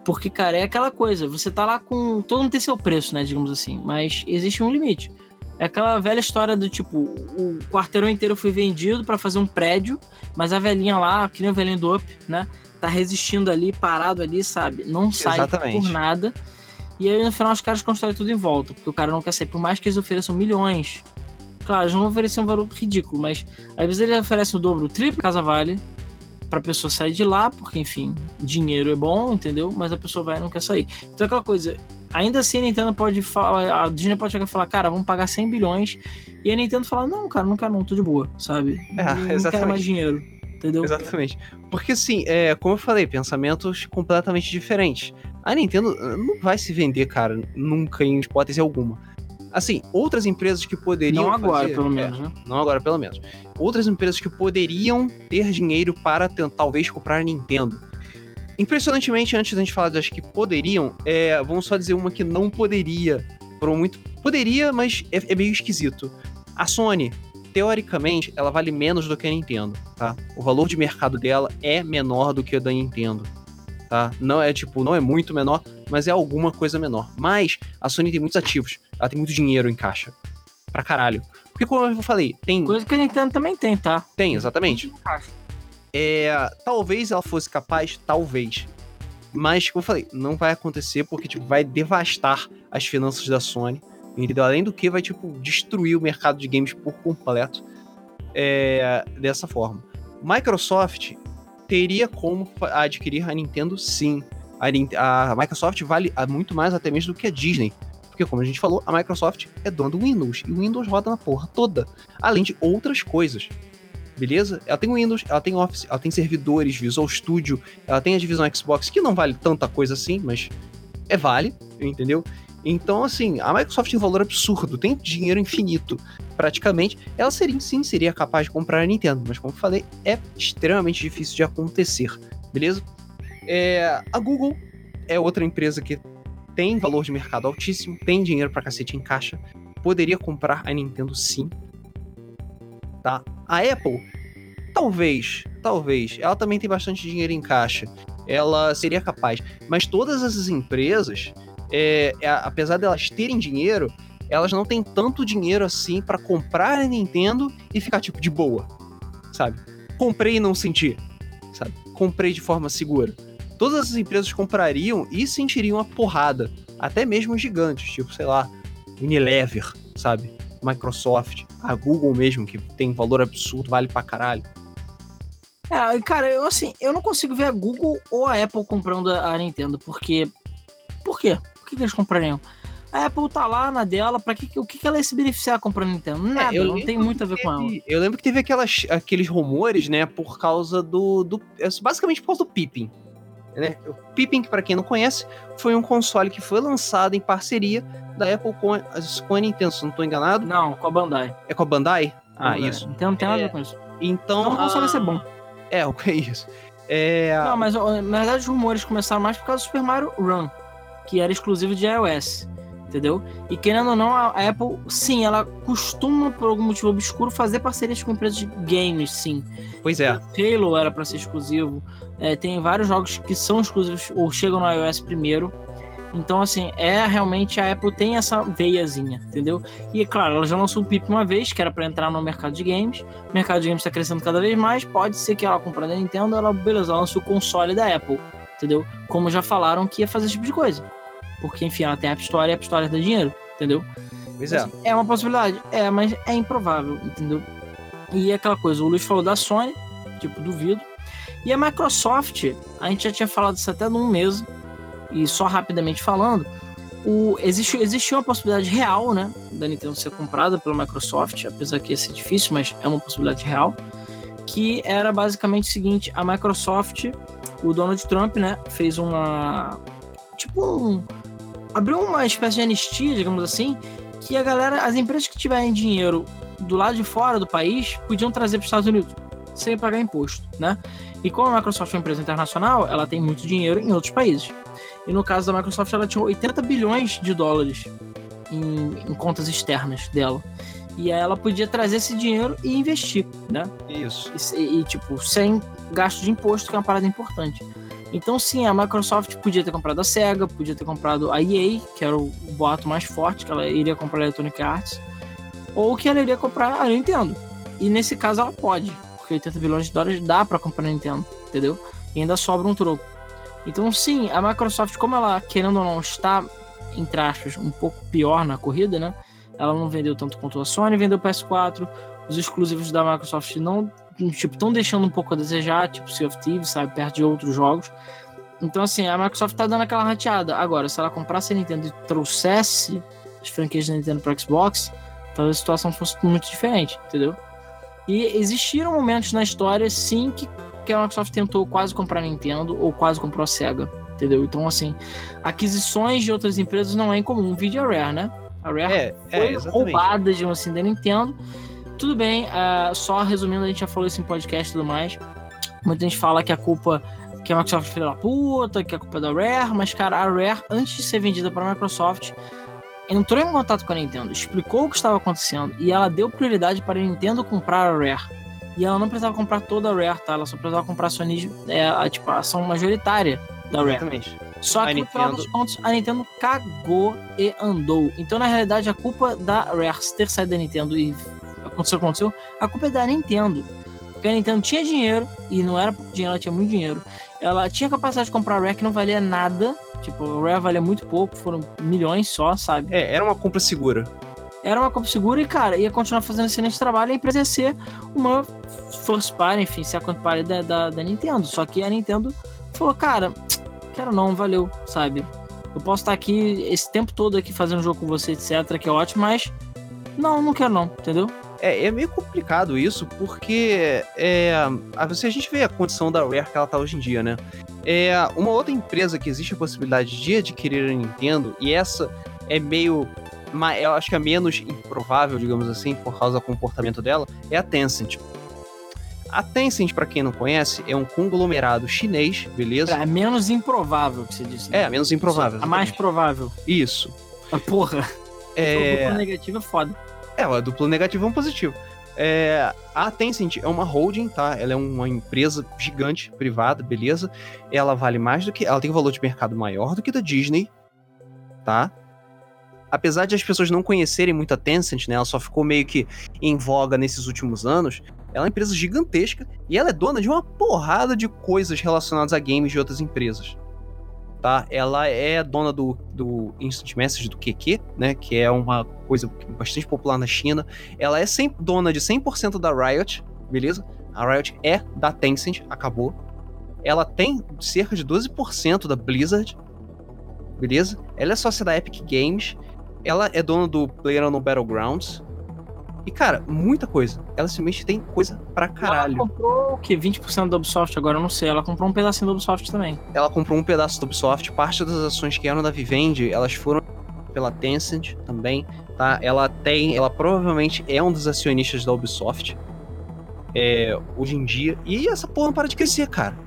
Porque, cara, é aquela coisa, você tá lá com. Todo mundo tem seu preço, né? Digamos assim. Mas existe um limite. É aquela velha história do tipo, o quarteirão inteiro foi vendido para fazer um prédio, mas a velhinha lá, que nem o velhinho do Up, né? Tá resistindo ali, parado ali, sabe? Não sai Exatamente. por nada. E aí no final os caras constroem tudo em volta, porque o cara não quer sair, por mais que eles ofereçam milhões. Claro, eles não vão oferecer um valor ridículo, mas às vezes eles oferecem o dobro, o triplo casa vale, pra pessoa sair de lá, porque, enfim, dinheiro é bom, entendeu? Mas a pessoa vai e não quer sair. Então, aquela coisa, ainda assim a Nintendo pode falar, a Disney pode chegar e falar, cara, vamos pagar 100 bilhões, e a Nintendo fala, não, cara, não quero não, tô de boa, sabe? É, não, não quero mais dinheiro. Entendeu? Exatamente. Porque assim, é, como eu falei, pensamentos completamente diferentes. A Nintendo uh, não vai se vender, cara, nunca em hipótese alguma. Assim, outras empresas que poderiam. Não agora, fazer, pelo menos, é, né? Não agora, pelo menos. Outras empresas que poderiam ter dinheiro para tentar, talvez comprar a Nintendo. Impressionantemente, antes da gente falar das que poderiam, é, vamos só dizer uma que não poderia. Por muito. Poderia, mas é, é meio esquisito. A Sony, teoricamente, ela vale menos do que a Nintendo, tá? O valor de mercado dela é menor do que o da Nintendo tá? Não é tipo, não é muito menor, mas é alguma coisa menor. Mas a Sony tem muitos ativos, ela tem muito dinheiro em caixa. Pra caralho. Porque como eu falei, tem. Coisa que a Nintendo também tem, tá? Tem, exatamente. É, talvez ela fosse capaz, talvez. Mas, como eu falei, não vai acontecer porque tipo, vai devastar as finanças da Sony. Entendeu? Além do que, vai tipo, destruir o mercado de games por completo. É, dessa forma. Microsoft teria como adquirir a Nintendo sim. A, a Microsoft vale muito mais até mesmo do que a Disney. Porque, como a gente falou, a Microsoft é dona do Windows. E o Windows roda na porra toda. Além de outras coisas. Beleza? Ela tem Windows, ela tem Office, ela tem servidores, Visual Studio, ela tem a divisão Xbox, que não vale tanta coisa assim, mas é vale, entendeu? Então, assim, a Microsoft tem um valor absurdo, tem dinheiro infinito, praticamente. Ela seria, sim, seria capaz de comprar a Nintendo, mas como eu falei, é extremamente difícil de acontecer, beleza? É, a Google é outra empresa que tem valor de mercado altíssimo, tem dinheiro pra cacete em caixa, poderia comprar a Nintendo sim. Tá? A Apple, talvez, talvez, ela também tem bastante dinheiro em caixa. Ela seria capaz. Mas todas essas empresas, é, é, apesar delas terem dinheiro, elas não têm tanto dinheiro assim para comprar a Nintendo e ficar tipo de boa, sabe? Comprei e não senti, sabe? Comprei de forma segura. Todas essas empresas comprariam e sentiriam a porrada, até mesmo gigantes, tipo, sei lá, Unilever, sabe? Microsoft, a Google mesmo, que tem valor absurdo, vale pra caralho. É, cara, eu assim, eu não consigo ver a Google ou a Apple comprando a Nintendo, porque. Por quê? Por que, que eles comprariam? A Apple tá lá na dela, pra que, o que, que ela ia se beneficiar comprando Nintendo? É, Nada, é, não tem muito a ver teve, com ela. Eu lembro que teve aquelas, aqueles rumores, né, por causa do, do. É, basicamente por causa do Pippin. Né? O Pippin, para quem não conhece, foi um console que foi lançado em parceria da Apple com a, com a Nintendo, se não tô enganado. Não, com a Bandai. É com a Bandai? Ah, Bandai. isso. Então não tem nada a ver com isso. Então. Então o console vai ser bom. É, o que é isso? É... Não, mas na verdade os rumores começaram mais por causa do Super Mario Run, que era exclusivo de iOS, entendeu? E querendo ou não, a Apple, sim, ela costuma, por algum motivo obscuro, fazer parcerias com empresas de games, sim. Pois é. O Halo era para ser exclusivo, é, tem vários jogos que são exclusivos ou chegam no iOS primeiro. Então, assim, é realmente a Apple tem essa veiazinha, entendeu? E, claro, ela já lançou o PIP uma vez, que era para entrar no mercado de games. O mercado de games está crescendo cada vez mais. Pode ser que ela comprando a Nintendo, ela, beleza, ela lança o console da Apple, entendeu? Como já falaram que ia fazer esse tipo de coisa. Porque, enfim, ela tem a App Store e a App Store dá dinheiro, entendeu? Pois é. É uma possibilidade, é, mas é improvável, entendeu? E é aquela coisa, o Luiz falou da Sony, tipo, duvido. E a Microsoft, a gente já tinha falado isso até num mês, e só rapidamente falando, o, existe, existe uma possibilidade real, né, da Nintendo ser comprada pela Microsoft, apesar que ia ser difícil, mas é uma possibilidade real, que era basicamente o seguinte, a Microsoft, o Donald Trump, né, fez uma, tipo um, abriu uma espécie de anistia, digamos assim, que a galera, as empresas que tiverem dinheiro do lado de fora do país, podiam trazer para os Estados Unidos sem pagar imposto, né? E como a Microsoft é uma empresa internacional, ela tem muito dinheiro em outros países. E no caso da Microsoft, ela tinha 80 bilhões de dólares em, em contas externas dela. E aí ela podia trazer esse dinheiro e investir, né? Isso. E, e, tipo, sem gasto de imposto, que é uma parada importante. Então, sim, a Microsoft podia ter comprado a Sega, podia ter comprado a EA, que era o boato mais forte, que ela iria comprar a Electronic Arts, ou que ela iria comprar a Nintendo. E nesse caso ela pode, porque 80 bilhões de dólares dá para comprar a Nintendo, entendeu? E ainda sobra um troco. Então, sim, a Microsoft, como ela, querendo ou não, está, entre aspas, um pouco pior na corrida, né? Ela não vendeu tanto quanto a Sony, vendeu o PS4. Os exclusivos da Microsoft não, tipo, estão deixando um pouco a desejar, tipo Sea of Thieves, sabe? Perto de outros jogos. Então, assim, a Microsoft tá dando aquela rateada. Agora, se ela comprasse a Nintendo e trouxesse as franquias da Nintendo para Xbox, talvez a situação fosse muito diferente, entendeu? E existiram momentos na história, sim, que que a Microsoft tentou quase comprar a Nintendo ou quase comprou a Sega, entendeu? Então, assim, aquisições de outras empresas não é incomum. Vídeo a Rare, né? A Rare é, foi é, roubada, de assim, da Nintendo. Tudo bem, uh, só resumindo, a gente já falou isso em podcast e tudo mais. Muita gente fala que a culpa que a Microsoft fez da puta, que a culpa é da Rare, mas, cara, a Rare, antes de ser vendida para a Microsoft, entrou em contato com a Nintendo, explicou o que estava acontecendo e ela deu prioridade para a Nintendo comprar a Rare. E ela não precisava comprar toda a Rare, tá? Ela só precisava comprar acionismo, é, a, tipo, a ação majoritária da Rare. Exatamente. Só que, no final dos contos, a Nintendo cagou e andou. Então, na realidade, a culpa da Rare ter saído da Nintendo e aconteceu o aconteceu, a culpa é da Nintendo. Porque a Nintendo tinha dinheiro, e não era pouco dinheiro, ela tinha muito dinheiro. Ela tinha capacidade de comprar Rare que não valia nada. Tipo, a Rare valia muito pouco, foram milhões só, sabe? É, era uma compra segura era uma compra segura e, cara, ia continuar fazendo excelente trabalho e a empresa ia ser uma first party, enfim, a party da, da, da, Nintendo. Só que a Nintendo falou, cara, quero não, valeu, sabe? Eu posso estar aqui esse tempo todo aqui fazendo jogo com você, etc, que é ótimo, mas não, não quero não, entendeu? É, é meio complicado isso, porque é, a, se a gente vê a condição da Rare que ela tá hoje em dia, né? É, uma outra empresa que existe a possibilidade de adquirir a Nintendo, e essa é meio eu acho que a menos improvável, digamos assim, por causa do comportamento dela, é a Tencent. a Tencent, pra quem não conhece, é um conglomerado chinês, beleza? É menos improvável que você disse. né? É, menos improvável. A mais provável. Isso. Ah, Porra. É... Negativa é foda. É, o duplo negativo é um positivo. É, a Tencent é uma holding, tá? Ela é uma empresa gigante, privada, beleza? Ela vale mais do que. Ela tem um valor de mercado maior do que da Disney, tá? Apesar de as pessoas não conhecerem muito a Tencent, né? Ela só ficou meio que em voga nesses últimos anos. Ela é uma empresa gigantesca e ela é dona de uma porrada de coisas relacionadas a games de outras empresas. Tá? Ela é dona do, do Instant Message do QQ, né? Que é uma coisa bastante popular na China. Ela é 100 dona de 100% da Riot, beleza? A Riot é da Tencent, acabou. Ela tem cerca de 12% da Blizzard, beleza? Ela é sócia da Epic Games. Ela é dona do PlayerUnknown Battlegrounds. E, cara, muita coisa. Ela simplesmente tem coisa pra caralho. Ela comprou o quê? 20% da Ubisoft? Agora eu não sei. Ela comprou um pedacinho da Ubisoft também. Ela comprou um pedaço da Ubisoft, parte das ações que eram da Vivendi, elas foram pela Tencent também, tá? Ela tem, ela provavelmente é um dos acionistas da Ubisoft é, hoje em dia. E essa porra não para de crescer, cara.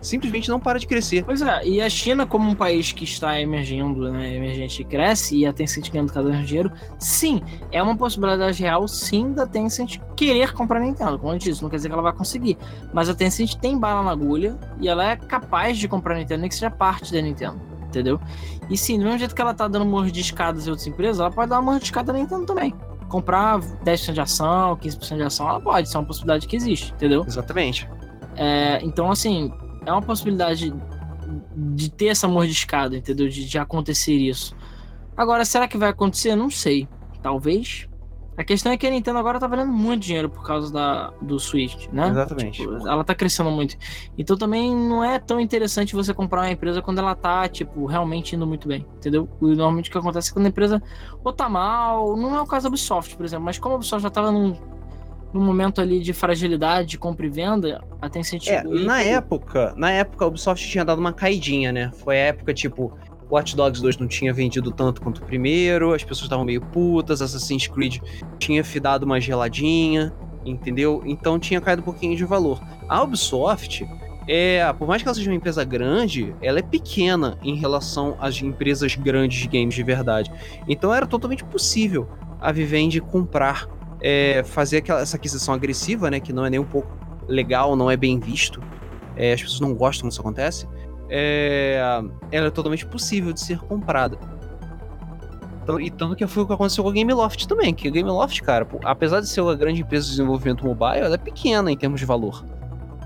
Simplesmente não para de crescer. Pois é, e a China, como um país que está emergindo, né, emergente cresce, e a Tencent ganhando cada vez mais dinheiro, sim, é uma possibilidade real, sim, da Tencent querer comprar a Nintendo. Como eu disse, não quer dizer que ela vai conseguir. Mas a Tencent tem bala na agulha e ela é capaz de comprar a Nintendo, nem que seja parte da Nintendo, entendeu? E sim, do mesmo jeito que ela tá dando mordiscadas em outras empresas, ela pode dar uma mordiscada na Nintendo também. Comprar 10% de ação, 15% de ação, ela pode, isso é uma possibilidade que existe, entendeu? Exatamente. É, então, assim, é uma possibilidade de ter essa mordiscada, entendeu? De, de acontecer isso. Agora, será que vai acontecer? Não sei. Talvez. A questão é que a Nintendo agora tá valendo muito dinheiro por causa da, do Switch, né? Exatamente. Tipo, ela tá crescendo muito. Então também não é tão interessante você comprar uma empresa quando ela tá, tipo, realmente indo muito bem, entendeu? E normalmente o que acontece é quando a empresa ou tá mal, não é o caso da Ubisoft, por exemplo, mas como a Ubisoft já tava num, num momento ali de fragilidade, de compra e venda, a Tencent É, e na pegou. época, na época a Ubisoft tinha dado uma caidinha, né? Foi a época, tipo, Watch Dogs 2 não tinha vendido tanto quanto o primeiro, as pessoas estavam meio putas, Assassin's Creed tinha dado uma geladinha, entendeu? Então tinha caído um pouquinho de valor. A Ubisoft, é, por mais que ela seja uma empresa grande, ela é pequena em relação às empresas grandes de games de verdade. Então era totalmente possível a Vivendi comprar, é, fazer aquela, essa aquisição agressiva, né? Que não é nem um pouco legal, não é bem visto. É, as pessoas não gostam quando isso acontece. É, ela é totalmente possível de ser comprada. Então, e tanto que foi o que aconteceu com a Gameloft também, que a Gameloft, cara, apesar de ser uma grande empresa de desenvolvimento mobile, ela é pequena em termos de valor,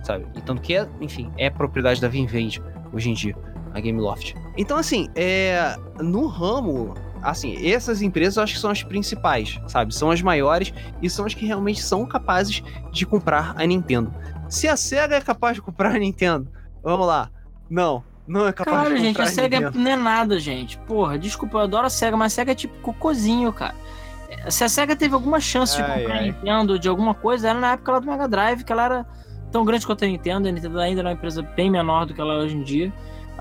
sabe? E tanto que é, enfim, é propriedade da Vivendi hoje em dia, a Gameloft. Então, assim, é, no ramo, assim, essas empresas eu acho que são as principais, sabe? São as maiores e são as que realmente são capazes de comprar a Nintendo. Se a SEGA é capaz de comprar a Nintendo, vamos lá. Não, não é capaz Caralho, de gente, comprar a SEGA Nintendo. não é nada, gente. Porra, desculpa, eu adoro a SEGA, mas a SEGA é tipo cocôzinho, cara. Se a SEGA teve alguma chance de Ai, comprar a ai. Nintendo de alguma coisa, era na época lá do Mega Drive, que ela era tão grande quanto a Nintendo. A Nintendo ainda era uma empresa bem menor do que ela é hoje em dia.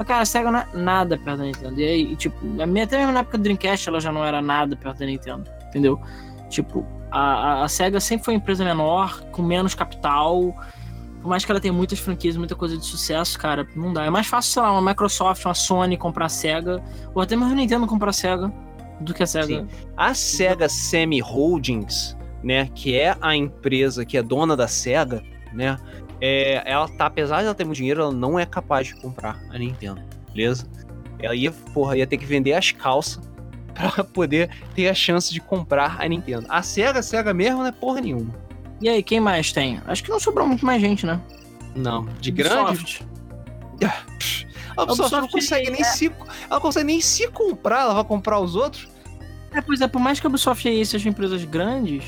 Mas, cara, a SEGA não é nada perto da Nintendo. E aí, tipo, até mesmo na época do Dreamcast ela já não era nada perto da Nintendo, entendeu? Tipo, a, a, a SEGA sempre foi uma empresa menor, com menos capital. Por mais que ela tenha muitas franquias, muita coisa de sucesso, cara, não dá. É mais fácil, sei lá, uma Microsoft, uma Sony comprar a SEGA, ou até mesmo a Nintendo comprar a SEGA, do que a SEGA. Sim. A Sega Semi Holdings, né, que é a empresa que é dona da Sega, né, é, ela tá, apesar de ela ter muito dinheiro, ela não é capaz de comprar a Nintendo, beleza? Ela ia, porra, ia ter que vender as calças pra poder ter a chance de comprar a Nintendo. A Sega, a Sega mesmo, não é porra nenhuma. E aí, quem mais tem? Acho que não sobrou muito mais gente, né? Não, de grande. A Ubisoft não consegue nem é- se. Ela consegue nem se comprar, ela vai comprar os outros. É, pois é, por mais que a Ubisoft e a EA sejam empresas grandes,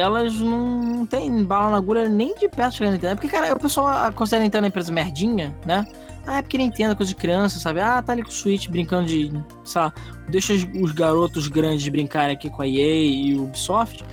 elas não, têm bala na agulha nem de perto de Nintendo. É porque, cara, o pessoal considera a Nintendo uma empresa merdinha, né? Ah, é porque Nintendo é coisa de criança, sabe? Ah, tá ali com o Switch brincando de. Sei lá, deixa os, os garotos grandes brincarem aqui com a EA e o Ubisoft.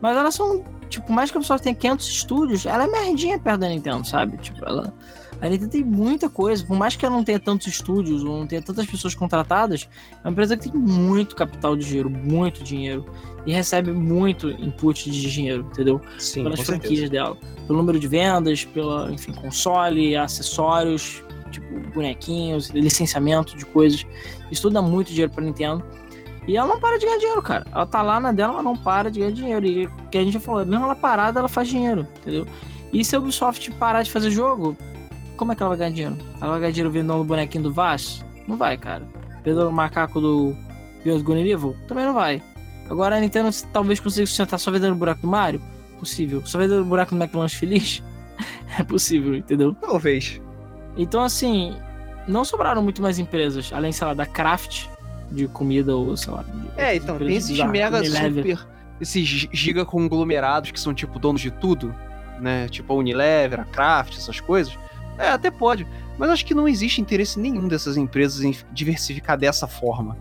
Mas elas são, tipo, mais que a Ubisoft tenha 500 estúdios, ela é merdinha perto da Nintendo, sabe? Tipo, ela. A Nintendo tem muita coisa, por mais que ela não tenha tantos estúdios ou não tenha tantas pessoas contratadas, é uma empresa que tem muito capital de dinheiro, muito dinheiro, e recebe muito input de dinheiro, entendeu? Sim, Pelas franquias certeza. dela. Pelo número de vendas, pela, enfim, console, acessórios, tipo, bonequinhos, licenciamento de coisas. Isso tudo dá muito dinheiro pra Nintendo. E ela não para de ganhar dinheiro, cara. Ela tá lá na dela, ela não para de ganhar dinheiro. E que a gente já falou, mesmo ela parada, ela faz dinheiro, entendeu? E se a Ubisoft parar de fazer jogo, como é que ela vai ganhar dinheiro? Ela vai ganhar dinheiro vendendo o bonequinho do Vaz? Não vai, cara. Vendendo o macaco do Beyond Good Evil? Também não vai. Agora a Nintendo talvez consiga sustentar só vendendo o buraco do Mario? Possível. Só vendendo o buraco do McLanche Feliz? é possível, entendeu? Talvez. Então, assim, não sobraram muito mais empresas, além, sei lá, da Kraft, de comida ou, sei lá. de É, então, tem esses mega Unilever. super. Esses gi- giga conglomerados que são tipo donos de tudo, né? Tipo a Unilever, a Kraft, essas coisas. É, até pode. Mas acho que não existe interesse nenhum dessas empresas em diversificar dessa forma.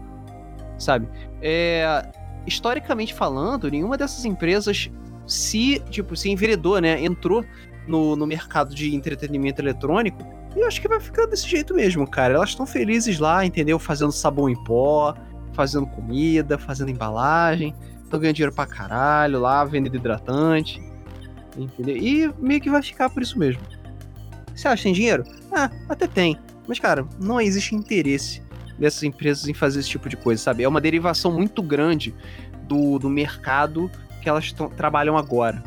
Sabe? É, historicamente falando, nenhuma dessas empresas se, tipo, se enveredou, né? Entrou no, no mercado de entretenimento eletrônico. E eu acho que vai ficar desse jeito mesmo, cara. Elas estão felizes lá, entendeu? Fazendo sabão em pó, fazendo comida, fazendo embalagem. Estão ganhando dinheiro pra caralho lá, vendendo hidratante. Entendeu? E meio que vai ficar por isso mesmo. Você acha que tem dinheiro? Ah, até tem. Mas, cara, não existe interesse dessas empresas em fazer esse tipo de coisa, sabe? É uma derivação muito grande do, do mercado que elas trabalham agora,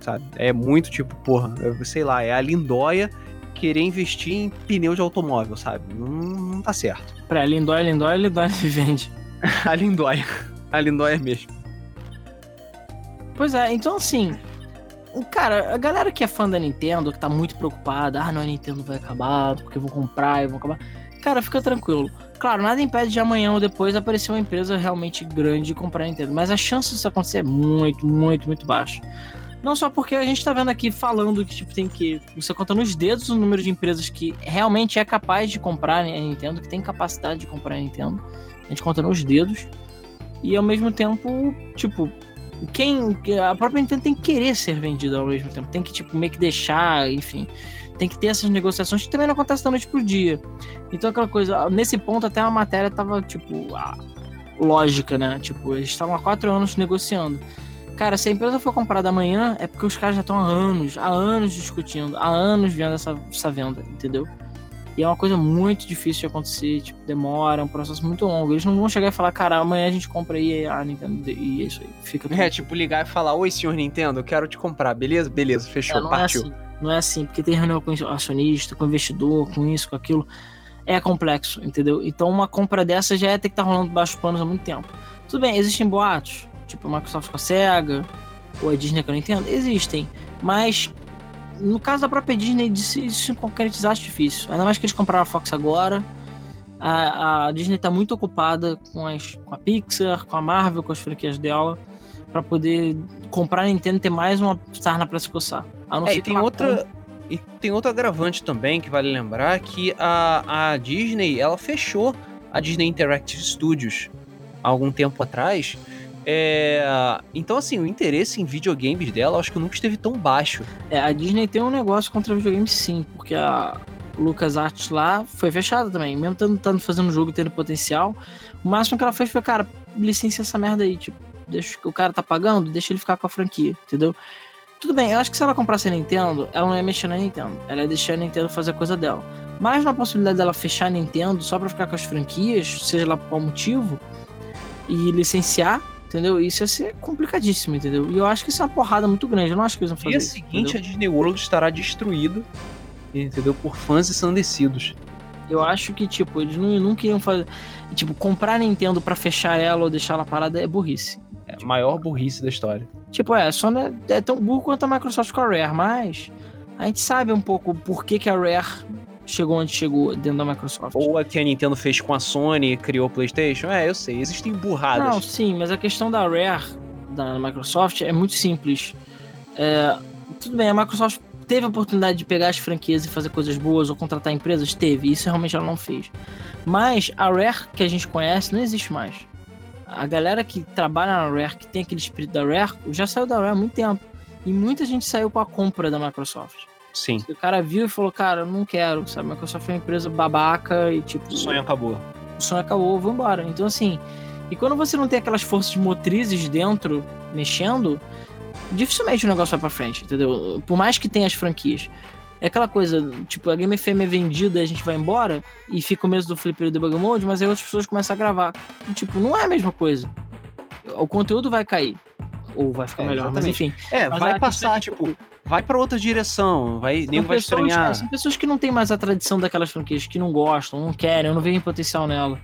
sabe? É muito tipo, porra, é, sei lá, é a lindóia querer investir em pneu de automóvel, sabe? Não, não tá certo. Pra Lindóia, Lindóia, Lindóia vende. A lindóia. A lindóia mesmo. Pois é, então assim. Cara, a galera que é fã da Nintendo, que tá muito preocupada, ah, não, a Nintendo vai acabar, porque eu vou comprar, eu vou acabar. Cara, fica tranquilo. Claro, nada impede de amanhã ou depois aparecer uma empresa realmente grande e comprar a Nintendo. Mas a chance disso acontecer é muito, muito, muito baixa. Não só porque a gente tá vendo aqui falando que, tipo, tem que. Você conta nos dedos o número de empresas que realmente é capaz de comprar a Nintendo, que tem capacidade de comprar a Nintendo. A gente conta nos dedos. E ao mesmo tempo, tipo, quem. A própria Nintendo tem que querer ser vendida ao mesmo tempo. Tem que, tipo, meio que deixar, enfim. Tem que ter essas negociações que também não acontece da noite pro dia. Então aquela coisa, nesse ponto até a matéria tava, tipo, a- lógica, né? Tipo, eles estavam há quatro anos negociando. Cara, se a empresa for comprada amanhã, é porque os caras já estão há anos, há anos discutindo, há anos vendo essa, essa venda, entendeu? E é uma coisa muito difícil de acontecer, tipo, demora, é um processo muito longo. Eles não vão chegar e falar, cara, amanhã a gente compra aí a Nintendo e é isso aí. Fica tudo É, tipo, ligar e falar, oi, senhor Nintendo, eu quero te comprar, beleza? Beleza, fechou, É, não partiu. é assim. Não é assim, porque tem reunião com acionista, com investidor, com isso, com aquilo. É complexo, entendeu? Então uma compra dessa já é ter que estar rolando baixo panos há muito tempo. Tudo bem, existem boatos, tipo a Microsoft com a SEGA, ou a Disney com a Nintendo, existem. Mas no caso da própria Disney, se, de se concretizar acho difícil. Ainda mais que eles compraram a Fox agora. A, a Disney tá muito ocupada com, as, com a Pixar, com a Marvel, com as franquias dela, para poder comprar a Nintendo e ter mais uma sarna pra se coçar. A não É, ser e tem outra. E tem outro agravante também que vale lembrar que a, a Disney ela fechou a Disney Interactive Studios há algum tempo atrás. É, então, assim, o interesse em videogames dela acho que nunca esteve tão baixo. É, a Disney tem um negócio contra videogames sim, porque a LucasArts lá foi fechada também. Mesmo tendo fazendo jogo e tendo potencial, o máximo que ela fez foi, cara, licencia essa merda aí, tipo, deixa o cara tá pagando, deixa ele ficar com a franquia, entendeu? Tudo bem, eu acho que se ela comprasse a Nintendo, ela não ia mexer na Nintendo. Ela ia deixar a Nintendo fazer a coisa dela. Mas na possibilidade dela fechar a Nintendo só pra ficar com as franquias, seja lá por qual motivo, e licenciar, entendeu? Isso ia ser complicadíssimo, entendeu? E eu acho que isso é uma porrada muito grande. Eu não acho que eles vão fazer dia isso, seguinte, entendeu? a Disney World estará destruída, entendeu? Por fãs ensandecidos. Eu acho que, tipo, eles não, não queriam fazer. Tipo, comprar a Nintendo pra fechar ela ou deixar ela parada é burrice. É a maior burrice da história. Tipo, é, só é, é tão burro quanto a Microsoft com a Rare, mas a gente sabe um pouco por que, que a Rare chegou onde chegou dentro da Microsoft. Ou a que a Nintendo fez com a Sony e criou o PlayStation. É, eu sei, existem burradas. Não, sim, mas a questão da Rare, da Microsoft, é muito simples. É, tudo bem, a Microsoft teve a oportunidade de pegar as franquias e fazer coisas boas ou contratar empresas? Teve, isso realmente ela não fez. Mas a Rare que a gente conhece não existe mais. A galera que trabalha na Rare, que tem aquele espírito da Rare, já saiu da Rare há muito tempo. E muita gente saiu com a compra da Microsoft. Sim. O cara viu e falou, cara, não quero, sabe? A Microsoft foi uma empresa babaca e tipo. O sonho acabou. O sonho acabou, vou embora. Então, assim. E quando você não tem aquelas forças motrizes dentro mexendo, dificilmente o negócio vai pra frente, entendeu? Por mais que tenha as franquias. É aquela coisa, tipo, a Game FM é vendida e a gente vai embora e fica o mesmo do Flipper e do Debug Mode, mas aí outras pessoas começam a gravar. E, tipo, não é a mesma coisa. O conteúdo vai cair. Ou vai ficar É, melhor, mas enfim. É, Mas vai a passar, é tipo, vai pra outra direção, vai, nem vai pessoas, estranhar. são pessoas que não têm mais a tradição daquelas franquias, que não gostam, não querem, não veem potencial nela.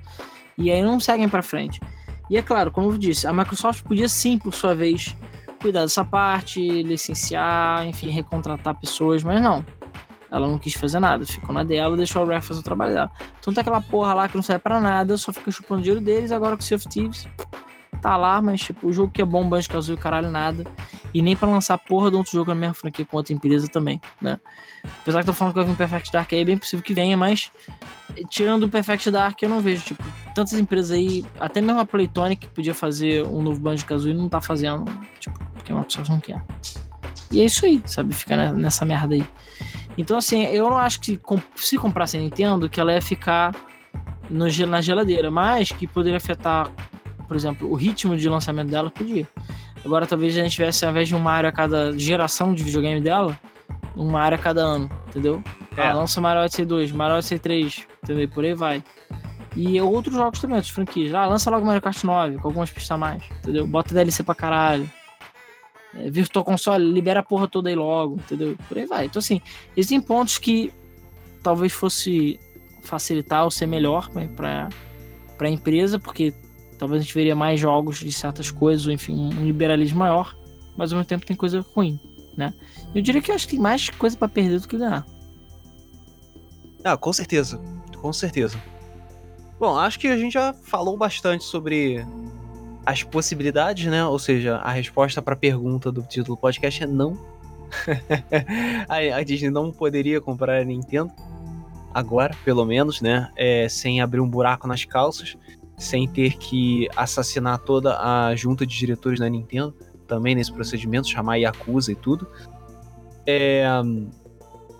E aí não seguem pra frente. E é claro, como eu disse, a Microsoft podia sim, por sua vez, cuidar dessa parte, licenciar, enfim, recontratar pessoas, mas não. Ela não quis fazer nada, ficou na dela, deixou a Rare fazer o trabalho dela. Então tem aquela porra lá que não serve pra nada, só fica chupando dinheiro deles, agora com o Sea of Thieves tá lá, mas tipo, o jogo que é bom, Banjo Kazooie, caralho, nada. E nem pra lançar porra de outro jogo na mesma franquia com outra empresa também, né? Apesar que tô falando que vai vir Perfect Dark aí, é bem possível que venha, mas tirando o Perfect Dark, eu não vejo, tipo, tantas empresas aí, até mesmo a Playtonic que podia fazer um novo Banjo Kazooie não tá fazendo, tipo, porque a Microsoft não quer. E é isso aí, sabe? Ficar ne- nessa merda aí. Então, assim, eu não acho que se comprasse a Nintendo, que ela ia ficar no, na geladeira, mas que poderia afetar, por exemplo, o ritmo de lançamento dela, podia. Agora, talvez a gente tivesse, ao invés de um Mario a cada geração de videogame dela, um Mario a cada ano, entendeu? É. Ah, lança Mario Odyssey 2, Mario Odyssey 3, entendeu? Por aí vai. E outros jogos também, outras franquias. Ah, lança logo Mario Kart 9, com algumas pistas a mais, entendeu? Bota DLC pra caralho. É, Virtual Console, libera a porra toda aí logo, entendeu? Por aí vai. Então, assim, existem pontos que talvez fosse facilitar ou ser melhor pra, pra empresa, porque talvez a gente veria mais jogos de certas coisas, ou enfim, um liberalismo maior, mas ao mesmo tempo tem coisa ruim, né? Eu diria que eu acho que tem mais coisa pra perder do que ganhar. Ah, com certeza. Com certeza. Bom, acho que a gente já falou bastante sobre as possibilidades, né? Ou seja, a resposta para a pergunta do título do podcast é não. a, a Disney não poderia comprar a Nintendo. Agora, pelo menos, né? É, sem abrir um buraco nas calças. Sem ter que assassinar toda a junta de diretores da Nintendo. Também nesse procedimento, chamar Yakuza e tudo. É,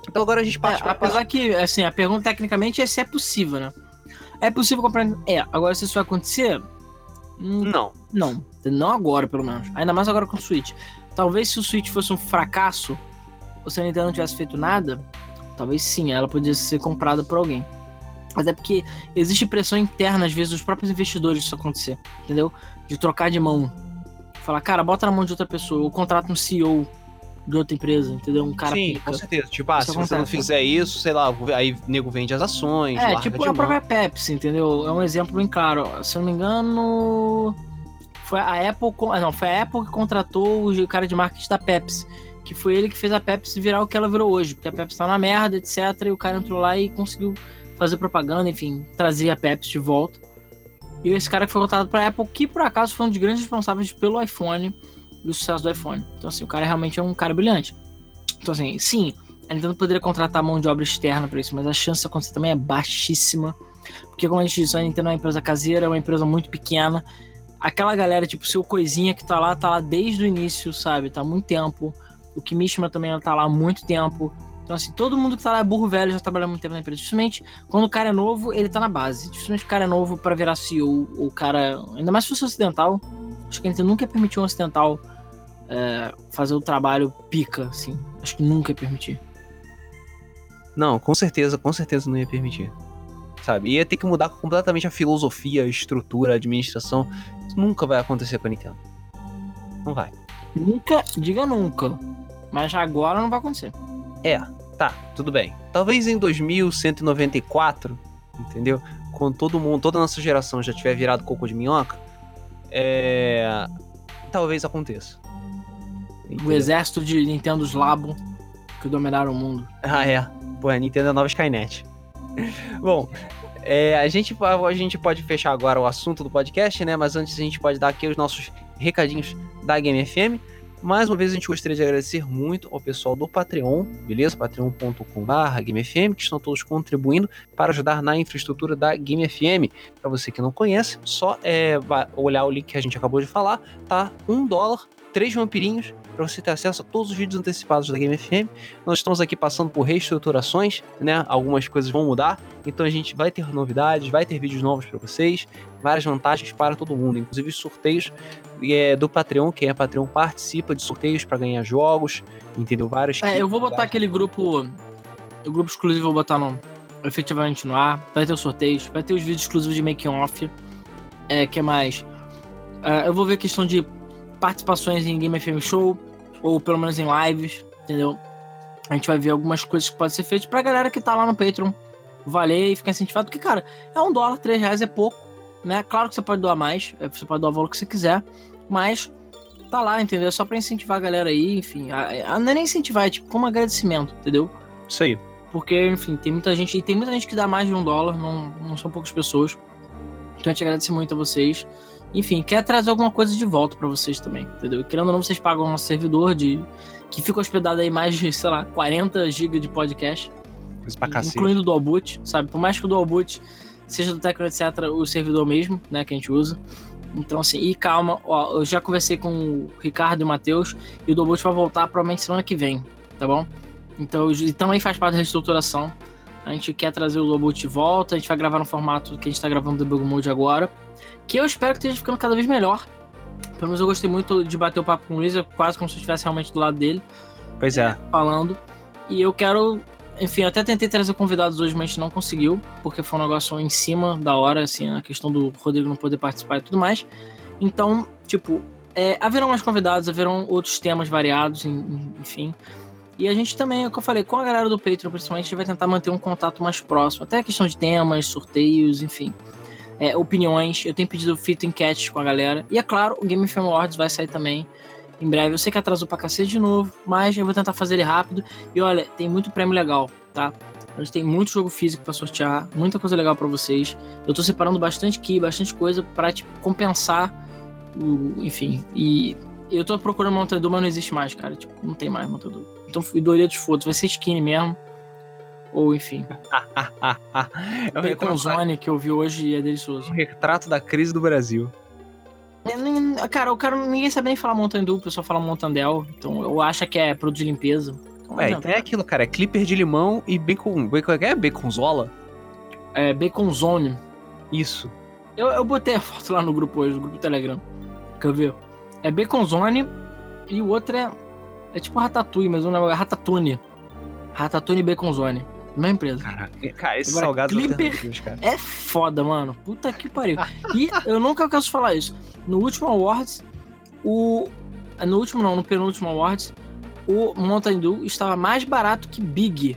Então agora a gente parte É, pra apesar que, assim, a pergunta tecnicamente é se é possível, né? É possível comprar. É, agora se isso vai acontecer. hum, Não. Não. Não agora, pelo menos. Ainda mais agora com o Switch. Talvez se o Switch fosse um fracasso, ou se a Nintendo não tivesse feito nada, talvez sim, ela podia ser comprada por alguém. Mas é porque existe pressão interna, às vezes, dos próprios investidores disso acontecer, entendeu? De trocar de mão. Falar, cara, bota na mão de outra pessoa, ou contrata um CEO de outra empresa, entendeu? Um cara Sim, pica. com certeza. Tipo, ah, Isso se você não acontece. fizer isso, sei lá, aí o nego vende as ações, É, tipo a própria Pepsi, entendeu? É um exemplo bem claro. Se eu não me engano, foi a Apple, ah, não, foi a Apple que contratou o cara de marketing da Pepsi, que foi ele que fez a Pepsi virar o que ela virou hoje, porque a Pepsi tá na merda, etc, e o cara entrou lá e conseguiu fazer propaganda, enfim, trazer a Pepsi de volta. E esse cara que foi contratado pra Apple, que por acaso foi um dos grandes responsáveis pelo iPhone, do sucesso do iPhone. Então assim, o cara realmente é um cara brilhante. Então assim, sim, a Nintendo poderia contratar mão de obra externa para isso, mas a chance de acontecer também é baixíssima. Porque, como a gente disse, a Nintendo é uma empresa caseira, é uma empresa muito pequena. Aquela galera, tipo, seu coisinha que tá lá, tá lá desde o início, sabe? Tá há muito tempo. O Kimishima também tá lá há muito tempo. Então, assim, todo mundo que tá lá é burro velho, já trabalha muito tempo na empresa. Dificilmente, quando o cara é novo, ele tá na base. Dificilmente o cara é novo para virar CEO, ou o cara. Ainda mais se fosse ocidental. Acho que a Nintendo nunca ia permitir um ocidental é, fazer o trabalho pica, assim. Acho que nunca ia permitir. Não, com certeza, com certeza não ia permitir. Sabe? Ia ter que mudar completamente a filosofia, a estrutura, a administração. Isso nunca vai acontecer com a Nintendo. Não vai. Nunca, diga nunca. Mas agora não vai acontecer. É, tá, tudo bem. Talvez em 2194, entendeu? Quando todo mundo, toda a nossa geração já tiver virado coco de minhoca, é. Talvez aconteça. O Entendeu? exército de Nintendos Labo que dominaram o mundo. Ah, é. Pô, a Nintendo é a nova Skynet. Bom, é, a, gente, a gente pode fechar agora o assunto do podcast, né? Mas antes a gente pode dar aqui os nossos recadinhos da Game FM. Mais uma vez a gente gostaria de agradecer muito ao pessoal do Patreon, beleza? patreon.com.br GameFM, que estão todos contribuindo para ajudar na infraestrutura da Game FM. Para você que não conhece, só é, olhar o link que a gente acabou de falar, tá? Um dólar três vampirinhos para você ter acesso a todos os vídeos antecipados da Game FM. Nós estamos aqui passando por reestruturações, né? Algumas coisas vão mudar, então a gente vai ter novidades, vai ter vídeos novos para vocês, várias vantagens para todo mundo, inclusive sorteios é, do Patreon. Quem é Patreon participa de sorteios para ganhar jogos, entendeu? Várias. É, eu vou botar aquele grupo, o grupo exclusivo, vou botar no, efetivamente no ar. Vai ter os sorteios, vai ter os vídeos exclusivos de making off. É, que mais? Uh, eu vou ver a questão de participações em Game FM Show, ou pelo menos em lives, entendeu? A gente vai ver algumas coisas que podem ser feitas pra galera que tá lá no Patreon valer e ficar incentivado, porque, cara, é um dólar, três reais é pouco, né? Claro que você pode doar mais, é, você pode doar o valor que você quiser, mas tá lá, entendeu? É só pra incentivar a galera aí, enfim. A, a, não é nem incentivar, é tipo como agradecimento, entendeu? Isso aí. Porque, enfim, tem muita gente, e tem muita gente que dá mais de um dólar, não, não são poucas pessoas. Então a gente agradece muito a vocês. Enfim, quer trazer alguma coisa de volta para vocês também, entendeu? Querendo ou não, vocês pagam um servidor de que fica hospedado aí mais de, sei lá, 40 GB de podcast. Pra incluindo o Dualboot, sabe? Por mais que o Dualboot seja do Tecno, etc., o servidor mesmo, né, que a gente usa. Então, assim, e calma, ó, eu já conversei com o Ricardo e o Matheus, e o Dualboot vai voltar provavelmente semana que vem, tá bom? Então, e também faz parte da reestruturação. A gente quer trazer o Dualboot de volta, a gente vai gravar no formato que a gente tá gravando do Bug Mode agora que eu espero que esteja ficando cada vez melhor. Pelo menos eu gostei muito de bater o papo com o Luiz, quase como se eu estivesse realmente do lado dele. Pois é. Falando. E eu quero. Enfim, até tentei trazer convidados hoje, mas não conseguiu, porque foi um negócio em cima da hora, assim, a questão do Rodrigo não poder participar e tudo mais. Então, tipo, é, haverão mais convidados, haverão outros temas variados, enfim. E a gente também, é o que eu falei, com a galera do Patreon, principalmente, a gente vai tentar manter um contato mais próximo. Até a questão de temas, sorteios, enfim é, opiniões. Eu tenho pedido fita enquete com a galera. E é claro, o Game FM Awards vai sair também em breve. Eu sei que atrasou pra cacete de novo, mas eu vou tentar fazer ele rápido. E olha, tem muito prêmio legal, tá? A gente tem muito jogo físico para sortear, muita coisa legal para vocês. Eu tô separando bastante key, bastante coisa para tipo, compensar o, enfim, e eu tô procurando montador, mas não existe mais, cara. Tipo, não tem mais montador. Então, e Doritos fotos, vai ser skin mesmo. Ou enfim. é o Bacon Zone que eu vi hoje e é delicioso. Um retrato da crise do Brasil. Cara, o cara ninguém sabe nem falar Montandu, o pessoal fala Montandel. Então eu acho que é produto de limpeza. Então, é, então é aquilo, cara. É clipper de limão e bacon. bacon é baconzola? É, bacon zone. Isso. Eu, eu botei a foto lá no grupo hoje, no grupo do Telegram. Quer ver? É bacon zone e o outro é. É tipo ratatouille, mas o nome é ratatouille. Ratatouille e bacon zone. Mesma empresa. Caraca, cara, esse Agora, salgado Clipper cara. é foda, mano. Puta que pariu. e eu nunca canso de falar isso. No último Awards, o. No último não, no penúltimo Awards, o Mountain Dew estava mais barato que Big.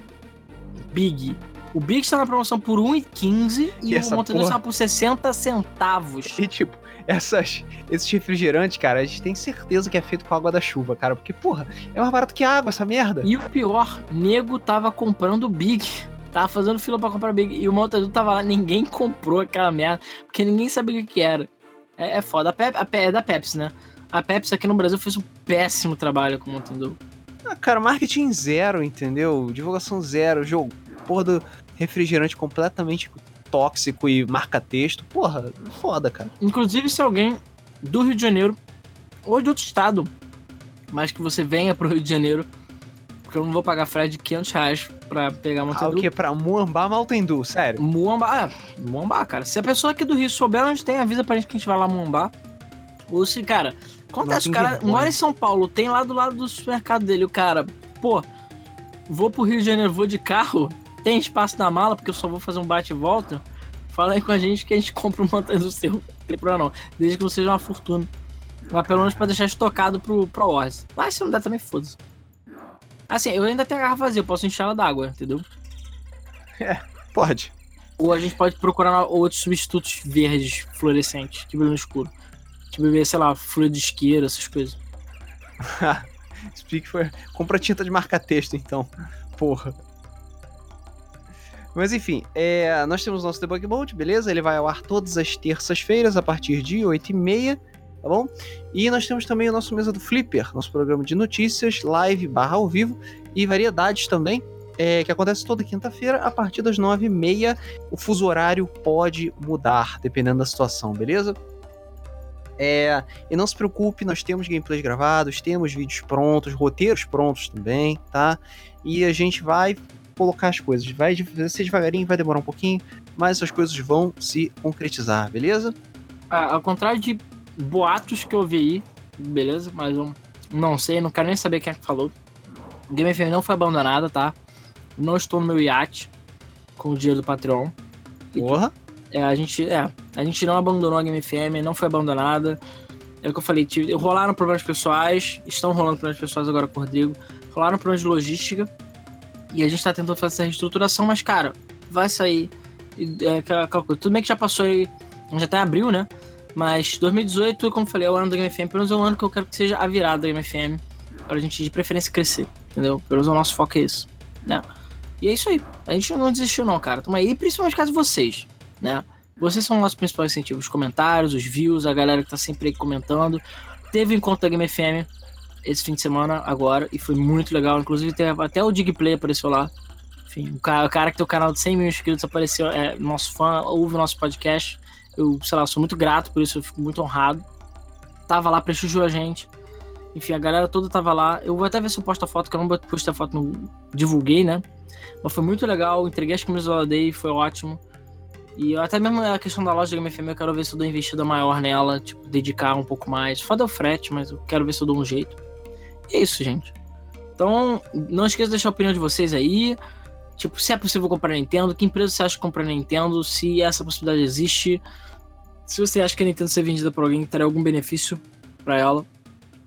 Big. O Big está na promoção por 1,15 e, e o Mountain Dew estava por 60 centavos. E tipo, essas, esses refrigerantes, cara, a gente tem certeza que é feito com água da chuva, cara. Porque, porra, é mais barato que água essa merda. E o pior, nego tava comprando Big. Tava fazendo fila para comprar Big. E o montador tava lá, ninguém comprou aquela merda. Porque ninguém sabia o que, era. É, é foda. A, Pep, a é da Pepsi, né? A Pepsi aqui no Brasil fez um péssimo trabalho com o montador. Ah, cara, marketing zero, entendeu? Divulgação zero. Jogo, porra do refrigerante completamente tóxico e marca-texto. Porra, foda, cara. Inclusive, se alguém do Rio de Janeiro ou de outro estado, mas que você venha pro Rio de Janeiro, porque eu não vou pagar frete de 500 reais pra pegar Mountain ah, o que? Pra Muambá Mountain Dew, sério? Muambá, é, Muambá, cara. Se a pessoa aqui do Rio souber onde tem, avisa pra gente que a gente vai lá Muambá. Ou se, cara, acontece, o cara mora em São Paulo, tem lá do lado do supermercado dele, o cara, pô, vou pro Rio de Janeiro, vou de carro, tem espaço na mala, porque eu só vou fazer um bate e volta, fala aí com a gente que a gente compra um montanha do seu. Não tem problema não. Desde que não seja uma fortuna. Mas pelo menos pra deixar estocado pro, pro Wars. Mas se não der também, foda-se. Assim, eu ainda tenho a garrafa vazia, eu posso encher ela d'água, entendeu? É, pode. Ou a gente pode procurar outros substitutos verdes, fluorescentes, que brilham no escuro. Tipo, beber, sei lá, fluido de isqueiro, essas coisas. Speak for... Compra tinta de marca-texto, então. Porra. Mas enfim, é, nós temos nosso Debug Mode, beleza? Ele vai ao ar todas as terças-feiras a partir de 8h30, tá bom? E nós temos também o nosso Mesa do Flipper, nosso programa de notícias, live, barra ao vivo e variedades também, é, que acontece toda quinta-feira a partir das 9h30. O fuso horário pode mudar, dependendo da situação, beleza? É, e não se preocupe, nós temos gameplays gravados, temos vídeos prontos, roteiros prontos também, tá? E a gente vai colocar as coisas. Vai ser devagarinho, vai demorar um pouquinho, mas as coisas vão se concretizar, beleza? Ah, ao contrário de boatos que eu vi aí, beleza? Mas eu não sei, não quero nem saber quem é que falou. Game FM não foi abandonada, tá? Não estou no meu iate com o dinheiro do Patreon. Porra! É, a gente, é, a gente não abandonou a Game FM, não foi abandonada. É o que eu falei, tive, rolaram problemas pessoais, estão rolando problemas pessoais agora com o Rodrigo, rolaram problemas de logística, e a gente tá tentando fazer essa reestruturação, mas, cara, vai sair. É. Tudo bem que já passou aí, já tá em abril, né? Mas 2018, como falei, é o ano da Game FM, pelo menos é o ano que eu quero que seja a virada da Game FM, pra gente de preferência crescer, entendeu? Pelo menos o nosso foco é isso, né? E é isso aí. A gente não desistiu, não, cara. Tamo aí, principalmente caso vocês né? Vocês são nossos principais incentivos, os comentários, os views, a galera que tá sempre aí comentando. Teve o encontro da Game FM esse fim de semana agora e foi muito legal. Inclusive, até o Digplay apareceu lá. Enfim, o cara, o cara que tem o canal de 100 mil inscritos apareceu, é nosso fã, ouve o nosso podcast. Eu, sei lá, sou muito grato por isso, eu fico muito honrado. Tava lá, prestigiou a gente. Enfim, a galera toda tava lá. Eu vou até ver se eu posto a foto, que eu não postei a foto, não divulguei, né? Mas foi muito legal, entreguei as camisas do Day, foi ótimo. E até mesmo a questão da loja da Game FM, eu quero ver se eu dou investida maior nela, tipo, dedicar um pouco mais. Foda o frete, mas eu quero ver se eu dou um jeito. E é isso, gente. Então, não esqueça de deixar a opinião de vocês aí. Tipo, se é possível comprar Nintendo, que empresa você acha que comprar Nintendo, se essa possibilidade existe. Se você acha que a Nintendo ser vendida por alguém terá algum benefício para ela.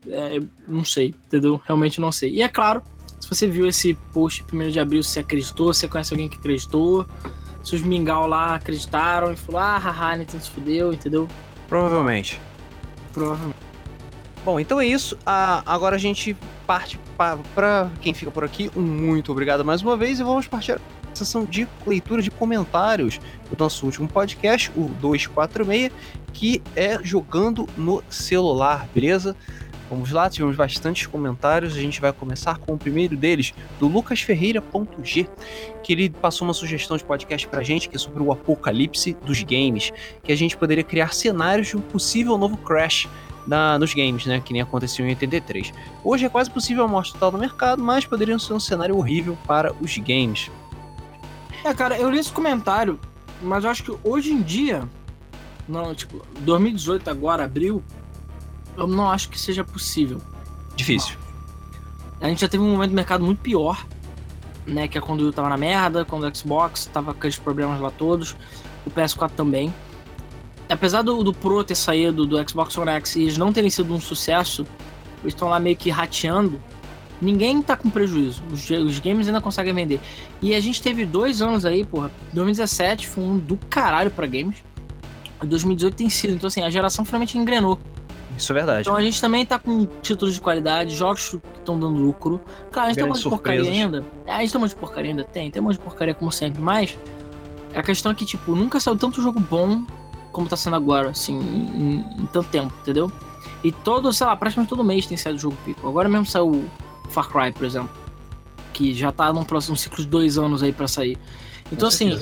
É, não sei, entendeu? Realmente não sei. E é claro, se você viu esse post 1 de abril, se você acreditou, se você conhece alguém que acreditou se os mingau lá acreditaram e falou, ah, haha, Nintendo se fudeu, entendeu? Provavelmente. Provavelmente. Bom, então é isso. Ah, agora a gente parte para quem fica por aqui. Um muito obrigado mais uma vez e vamos partir a sessão de leitura de comentários do nosso último podcast, o 246, que é jogando no celular, beleza? Vamos lá, tivemos bastantes comentários. A gente vai começar com o primeiro deles, do Lucas Ferreira.g, que ele passou uma sugestão de podcast pra gente, que é sobre o apocalipse dos games, que a gente poderia criar cenários de um possível novo crash na, nos games, né? Que nem aconteceu em 83. Hoje é quase possível a morte total no mercado, mas poderia ser um cenário horrível para os games. É, cara, eu li esse comentário, mas eu acho que hoje em dia, não, tipo, 2018 agora, abril, eu não acho que seja possível. Difícil. A gente já teve um momento do mercado muito pior, né? Que é quando o tava na merda, quando o Xbox tava com aqueles problemas lá todos, o PS4 também. Apesar do, do Pro ter saído do Xbox One X e eles não terem sido um sucesso, eles estão lá meio que rateando. Ninguém tá com prejuízo. Os, os, games ainda conseguem vender. E a gente teve dois anos aí, porra. 2017 foi um do caralho pra games. 2018 tem sido. Então, assim, a geração finalmente engrenou. Isso é verdade. Então a gente também tá com títulos de qualidade, jogos que estão dando lucro. Claro, a gente Grandes tem um monte de porcaria ainda. É, a gente tem um monte de porcaria ainda, tem, tem um monte de porcaria como sempre, mas a questão é que, tipo, nunca saiu tanto jogo bom como tá sendo agora, assim, em, em tanto tempo, entendeu? E todo, sei lá, praticamente todo mês tem saído jogo pico. Agora mesmo saiu o Far Cry, por exemplo. Que já tá num próximo ciclo de dois anos aí para sair. Então, assim,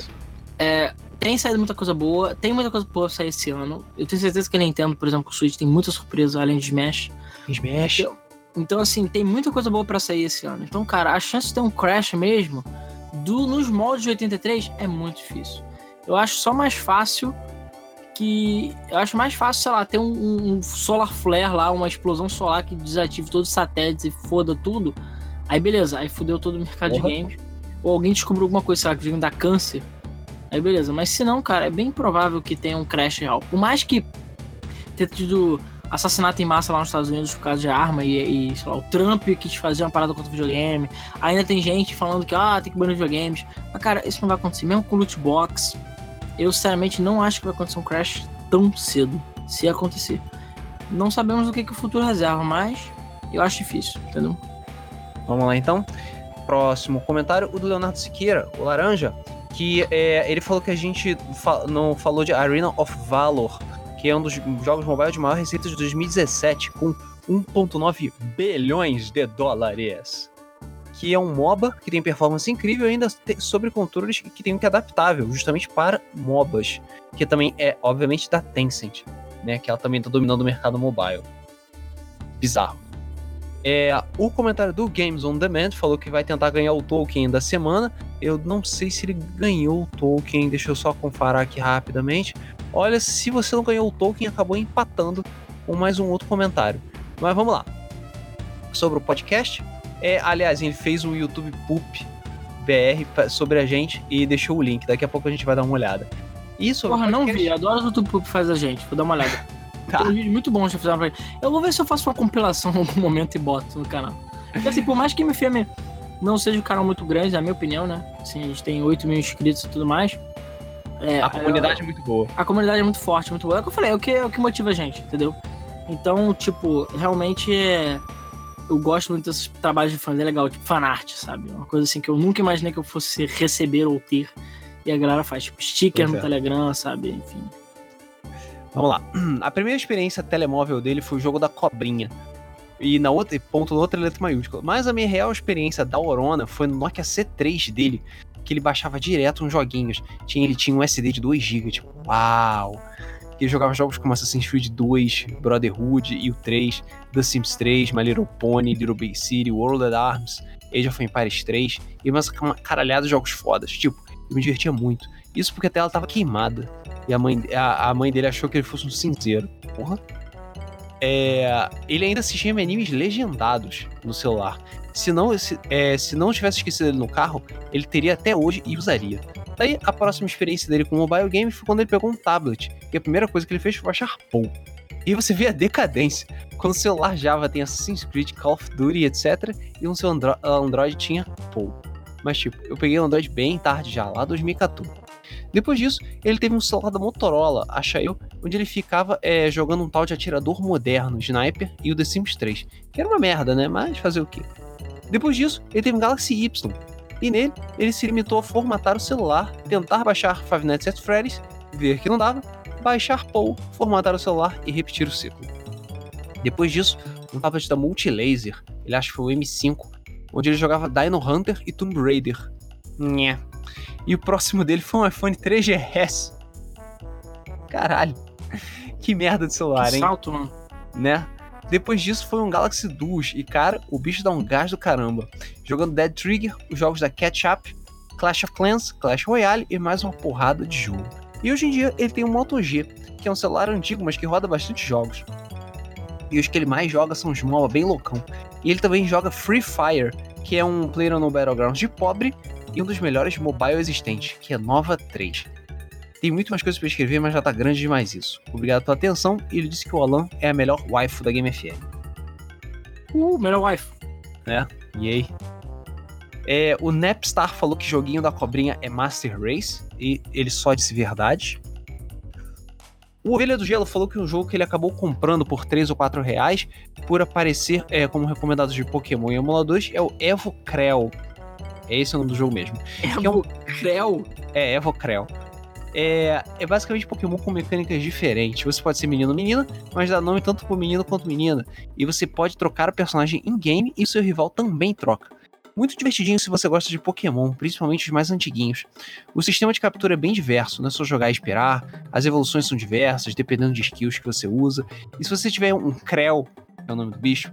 é, tem saído muita coisa boa, tem muita coisa boa pra sair esse ano. Eu tenho certeza que a Nintendo, por exemplo, com o Switch tem muita surpresa além de Smash. Smash. Então, então, assim, tem muita coisa boa para sair esse ano. Então, cara, a chance de ter um crash mesmo do, nos moldes de 83 é muito difícil. Eu acho só mais fácil que. Eu acho mais fácil, sei lá, ter um, um solar flare lá, uma explosão solar que desative todos os satélites e foda tudo. Aí beleza, aí fudeu todo o mercado uhum. de games. Ou alguém descobriu alguma coisa, sei lá, que vai dar câncer Aí beleza, mas se não, cara, é bem provável que tenha um crash real. Por mais que ter tido assassinato em massa lá nos Estados Unidos por causa de arma e, e sei lá, o Trump quis fazer uma parada contra o videogame. Ainda tem gente falando que, ah, tem que banir videogames. Mas, cara, isso não vai acontecer. Mesmo com loot box, eu sinceramente não acho que vai acontecer um crash tão cedo, se acontecer. Não sabemos o que, que o futuro reserva, mas eu acho difícil, entendeu? Vamos lá então. Próximo comentário, o do Leonardo Siqueira, o Laranja que é, ele falou que a gente fa não falou de Arena of Valor, que é um dos jogos mobile de maior receita de 2017, com 1,9 bilhões de dólares. Que é um MOBA que tem performance incrível ainda sobre controles que tem um que é adaptável, justamente para MOBAs, que também é, obviamente, da Tencent. né? Que ela também tá dominando o mercado mobile. Bizarro. É, o comentário do Games on Demand falou que vai tentar ganhar o token da semana. Eu não sei se ele ganhou o token, deixa eu só comparar aqui rapidamente. Olha, se você não ganhou o token, acabou empatando com mais um outro comentário. Mas vamos lá. Sobre o podcast, é, aliás, ele fez o YouTube Poop BR sobre a gente e deixou o link. Daqui a pouco a gente vai dar uma olhada. Isso, Porra, não vi. Adoro o YouTube Poop faz a gente. Vou dar uma olhada. tá. Tem um vídeo muito bom já fizeram pra. Eu vou ver se eu faço uma compilação em algum momento e boto no canal. Porque assim, por mais que MFM não seja um canal muito grande, na minha opinião, né? Assim, a gente tem 8 mil inscritos e tudo mais. É, a comunidade eu, é muito boa. A comunidade é muito forte, muito boa. É o que eu falei, é o que, é o que motiva a gente, entendeu? Então, tipo, realmente é eu gosto muito desses trabalhos de fãs, é legal, tipo fanart, sabe? Uma coisa assim que eu nunca imaginei que eu fosse receber ou ter. E a galera faz, tipo, sticker pois no é. Telegram, sabe? Enfim. Vamos lá. A primeira experiência telemóvel dele foi o jogo da cobrinha. E na outra, ponto na outra letra maiúscula. Mas a minha real experiência da Orona foi no Nokia C3 dele, que ele baixava direto uns joguinhos. Tinha, ele tinha um SD de 2GB, tipo, uau! Que jogava jogos como Assassin's Creed 2, Brotherhood e o 3, The Sims 3, My Little Pony, Little Big City, World at Arms, Age of Empires 3 e umas caralhada de jogos fodas. Tipo, eu me divertia muito. Isso porque a tela tava queimada e a mãe, a, a mãe dele achou que ele fosse um cinzeiro. Porra. É, ele ainda assistia animes legendados no celular. Se não, se, é, se não tivesse esquecido ele no carro, ele teria até hoje e usaria. Daí, a próxima experiência dele com o mobile game foi quando ele pegou um tablet. E a primeira coisa que ele fez foi baixar Pou. E você vê a decadência. Quando o celular Java tem Assassin's Creed, Call of Duty, etc. E um seu Andro Android tinha Pou. Mas, tipo, eu peguei o Android bem tarde já, lá 2014. Depois disso, ele teve um celular da Motorola, acha eu, onde ele ficava é, jogando um tal de atirador moderno, Sniper e o The Sims 3. Que era uma merda, né? Mas fazer o quê? Depois disso, ele teve um Galaxy Y, e nele ele se limitou a formatar o celular, tentar baixar Five Nights at Freddy's, ver que não dava, baixar Pou, formatar o celular e repetir o ciclo. Depois disso, um tablet da Multilaser, ele acha que foi o M5, onde ele jogava Dino Hunter e Tomb Raider. Nhé. E o próximo dele foi um iPhone 3GS. Caralho. Que merda de celular, que hein? Salto, mano. Né? Depois disso foi um Galaxy Duos e cara, o bicho dá um gás do caramba. Jogando Dead Trigger, os jogos da Catch-Up, Clash of Clans, Clash Royale e mais uma porrada de jogo. E hoje em dia ele tem um Moto G, que é um celular antigo, mas que roda bastante jogos. E os que ele mais joga são os MOBA bem loucão. E ele também joga Free Fire, que é um player no Battlegrounds de pobre e um dos melhores mobile existentes, que é Nova 3. Tem muito mais coisas para escrever, mas já tá grande demais isso. Obrigado pela atenção e ele disse que o Alan é a melhor waifu da Game FM. Uh, melhor waifu. É, e aí? É, o Napstar falou que joguinho da cobrinha é Master Race e ele só disse verdade. O Ovelha do Gelo falou que um jogo que ele acabou comprando por 3 ou 4 reais por aparecer é, como recomendado de Pokémon e emuladores é o Evo Creel. É esse o nome do jogo mesmo. Evo Creel? É, Evo Creel é, é basicamente Pokémon com mecânicas diferentes. Você pode ser menino ou menina, mas dá nome tanto pro menino quanto menina. E você pode trocar o personagem in-game e seu rival também troca. Muito divertidinho se você gosta de Pokémon, principalmente os mais antiguinhos. O sistema de captura é bem diverso, não é só jogar e esperar, as evoluções são diversas, dependendo de skills que você usa. E se você tiver um Krell, que é o nome do bicho,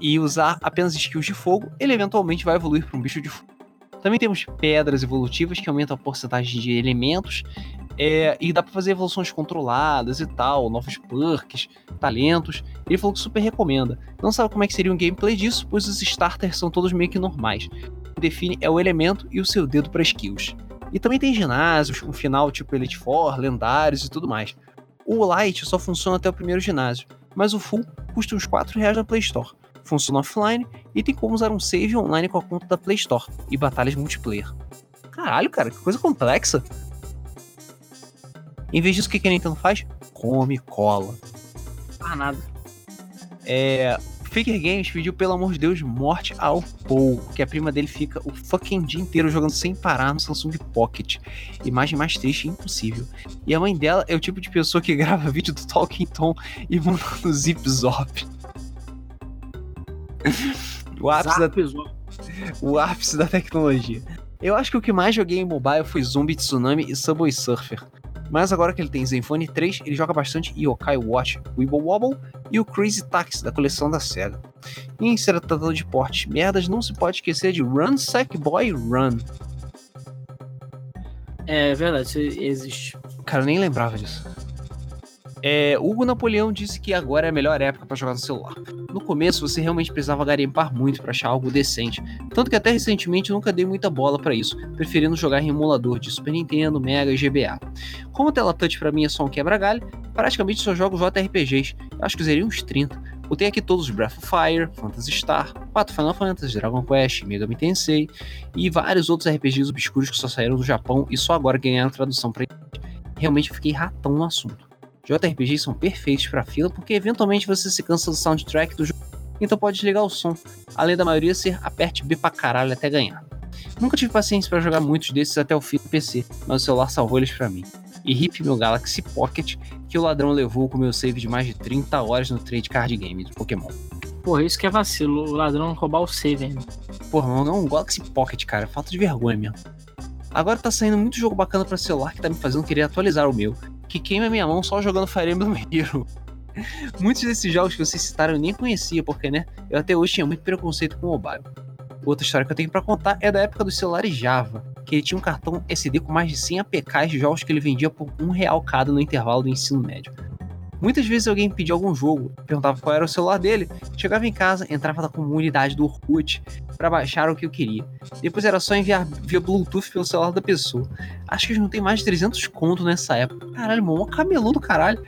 e usar apenas skills de fogo, ele eventualmente vai evoluir para um bicho de fogo. Também temos pedras evolutivas que aumentam a porcentagem de elementos. É, e dá para fazer evoluções controladas e tal, novos perks, talentos. Ele falou que super recomenda. Não sabe como é que seria um gameplay disso, pois os starters são todos meio que normais. O que define é o elemento e o seu dedo para skills. E também tem ginásios, um final tipo Elite Four, lendários e tudo mais. O Lite só funciona até o primeiro ginásio, mas o Full custa uns 4 reais na Play Store funciona offline e tem como usar um save online com a conta da Play Store e batalhas multiplayer. Caralho, cara, que coisa complexa. Em vez disso, o que a Nintendo faz? Come cola. Ah, nada. É. Faker Games pediu, pelo amor de Deus, morte ao Paul, que a prima dele fica o fucking dia inteiro jogando sem parar no Samsung Pocket. Imagem mais triste impossível. E a mãe dela é o tipo de pessoa que grava vídeo do Talking Tom e manda no Zip Zop. o ápice da, o ápice da tecnologia. Eu acho que o que mais joguei em mobile foi Zombie Tsunami e Subway Surfer. Mas agora que ele tem Zenfone 3, ele joga bastante Yokai Watch, Wibble Wobble e o Crazy Taxi da coleção da SEGA. E em ser tratado de portes merdas, não se pode esquecer de Run Sackboy Run. É verdade, isso existe. Cara, eu nem lembrava disso. É, Hugo Napoleão disse que agora é a melhor época para jogar no celular. No começo você realmente precisava garimpar muito para achar algo decente, tanto que até recentemente nunca dei muita bola para isso, preferindo jogar em emulador de Super Nintendo, Mega e GBA. Como a tela touch para mim é só um quebra-galho, praticamente só jogo JRPGs, acho que usei uns 30. Botei aqui todos os Breath of Fire, Phantasy Star, 4 Final Fantasy, Dragon Quest, Mega Tensei e vários outros RPGs obscuros que só saíram do Japão e só agora ganharam tradução para Realmente fiquei ratão no assunto. JRPGs são perfeitos para fila porque eventualmente você se cansa do soundtrack do jogo, então pode desligar o som, além da maioria ser aperte B pra caralho até ganhar. Nunca tive paciência para jogar muitos desses até o fim do PC, mas o celular salvou eles para mim. E hip meu Galaxy Pocket, que o ladrão levou com meu save de mais de 30 horas no trade card game do Pokémon. Porra, isso que é vacilo, o ladrão roubar o save ainda. Porra, não é um Galaxy Pocket, cara, falta de vergonha mesmo. Agora tá saindo muito jogo bacana para celular que tá me fazendo querer atualizar o meu que queima minha mão só jogando Fire Emblem Hero. Muitos desses jogos que vocês citaram eu nem conhecia, porque, né, eu até hoje tinha muito preconceito com o mobile. Outra história que eu tenho para contar é da época dos celulares Java, que ele tinha um cartão SD com mais de 100 APKs de jogos que ele vendia por um real cada no intervalo do ensino médio. Muitas vezes alguém pedia algum jogo, perguntava qual era o celular dele, chegava em casa, entrava na comunidade do Orkut para baixar o que eu queria. Depois era só enviar via Bluetooth pelo celular da pessoa. Acho que eu juntei mais de 300 conto nessa época. Caralho, mano, camelô do caralho.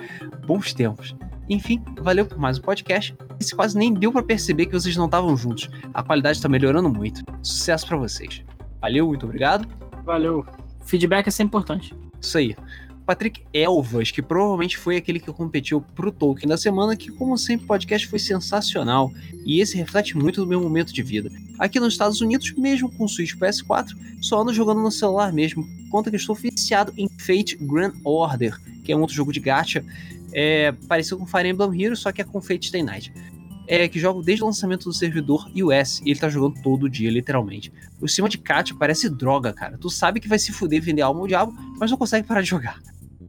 Bons tempos. Enfim, valeu por mais um podcast. Esse quase nem deu para perceber que vocês não estavam juntos. A qualidade tá melhorando muito. Sucesso para vocês. Valeu, muito obrigado. Valeu. Feedback é sempre importante. Isso aí. Patrick Elvas, que provavelmente foi aquele que competiu pro Tolkien da semana, que como sempre o podcast foi sensacional, e esse reflete muito do meu momento de vida. Aqui nos Estados Unidos, mesmo com o Switch PS4, só ando jogando no celular mesmo, conta que estou viciado em Fate Grand Order, que é um outro jogo de gacha, é, parecido com Fire Emblem Heroes, só que é com Fate Stay Night. É, que jogo desde o lançamento do servidor US e ele tá jogando todo dia, literalmente. O sistema de Katia parece droga, cara. Tu sabe que vai se fuder vender alma ao diabo, mas não consegue parar de jogar.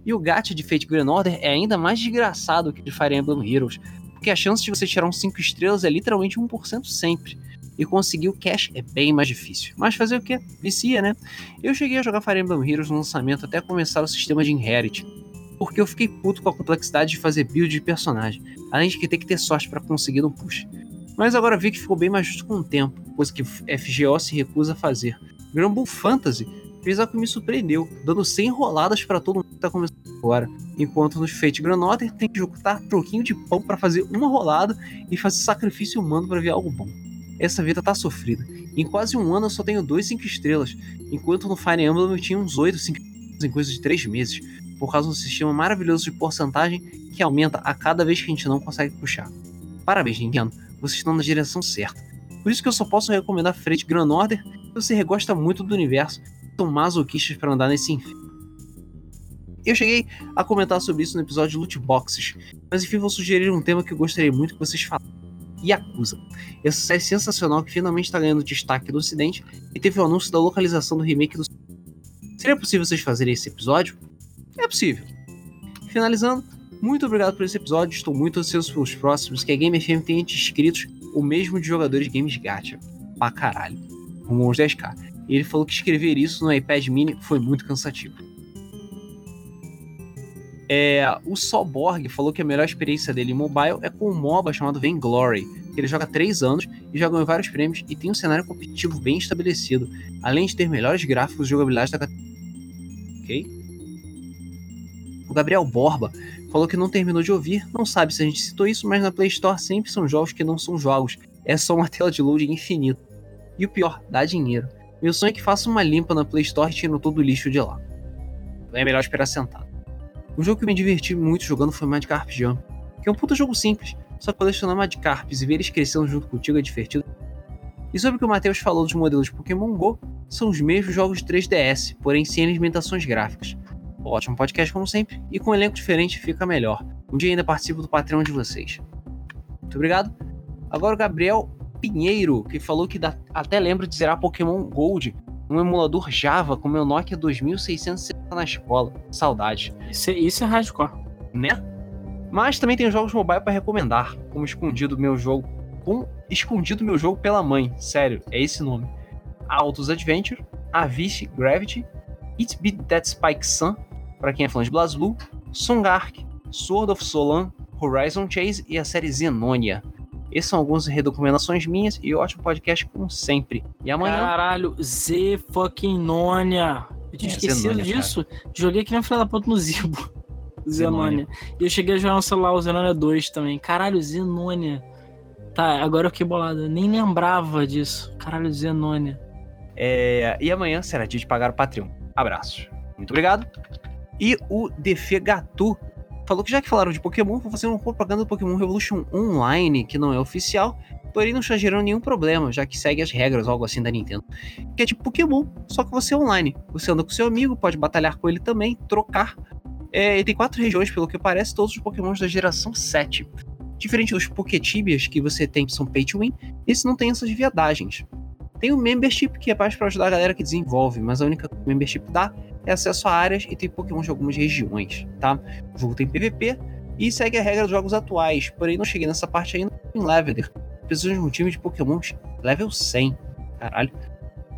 E o gacha de Fate Grand Order é ainda mais desgraçado que de Fire Emblem Heroes, porque a chance de você tirar um 5 estrelas é literalmente 1% sempre. E conseguir o cash é bem mais difícil. Mas fazer o que? Vicia, né? Eu cheguei a jogar Fire Emblem Heroes no lançamento até começar o sistema de Inherit, porque eu fiquei puto com a complexidade de fazer build de personagem, além de que ter que ter sorte para conseguir no push. Mas agora vi que ficou bem mais justo com o tempo, coisa que FGO se recusa a fazer. Granbull Fantasy algo que me surpreendeu, dando 100 roladas para todo mundo que tá começando agora. Enquanto nos Fate Grand Order tem que juntar troquinho de pão para fazer uma rolada e fazer sacrifício humano para ver algo bom. Essa vida tá sofrida. Em quase um ano eu só tenho dois 5 estrelas, enquanto no Fire Emblem eu tinha uns 8 5 estrelas em coisa de 3 meses, por causa de um sistema maravilhoso de porcentagem que aumenta a cada vez que a gente não consegue puxar. Parabéns, Nintendo, vocês estão na direção certa. Por isso que eu só posso recomendar Fate Grand Order se você gosta muito do universo são masoquistas para andar nesse inferno. Eu cheguei a comentar sobre isso no episódio de Loot Boxes, mas enfim vou sugerir um tema que eu gostaria muito que vocês falassem. Yakuza. Essa série sensacional que finalmente está ganhando destaque no ocidente e teve o anúncio da localização do remake do... Seria possível vocês fazerem esse episódio? É possível. Finalizando, muito obrigado por esse episódio, estou muito ansioso pelos próximos, que a Game FM tenha inscritos o mesmo de jogadores de games gacha. Pra caralho. Rumo aos 10k. E ele falou que escrever isso no iPad mini foi muito cansativo. É, o Solborg falou que a melhor experiência dele em mobile é com um MOBA chamado Vainglory, que ele joga há 3 anos e já ganhou vários prêmios e tem um cenário competitivo bem estabelecido, além de ter melhores gráficos e jogabilidade da Ok? O Gabriel Borba falou que não terminou de ouvir, não sabe se a gente citou isso, mas na Play Store sempre são jogos que não são jogos, é só uma tela de load infinito. E o pior, dá dinheiro. Meu sonho é que faça uma limpa na Play Store tirando todo o lixo de lá. É melhor esperar sentado. Um jogo que me diverti muito jogando foi Magikarp Jump, que é um puta jogo simples, só colecionar Magikarps e ver eles crescendo junto contigo é divertido. E sobre o que o Matheus falou dos modelos de Pokémon GO, são os mesmos jogos de 3DS, porém sem alimentações gráficas. Ótimo podcast como sempre, e com um elenco diferente fica melhor. Um dia ainda participo do Patreon de vocês. Muito obrigado. Agora o Gabriel Pinheiro, que falou que dá, até lembra de zerar Pokémon Gold um emulador Java com meu Nokia 2660 na escola. Saudade. Isso, é- isso é hardcore. Né? Mas também tem jogos mobile para recomendar, como Escondido Meu Jogo. Com Escondido Meu Jogo pela Mãe, sério, é esse nome. Autos Adventure, Avicii Gravity, It Beat That Spike Sun, para quem é fã de BlazBlue, Songark, Sword of Solan, Horizon Chase e a série Zenonia. Essas são algumas recomendações minhas e ótimo podcast como sempre. E amanhã. Caralho, Z fucking Nonia. Eu tinha É, esquecido Zenonia, disso. Joguei aqui na filha da puta no Zibo. Zenonia. E eu cheguei a jogar no celular o Zenonia 2 também. Caralho, Zenonia. Tá, agora eu fiquei bolado. Eu nem lembrava disso. Caralho, Zenonia. É, e amanhã será dia de pagar o Patreon. Abraços. Muito obrigado. E o Defegatu falou que já que falaram de Pokémon, vou fazer uma propaganda do Pokémon Revolution Online, que não é oficial, porém não está gerando nenhum problema, já que segue as regras algo assim da Nintendo. Que é tipo Pokémon, só que você é online. Você anda com seu amigo, pode batalhar com ele também, trocar. É, e tem quatro regiões, pelo que parece, todos os Pokémons da geração 7. Diferente dos Pokétibias que você tem que são pay to win, esse não tem essas viadagens. Tem o Membership, que é mais para ajudar a galera que desenvolve, mas a única Membership dá é acesso a áreas e tem Pokémon de algumas regiões, tá? O jogo tem PVP e segue a regra dos jogos atuais, porém não cheguei nessa parte ainda em Lavender. Preciso de um time de Pokémon level 100. Caralho.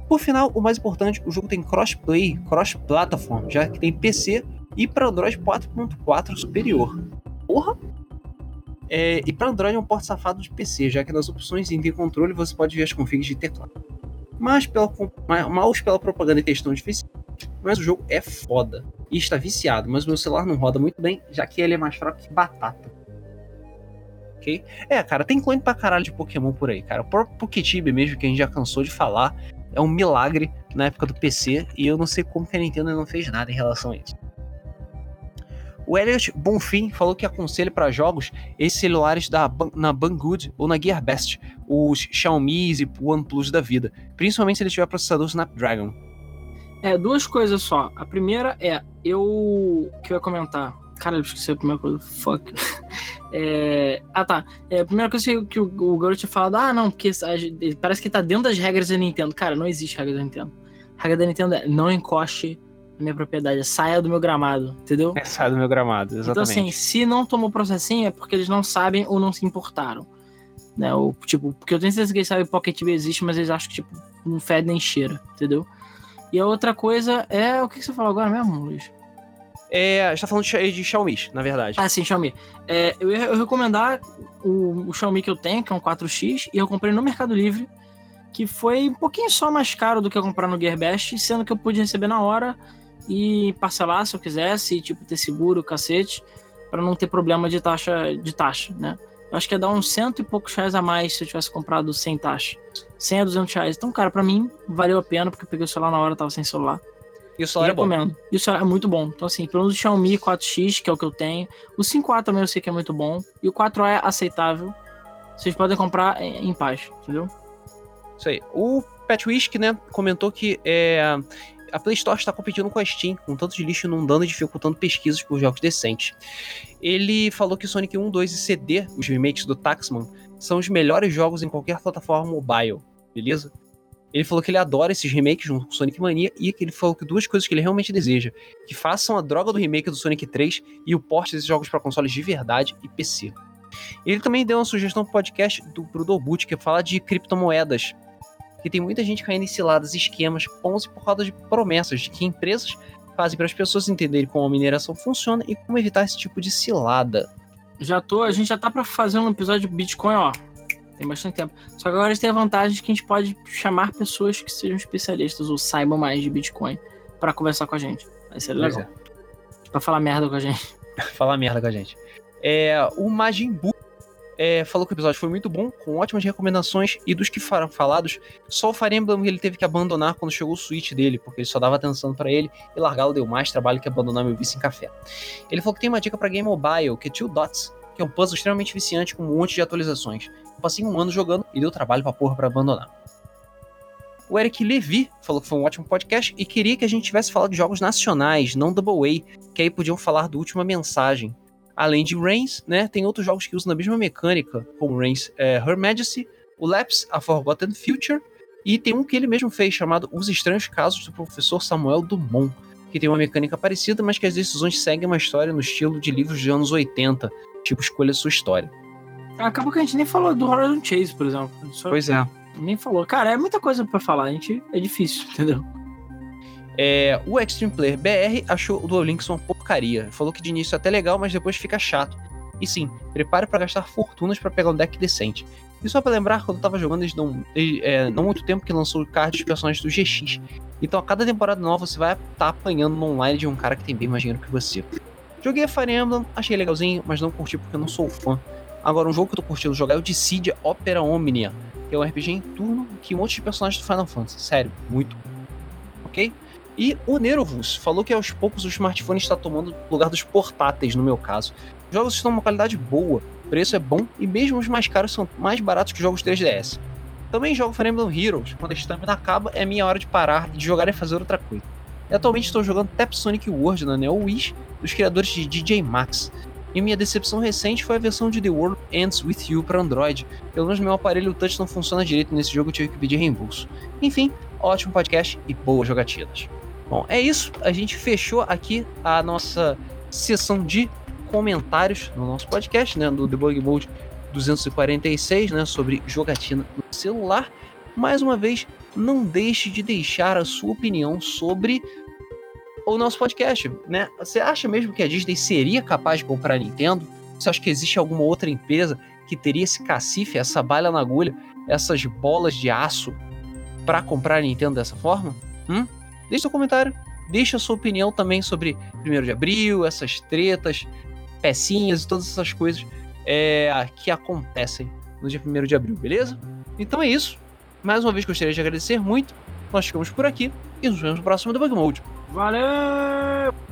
Por final, o mais importante, o jogo tem crossplay, cross-platform, já que tem PC e para Android 4.4 superior. Porra! É, e para Android é um porte safado de PC, já que nas opções em ter controle você pode ver as configs de teclado. Mas pela, pela propaganda e questão de Facebook, mas o jogo é foda. E está viciado, mas meu celular não roda muito bem, já que ele é mais fraco que batata. Ok? É, cara, tem clone pra caralho de Pokémon por aí, cara. O próprio Poketib mesmo, que a gente já cansou de falar, é um milagre na época do PC, e eu não sei como que a Nintendo não fez nada em relação a isso. O Elliot Bonfim falou que aconselha para jogos esses celulares da, na Banggood ou na GearBest, os Xiaomi e OnePlus da vida, principalmente se ele tiver processador Snapdragon. É, duas coisas só. A primeira é, eu. que eu ia comentar. Cara, eu esqueci a primeira coisa. Fuck. É... Ah, tá. É, a primeira coisa que o, o garoto tinha falado, ah, não, porque a, parece que tá dentro das regras da Nintendo. Cara, não existe regra da Nintendo. A regra da Nintendo é não encoste na minha propriedade, saia do meu gramado, entendeu? É, saia do meu gramado, exatamente. Então, assim, se não tomou processinho é porque eles não sabem ou não se importaram. Né? Ou, tipo, porque eu tenho certeza que eles sabem que Pocket TV existe, mas eles acham que, tipo, não fede nem cheira, entendeu? E a outra coisa é. O que você falou agora mesmo, Luiz? É, a gente tá falando de, de Xiaomi, na verdade. Ah, sim, Xiaomi. É, eu ia eu recomendar o, o, Xiaomi que eu tenho, que é um 4X, e eu comprei no Mercado Livre, que foi um pouquinho só mais caro do que eu comprar no GearBest, sendo que eu pude receber na hora e parcelar se eu quisesse, e, tipo, ter seguro, cacete, para não ter problema de taxa, de taxa, né? Eu acho que ia dar uns cento e poucos reais a mais se eu tivesse comprado sem taxa. 100 a 200 reais. Então, cara, pra mim, valeu a pena, porque eu peguei o celular na hora, tava sem celular. E o celular é bom. recomendo. E o celular é muito bom. Então, assim, pelo menos o Xiaomi 4X, que é o que eu tenho. O 5A também eu sei que é muito bom. E o 4A é aceitável. Vocês podem comprar em paz, entendeu? Isso aí. O Pet Whisky, né, comentou que é, a Play Store está competindo com a Steam, com tanto de lixo inundando e dificultando pesquisas por jogos decentes. Ele falou que Sonic 1, 2 e CD, os remakes do Taxman, são os melhores jogos em qualquer plataforma mobile, beleza? Ele falou que ele adora esses remakes junto com Sonic Mania e que ele falou que duas coisas que ele realmente deseja: que façam a droga do remake do Sonic 3 e o porte desses jogos para consoles de verdade e PC. Ele também deu uma sugestão pro podcast do pro que fala de criptomoedas. Que tem muita gente caindo em ciladas e esquemas Ponzi por causa de promessas de que empresas fazem para as pessoas entenderem como a mineração funciona e como evitar esse tipo de cilada. Já tô, a gente já tá para fazer um episódio de Bitcoin, ó. Tem bastante tempo. Só que agora a gente tem a vantagem de que a gente pode chamar pessoas que sejam especialistas ou saibam mais de Bitcoin para conversar com a gente. Vai ser legal. É. Pra falar merda com a gente. falar merda com a gente. É, o Majin Buu é, falou que o episódio foi muito bom, com ótimas recomendações, e dos que foram falados, só o Fire Emblem ele teve que abandonar quando chegou o Switch dele, porque ele só dava atenção para ele, e largá-lo deu mais trabalho que abandonar meu vício em café. Ele falou que tem uma dica para Game Mobile, que é Two Dots, que é um puzzle extremamente viciante com um monte de atualizações. Passei um ano jogando e deu trabalho pra porra pra abandonar. O Eric Levy falou que foi um ótimo podcast e queria que a gente tivesse falado de jogos nacionais, não Double A, que aí podiam falar do Última Mensagem. Além de Reigns, né, tem outros jogos que usam a mesma mecânica, como Reigns é, Her Majesty, o Lapse, A Forgotten Future, E tem um que ele mesmo fez, chamado Os Estranhos Casos do Professor Samuel Dumont, que tem uma mecânica parecida, mas que as decisões seguem uma história no estilo de livros de anos 80, tipo Escolha Sua História. Acabou que a gente nem falou do Horizon Chase, por exemplo. Só Pois é. Nem falou. Cara, é muita coisa pra falar, a gente é difícil, entendeu? É, o Extreme Player BR achou o Duel Links uma porcaria. Falou que de início é até legal, mas depois fica chato. E sim, prepare para gastar fortunas para pegar um deck decente. E só pra lembrar, quando eu tava jogando desde não, desde, é, não muito tempo que lançou o card dos personagens do GX. Então a cada temporada nova você vai estar tá apanhando no online de um cara que tem bem mais dinheiro que você. Joguei a Fire Emblem, achei legalzinho, mas não curti porque eu não sou fã. Agora, um jogo que eu tô curtindo jogar é o Dissidia Opera Omnia, que é um RPG em turno que um monte de personagens do Final Fantasy. Sério, muito. Ok? E o Nerovus falou que aos poucos o smartphone está tomando lugar dos portáteis, no meu caso. Os jogos estão uma qualidade boa, o preço é bom e mesmo os mais caros são mais baratos que jogos 3DS. Também jogo Fire Emblem Heroes, quando a estamina acaba é minha hora de parar, de jogar e fazer outra coisa. E atualmente estou jogando Tap Sonic World na Neo Wish, dos criadores de DJ Max. E minha decepção recente foi a versão de The World Ends With You para Android. Pelo menos meu aparelho touch não funciona direito nesse jogo, eu tive que pedir reembolso. Enfim, ótimo podcast e boas jogatinas. Bom, é isso. A gente fechou aqui a nossa sessão de comentários no nosso podcast, né, do Debug Mode 246, né, sobre jogatina no celular. Mais uma vez, não deixe de deixar a sua opinião sobre o nosso podcast, né? Você acha mesmo que a Disney seria capaz de comprar a Nintendo? Você acha que existe alguma outra empresa que teria esse cacife, essa balha na agulha, essas bolas de aço para comprar a Nintendo dessa forma? Hum? Deixe seu comentário, deixe a sua opinião também sobre 1 de abril, essas tretas, pecinhas e todas essas coisas é, que acontecem no dia 1 de abril, beleza? Então é isso. Mais uma vez gostaria de agradecer muito. Nós ficamos por aqui e nos vemos no próximo Debug Mode. Valeu!